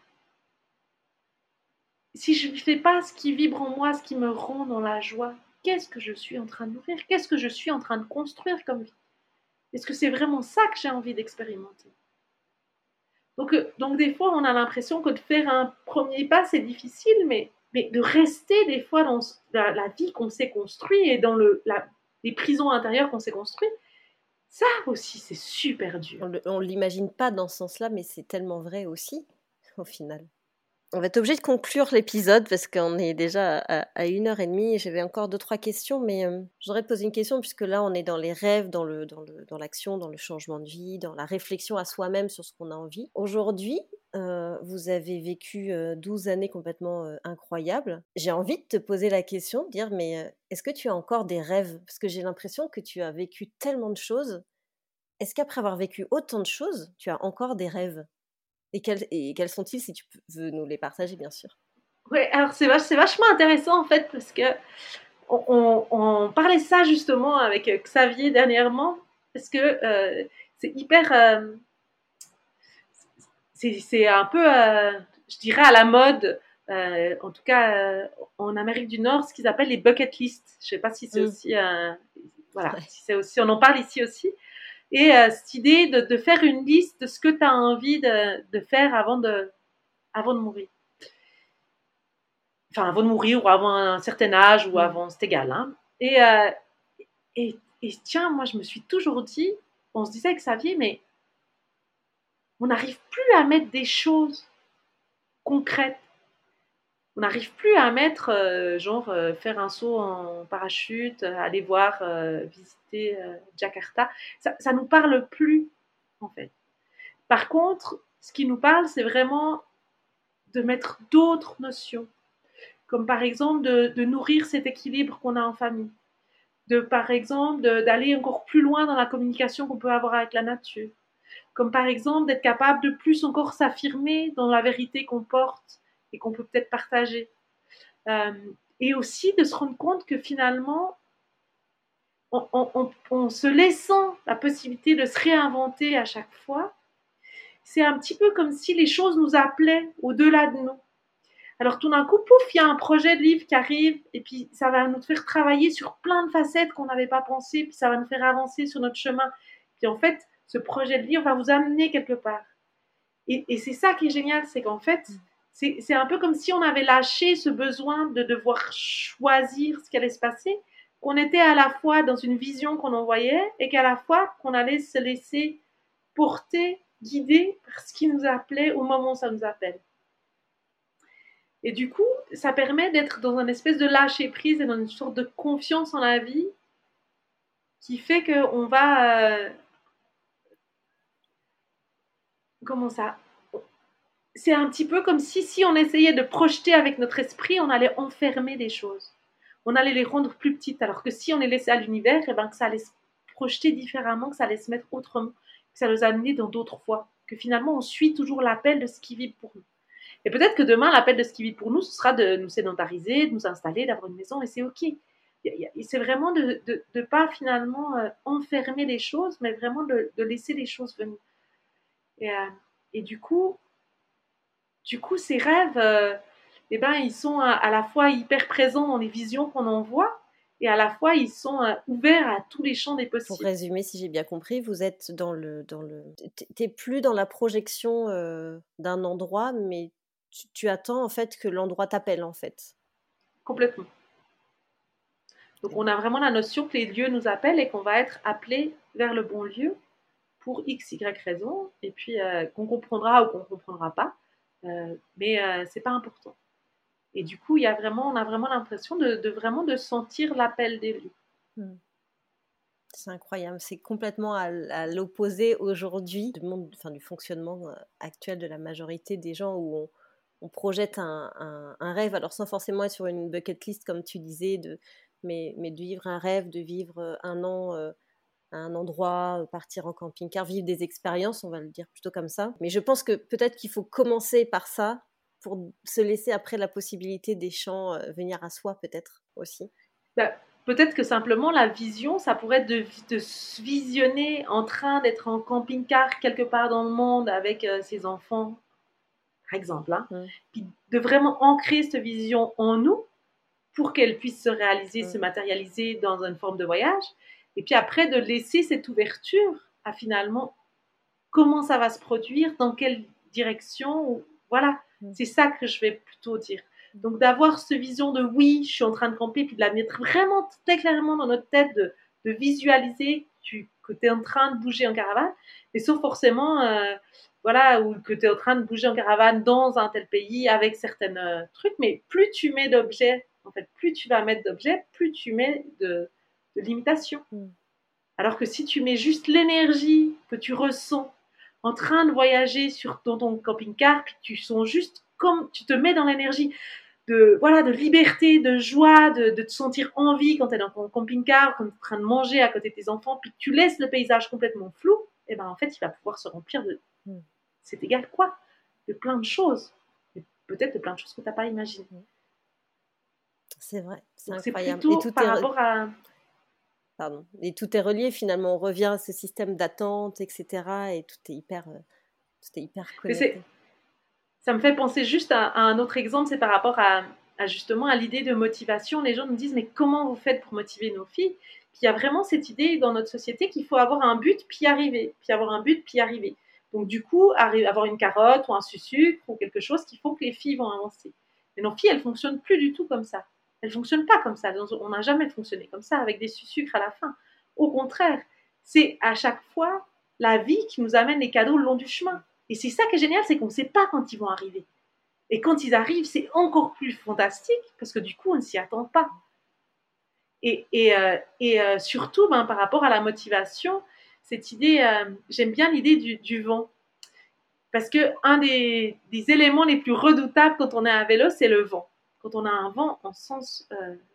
Si je ne fais pas ce qui vibre en moi, ce qui me rend dans la joie, qu'est-ce que je suis en train de nourrir? Qu'est-ce que je suis en train de construire comme vie? Est-ce que c'est vraiment ça que j'ai envie d'expérimenter? Donc, euh, donc des fois, on a l'impression que de faire un premier pas, c'est difficile, mais, mais de rester des fois dans la, vie qu'on s'est construite et dans le, les prisons intérieures qu'on s'est construites, ça aussi, c'est super dur. On ne l'imagine pas dans ce sens-là, mais c'est tellement vrai aussi, au final. On va être obligé de conclure l'épisode parce qu'on est déjà à, une heure et demie. J'avais encore deux, trois questions, mais euh, j'aurais posé une question puisque là, on est dans les rêves, dans, le, dans, le, dans l'action, dans le changement de vie, dans la réflexion à soi-même sur ce qu'on a envie. Aujourd'hui, euh, vous avez vécu 12 euh, années complètement incroyables. J'ai envie de te poser la question, de dire, mais est-ce que tu as encore des rêves? Parce que j'ai l'impression que tu as vécu tellement de choses. Est-ce qu'après avoir vécu autant de choses, tu as encore des rêves? Et quels, et quels sont-ils si tu veux nous les partager, bien sûr? Oui, alors c'est, vachement intéressant en fait, parce que on, parlait ça justement avec Xavier dernièrement, parce que c'est hyper c'est un peu, euh, je dirais, à la mode en tout cas en Amérique du Nord, ce qu'ils appellent les bucket lists. Je ne sais pas si c'est mm. aussi, voilà, si c'est aussi, on en parle ici aussi. Et cette idée de, de, faire une liste de ce que tu as envie de, de, faire avant de, avant de mourir. Enfin, avant de mourir ou avant un certain âge ou mm. avant, c'est égal. Hein. Et, et, et tiens, moi, je me suis toujours dit, on se disait avec Xavier, mais on n'arrive plus à mettre des choses concrètes. On n'arrive plus à mettre, euh, genre, euh, faire un saut en parachute, euh, aller voir, visiter Jakarta. Ça, ça nous parle plus, en fait. Par contre, ce qui nous parle, c'est vraiment de mettre d'autres notions, comme par exemple de nourrir cet équilibre qu'on a en famille de par exemple d'aller encore plus loin dans la communication qu'on peut avoir avec la nature, comme par exemple d'être capable de plus encore s'affirmer dans la vérité qu'on porte et qu'on peut peut-être partager. Euh, et aussi de se rendre compte que finalement, en, se laissant la possibilité de se réinventer à chaque fois, c'est un petit peu comme si les choses nous appelaient au-delà de nous. Alors tout d'un coup, pouf, il y a un projet de livre qui arrive et puis ça va nous faire travailler sur plein de facettes qu'on n'avait pas pensé, puis ça va nous faire avancer sur notre chemin. Puis en fait, ce projet de livre va vous amener quelque part. Et, c'est ça qui est génial, c'est qu'en fait, c'est un peu comme si on avait lâché ce besoin de devoir choisir ce qui allait se passer, qu'on était à la fois dans une vision qu'on envoyait et qu'à la fois qu'on allait se laisser porter, guider par ce qui nous appelait au moment où ça nous appelle. Et du coup, ça permet d'être dans un espèce de lâcher prise et dans une sorte de confiance en la vie qui fait qu'on va. Euh, comment ça C'est un petit peu comme si, si on essayait de projeter avec notre esprit, on allait enfermer des choses. On allait les rendre plus petites. Alors que si on les laissait à l'univers, eh ben, que ça allait se projeter différemment, que ça allait se mettre autrement, que ça nous amener dans d'autres voies. Que finalement, on suit toujours l'appel de ce qui vit pour nous. Et peut-être que demain, l'appel de ce qui vit pour nous, ce sera de nous sédentariser, de nous installer, d'avoir une maison, et c'est OK. C'est vraiment de ne pas finalement euh, enfermer les choses, mais vraiment de, laisser les choses venir. Et, euh, et, du coup, du coup, ces rêves, euh, eh ben, ils sont à, la fois hyper présents dans les visions qu'on envoie, et à la fois ils sont ouverts à tous les champs des possibles. Pour résumer, si j'ai bien compris, vous êtes dans le dans le t'es plus dans la projection d'un endroit, mais tu, attends en fait que l'endroit t'appelle en fait. Complètement. Donc on a vraiment la notion que les lieux nous appellent et qu'on va être appelé vers le bon lieu pour x, y raison, et puis euh, qu'on comprendra ou qu'on ne comprendra pas, euh, mais euh, c'est pas important. Et du coup, il y a vraiment, on a vraiment l'impression de, vraiment de sentir l'appel des lieux. Hmm. C'est incroyable, c'est complètement à, l'opposé aujourd'hui du monde, enfin, du fonctionnement actuel de la majorité des gens où on, projette un, rêve, alors sans forcément être sur une bucket list comme tu disais, de, mais, mais de vivre un rêve, de vivre euh, un an euh, à un endroit, euh, partir en camping-car, vivre des expériences, on va le dire plutôt comme ça. Mais je pense que peut-être qu'il faut commencer par ça pour se laisser après la possibilité des champs venir à soi peut-être aussi. Bah, peut-être que simplement la vision, ça pourrait être de, de se visionner en train d'être en camping-car quelque part dans le monde avec ses enfants par exemple, hein, puis de vraiment ancrer cette vision en nous pour qu'elle puisse se réaliser, se matérialiser dans une forme de voyage, et puis après de laisser cette ouverture à finalement comment ça va se produire, dans quelle direction, voilà, c'est ça que je vais plutôt dire. Donc d'avoir cette vision de oui, je suis en train de camper, puis de la mettre vraiment très clairement dans notre tête, de, visualiser que tu es en train de bouger en caravane, mais sauf forcément euh, voilà, ou que tu es en train de bouger en caravane dans un tel pays avec certains euh, trucs, mais plus tu mets d'objets, en fait, plus tu vas mettre d'objets, plus tu mets de, limitations. Mm. Alors que si tu mets juste l'énergie que tu ressens en train de voyager sur dans ton camping-car, tu sens juste comme tu te mets dans l'énergie de voilà de liberté, de joie, de, te sentir en vie quand tu es dans ton camping-car, quand tu es en train de manger à côté de tes enfants, puis que tu laisses le paysage complètement flou, et eh ben en fait il va pouvoir se remplir de, mm c'est égal quoi? De plein de choses. Peut-être de plein de choses que tu n'as pas imaginées. C'est vrai, c'est incroyable. Et tout par rapport à... Pardon. Et tout est relié finalement. On revient à ce système d'attente, etc. Et tout est hyper, euh, tout est hyper connecté. ça me fait penser juste à, un autre exemple, c'est par rapport à, justement à l'idée de motivation. Les gens nous disent, mais comment vous faites pour motiver nos filles? Puis il y a vraiment cette idée dans notre société qu'il faut avoir un but, puis y arriver, puis avoir un but, puis y arriver. Donc du coup, avoir une carotte ou un sucre ou quelque chose qui font que les filles vont avancer. Mais nos filles, elles fonctionnent plus du tout comme ça. Elles fonctionnent pas comme ça. On n'a jamais fonctionné comme ça avec des sucres à la fin. Au contraire, c'est à chaque fois la vie qui nous amène les cadeaux le long du chemin. Et c'est ça qui est génial, c'est qu'on ne sait pas quand ils vont arriver. Et quand ils arrivent, c'est encore plus fantastique parce que du coup, on ne s'y attend pas. Et, euh, euh, surtout, ben, par rapport à la motivation, cette idée, euh, j'aime bien l'idée du, vent. Parce que un des, éléments les plus redoutables quand on est à vélo, c'est le vent. Quand on a un vent en sens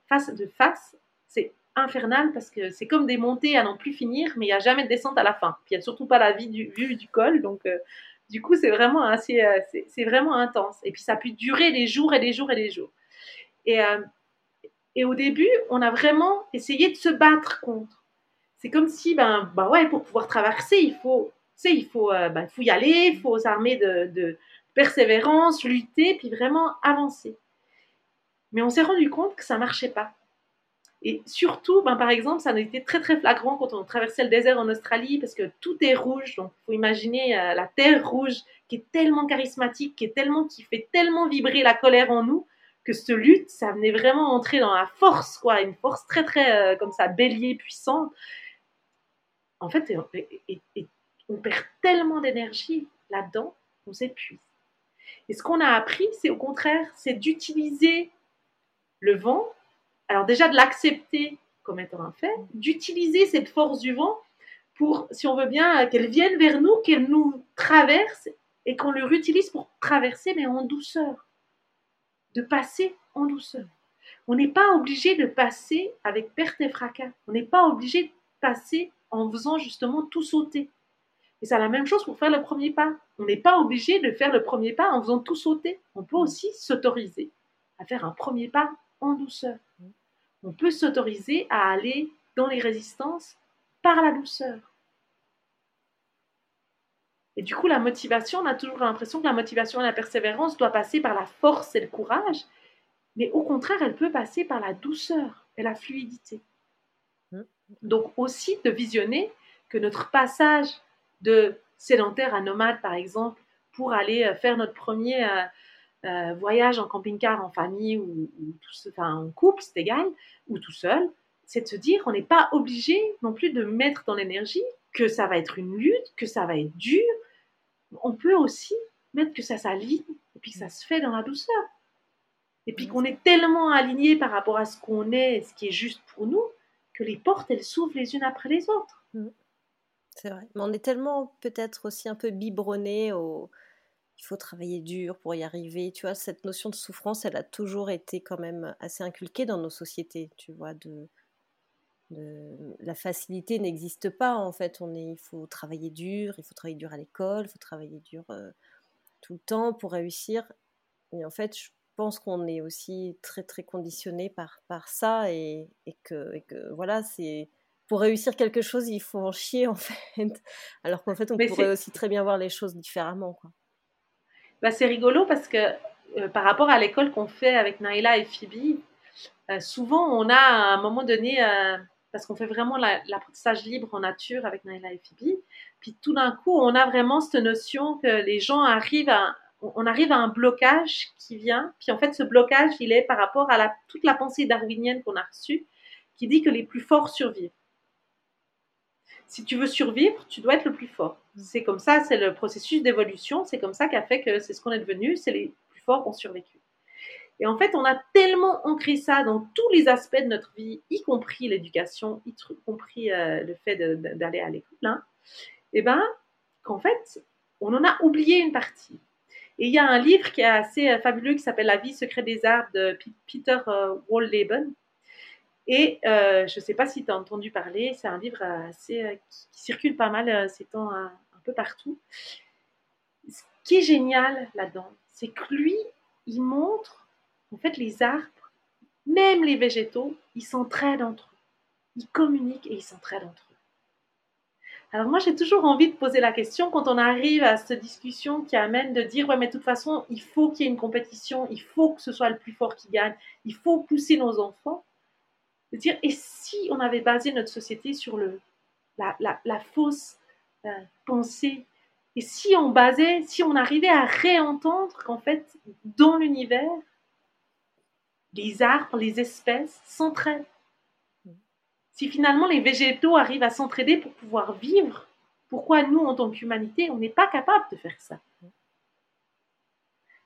face de face, c'est infernal parce que c'est comme des montées à n'en plus finir, mais il n'y a jamais de descente à la fin. Puis il n'y a surtout pas la vue du, du col, donc du coup, c'est vraiment assez, euh, c'est vraiment intense. Et puis, ça a pu durer des jours et des jours et des jours. Et, euh, au début, on a vraiment essayé de se battre contre. C'est comme si, ben, ben ouais, pour pouvoir traverser, il faut, il faut, euh, ben, faut y aller, il faut s'armer de persévérance, lutter, puis vraiment avancer. Mais on s'est rendu compte que ça marchait pas. Et surtout, ben, par exemple, ça a été très très flagrant quand on traversait le désert en Australie parce que tout est rouge. Donc, il faut imaginer euh, la terre rouge qui est tellement charismatique, qui est tellement, qui fait tellement vibrer la colère en nous que ce lutte, ça venait vraiment entrer dans la force, quoi, une force très très euh, comme ça, bélier puissante. En fait, on perd tellement d'énergie là-dedans, on s'épuise. Et ce qu'on a appris, c'est au contraire, c'est d'utiliser le vent alors déjà de l'accepter comme étant un fait, d'utiliser cette force du vent pour, si on veut bien, qu'elle vienne vers nous, qu'elle nous traverse et qu'on le réutilise pour traverser, mais en douceur. De passer en douceur. On n'est pas obligé de passer avec perte et fracas. On n'est pas obligé de passer en faisant justement tout sauter. Et c'est la même chose pour faire le premier pas. On n'est pas obligé de faire le premier pas en faisant tout sauter. On peut aussi s'autoriser à faire un premier pas en douceur on peut s'autoriser à aller dans les résistances par la douceur. Et du coup, la motivation, on a toujours l'impression que la motivation et la persévérance doivent passer par la force et le courage, mais au contraire, elle peut passer par la douceur et la fluidité. Donc aussi de visionner que notre passage de sédentaire à nomade, par exemple, pour aller euh, faire notre premier euh, voyage en camping-car en famille ou, enfin, en couple, c'est égal, ou tout seul, c'est de se dire on n'est pas obligé non plus de mettre dans l'énergie que ça va être une lutte, que ça va être dur. On peut aussi mettre que ça s'aligne et puis que ça se fait dans la douceur. Et puis qu'on est tellement aligné par rapport à ce qu'on est, ce qui est juste pour nous, que les portes, elles s'ouvrent les unes après les autres. Mmh. C'est vrai. Mais on est tellement peut-être aussi un peu biberonné au, il faut travailler dur pour y arriver. Tu vois, cette notion de souffrance, elle a toujours été quand même assez inculquée dans nos sociétés. Tu vois, de, la facilité n'existe pas en fait. On est, il faut travailler dur, il faut travailler dur à l'école, il faut travailler dur euh, tout le temps pour réussir. Et en fait, je pense qu'on est aussi très très conditionné par, par ça et, que, et que voilà, c'est pour réussir quelque chose, il faut en chier en fait. Alors qu'en fait, on pourrait aussi très bien voir les choses différemment. Quoi. Bah, c'est rigolo parce que euh, par rapport à l'école qu'on fait avec Naila et Phoebe, euh, souvent on a à un moment donné, euh, parce qu'on fait vraiment l'apprentissage libre en nature avec Naila et Phoebe, puis tout d'un coup on a vraiment cette notion que les gens arrivent à, on arrive à un blocage qui vient, puis en fait ce blocage il est par rapport à toute la pensée darwinienne qu'on a reçue, qui dit que les plus forts survivent si tu veux survivre, tu dois être le plus fort. C'est comme ça, c'est le processus d'évolution, c'est comme ça qu'a fait que c'est ce qu'on est devenu, c'est les plus forts ont survécu. Et en fait, on a tellement ancré ça dans tous les aspects de notre vie, y compris l'éducation, y compris euh, le fait d'aller à l'école, hein, et eh ben, qu'en fait, on en a oublié une partie. Et il y a un livre qui est assez euh, fabuleux qui s'appelle La vie secrète des arbres de Peter euh, Walleben, et euh, je ne sais pas si tu as entendu parler, c'est un livre assez, euh, qui, circule pas mal euh, ces temps un, peu partout. Ce qui est génial là-dedans, c'est que lui, il montre, en fait, les arbres, même les végétaux, ils s'entraident entre eux. Ils communiquent et ils s'entraident entre eux. Alors moi, j'ai toujours envie de poser la question quand on arrive à cette discussion qui amène de dire, ouais, mais de toute façon, il faut qu'il y ait une compétition, il faut que ce soit le plus fort qui gagne, il faut pousser nos enfants. De dire, et si on avait basé notre société sur la, fausse euh, pensée? Et si on basait, si on arrivait à réentendre qu'en fait, dans l'univers, les arbres, les espèces s'entraident? Si finalement les végétaux arrivent à s'entraider pour pouvoir vivre, pourquoi nous, en tant qu'humanité, on n'est pas capable de faire ça?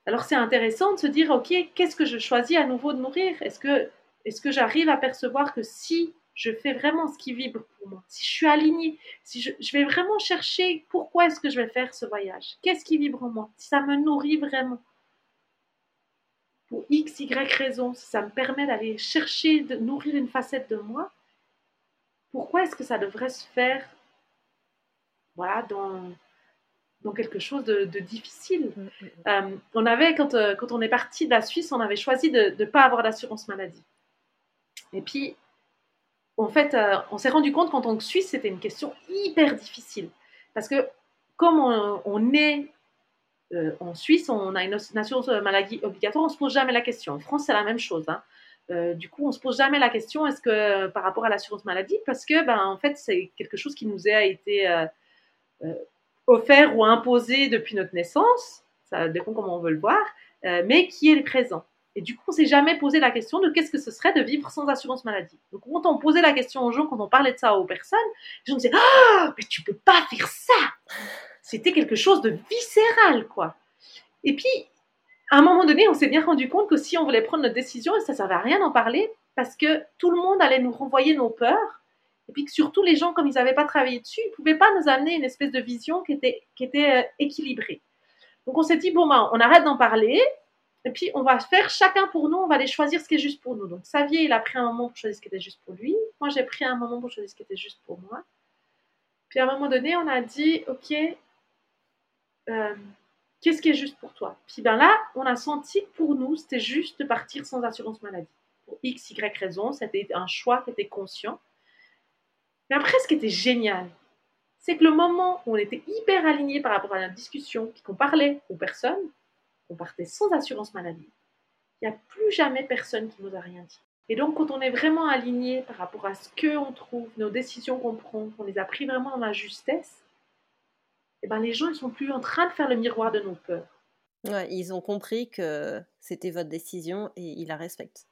Alors c'est intéressant de se dire, ok, qu'est-ce que je choisis à nouveau de nourrir Est-ce que, est que j'arrive à percevoir que si je fais vraiment ce qui vibre pour moi, si je suis alignée, si je, je vais vraiment chercher pourquoi est-ce que je vais faire ce voyage, qu'est-ce qui vibre en moi, si ça me nourrit vraiment, pour X, Y raison, si ça me permet d'aller chercher, de nourrir une facette de moi, pourquoi est-ce que ça devrait se faire voilà, dans, dans quelque chose de, difficile? Mm, mm, mm. Euh, On avait, quand, euh, quand on est parti de la Suisse, on avait choisi de ne pas avoir d'assurance maladie. Et puis, en fait, euh, on s'est rendu compte qu'en tant que Suisse, c'était une question hyper difficile. Parce que comme on, est en Suisse, on a une, assurance maladie obligatoire, on ne se pose jamais la question. En France, c'est la même chose. Hein. Euh, du coup, on se pose jamais la question est-ce que par rapport à l'assurance maladie, parce que ben en fait c'est quelque chose qui nous a été euh, euh, offert ou imposé depuis notre naissance, ça dépend comment on veut le voir, mais qui est présent. Et du coup, on s'est jamais posé la question de qu'est-ce que ce serait de vivre sans assurance maladie. Donc quand on posait la question aux gens, quand on parlait de ça aux personnes, les gens disaient ah mais tu peux pas faire ça. C'était quelque chose de viscéral quoi. Et puis à un moment donné, on s'est bien rendu compte que si on voulait prendre notre décision, ça ne servait à rien d'en parler, parce que tout le monde allait nous renvoyer nos peurs, et puis que surtout les gens, comme ils n'avaient pas travaillé dessus, ils ne pouvaient pas nous amener une espèce de vision qui était, qui était euh, équilibrée. Donc on s'est dit, bon, ben, on arrête d'en parler, et puis on va faire chacun pour nous, on va aller choisir ce qui est juste pour nous. Donc Xavier, il a pris un moment pour choisir ce qui était juste pour lui, moi j'ai pris un moment pour choisir ce qui était juste pour moi. Puis à un moment donné, on a dit, ok, euh, Qu'est-ce qui est juste pour toi? Puis ben là, on a senti que pour nous, c'était juste de partir sans assurance maladie. Pour X, Y raison, c'était un choix qui était conscient. Mais après, ce qui était génial, c'est que le moment où on était hyper aligné par rapport à la discussion, qu'on parlait aux personnes, on partait sans assurance maladie. Il n'y a plus jamais personne qui nous a rien dit. Et donc, quand on est vraiment aligné par rapport à ce qu'on trouve, nos décisions qu'on prend, qu'on les a pris vraiment dans la justesse, eh ben, les gens ne sont plus en train de faire le miroir de nos peurs. Ouais, ils ont compris que c'était votre décision et ils la respectent.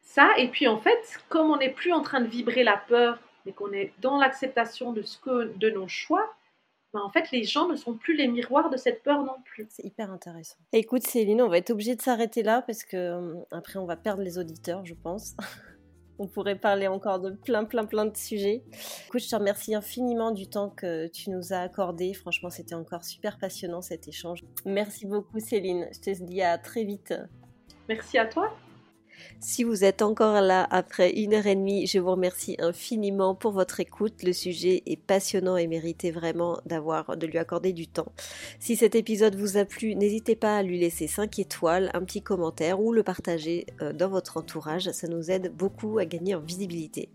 Ça, et puis en fait, comme on n'est plus en train de vibrer la peur, mais qu'on est dans l'acceptation de, ce que, de nos choix, ben en fait, les gens ne sont plus les miroirs de cette peur non plus. C'est hyper intéressant. Écoute, Céline, on va être obligé de s'arrêter là parce que euh, après, on va perdre les auditeurs, je pense. On pourrait parler encore de plein, plein, plein de sujets. Écoute, je te remercie infiniment du temps que tu nous as accordé. Franchement, c'était encore super passionnant cet échange. Merci beaucoup, Céline. Je te dis à très vite. Merci à toi. Si vous êtes encore là après une heure et demie, je vous remercie infiniment pour votre écoute. Le sujet est passionnant et méritait vraiment d'avoir, de lui accorder du temps. Si cet épisode vous a plu, n'hésitez pas à lui laisser 5 étoiles, un petit commentaire ou le partager euh, dans votre entourage. Ça nous aide beaucoup à gagner en visibilité.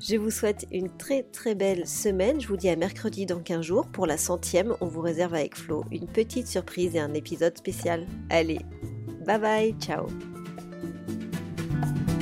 Je vous souhaite une très très belle semaine. Je vous dis à mercredi dans 15 jours. Pour la centième, on vous réserve avec Flo une petite surprise et un épisode spécial. Allez, bye bye, ciao Bye.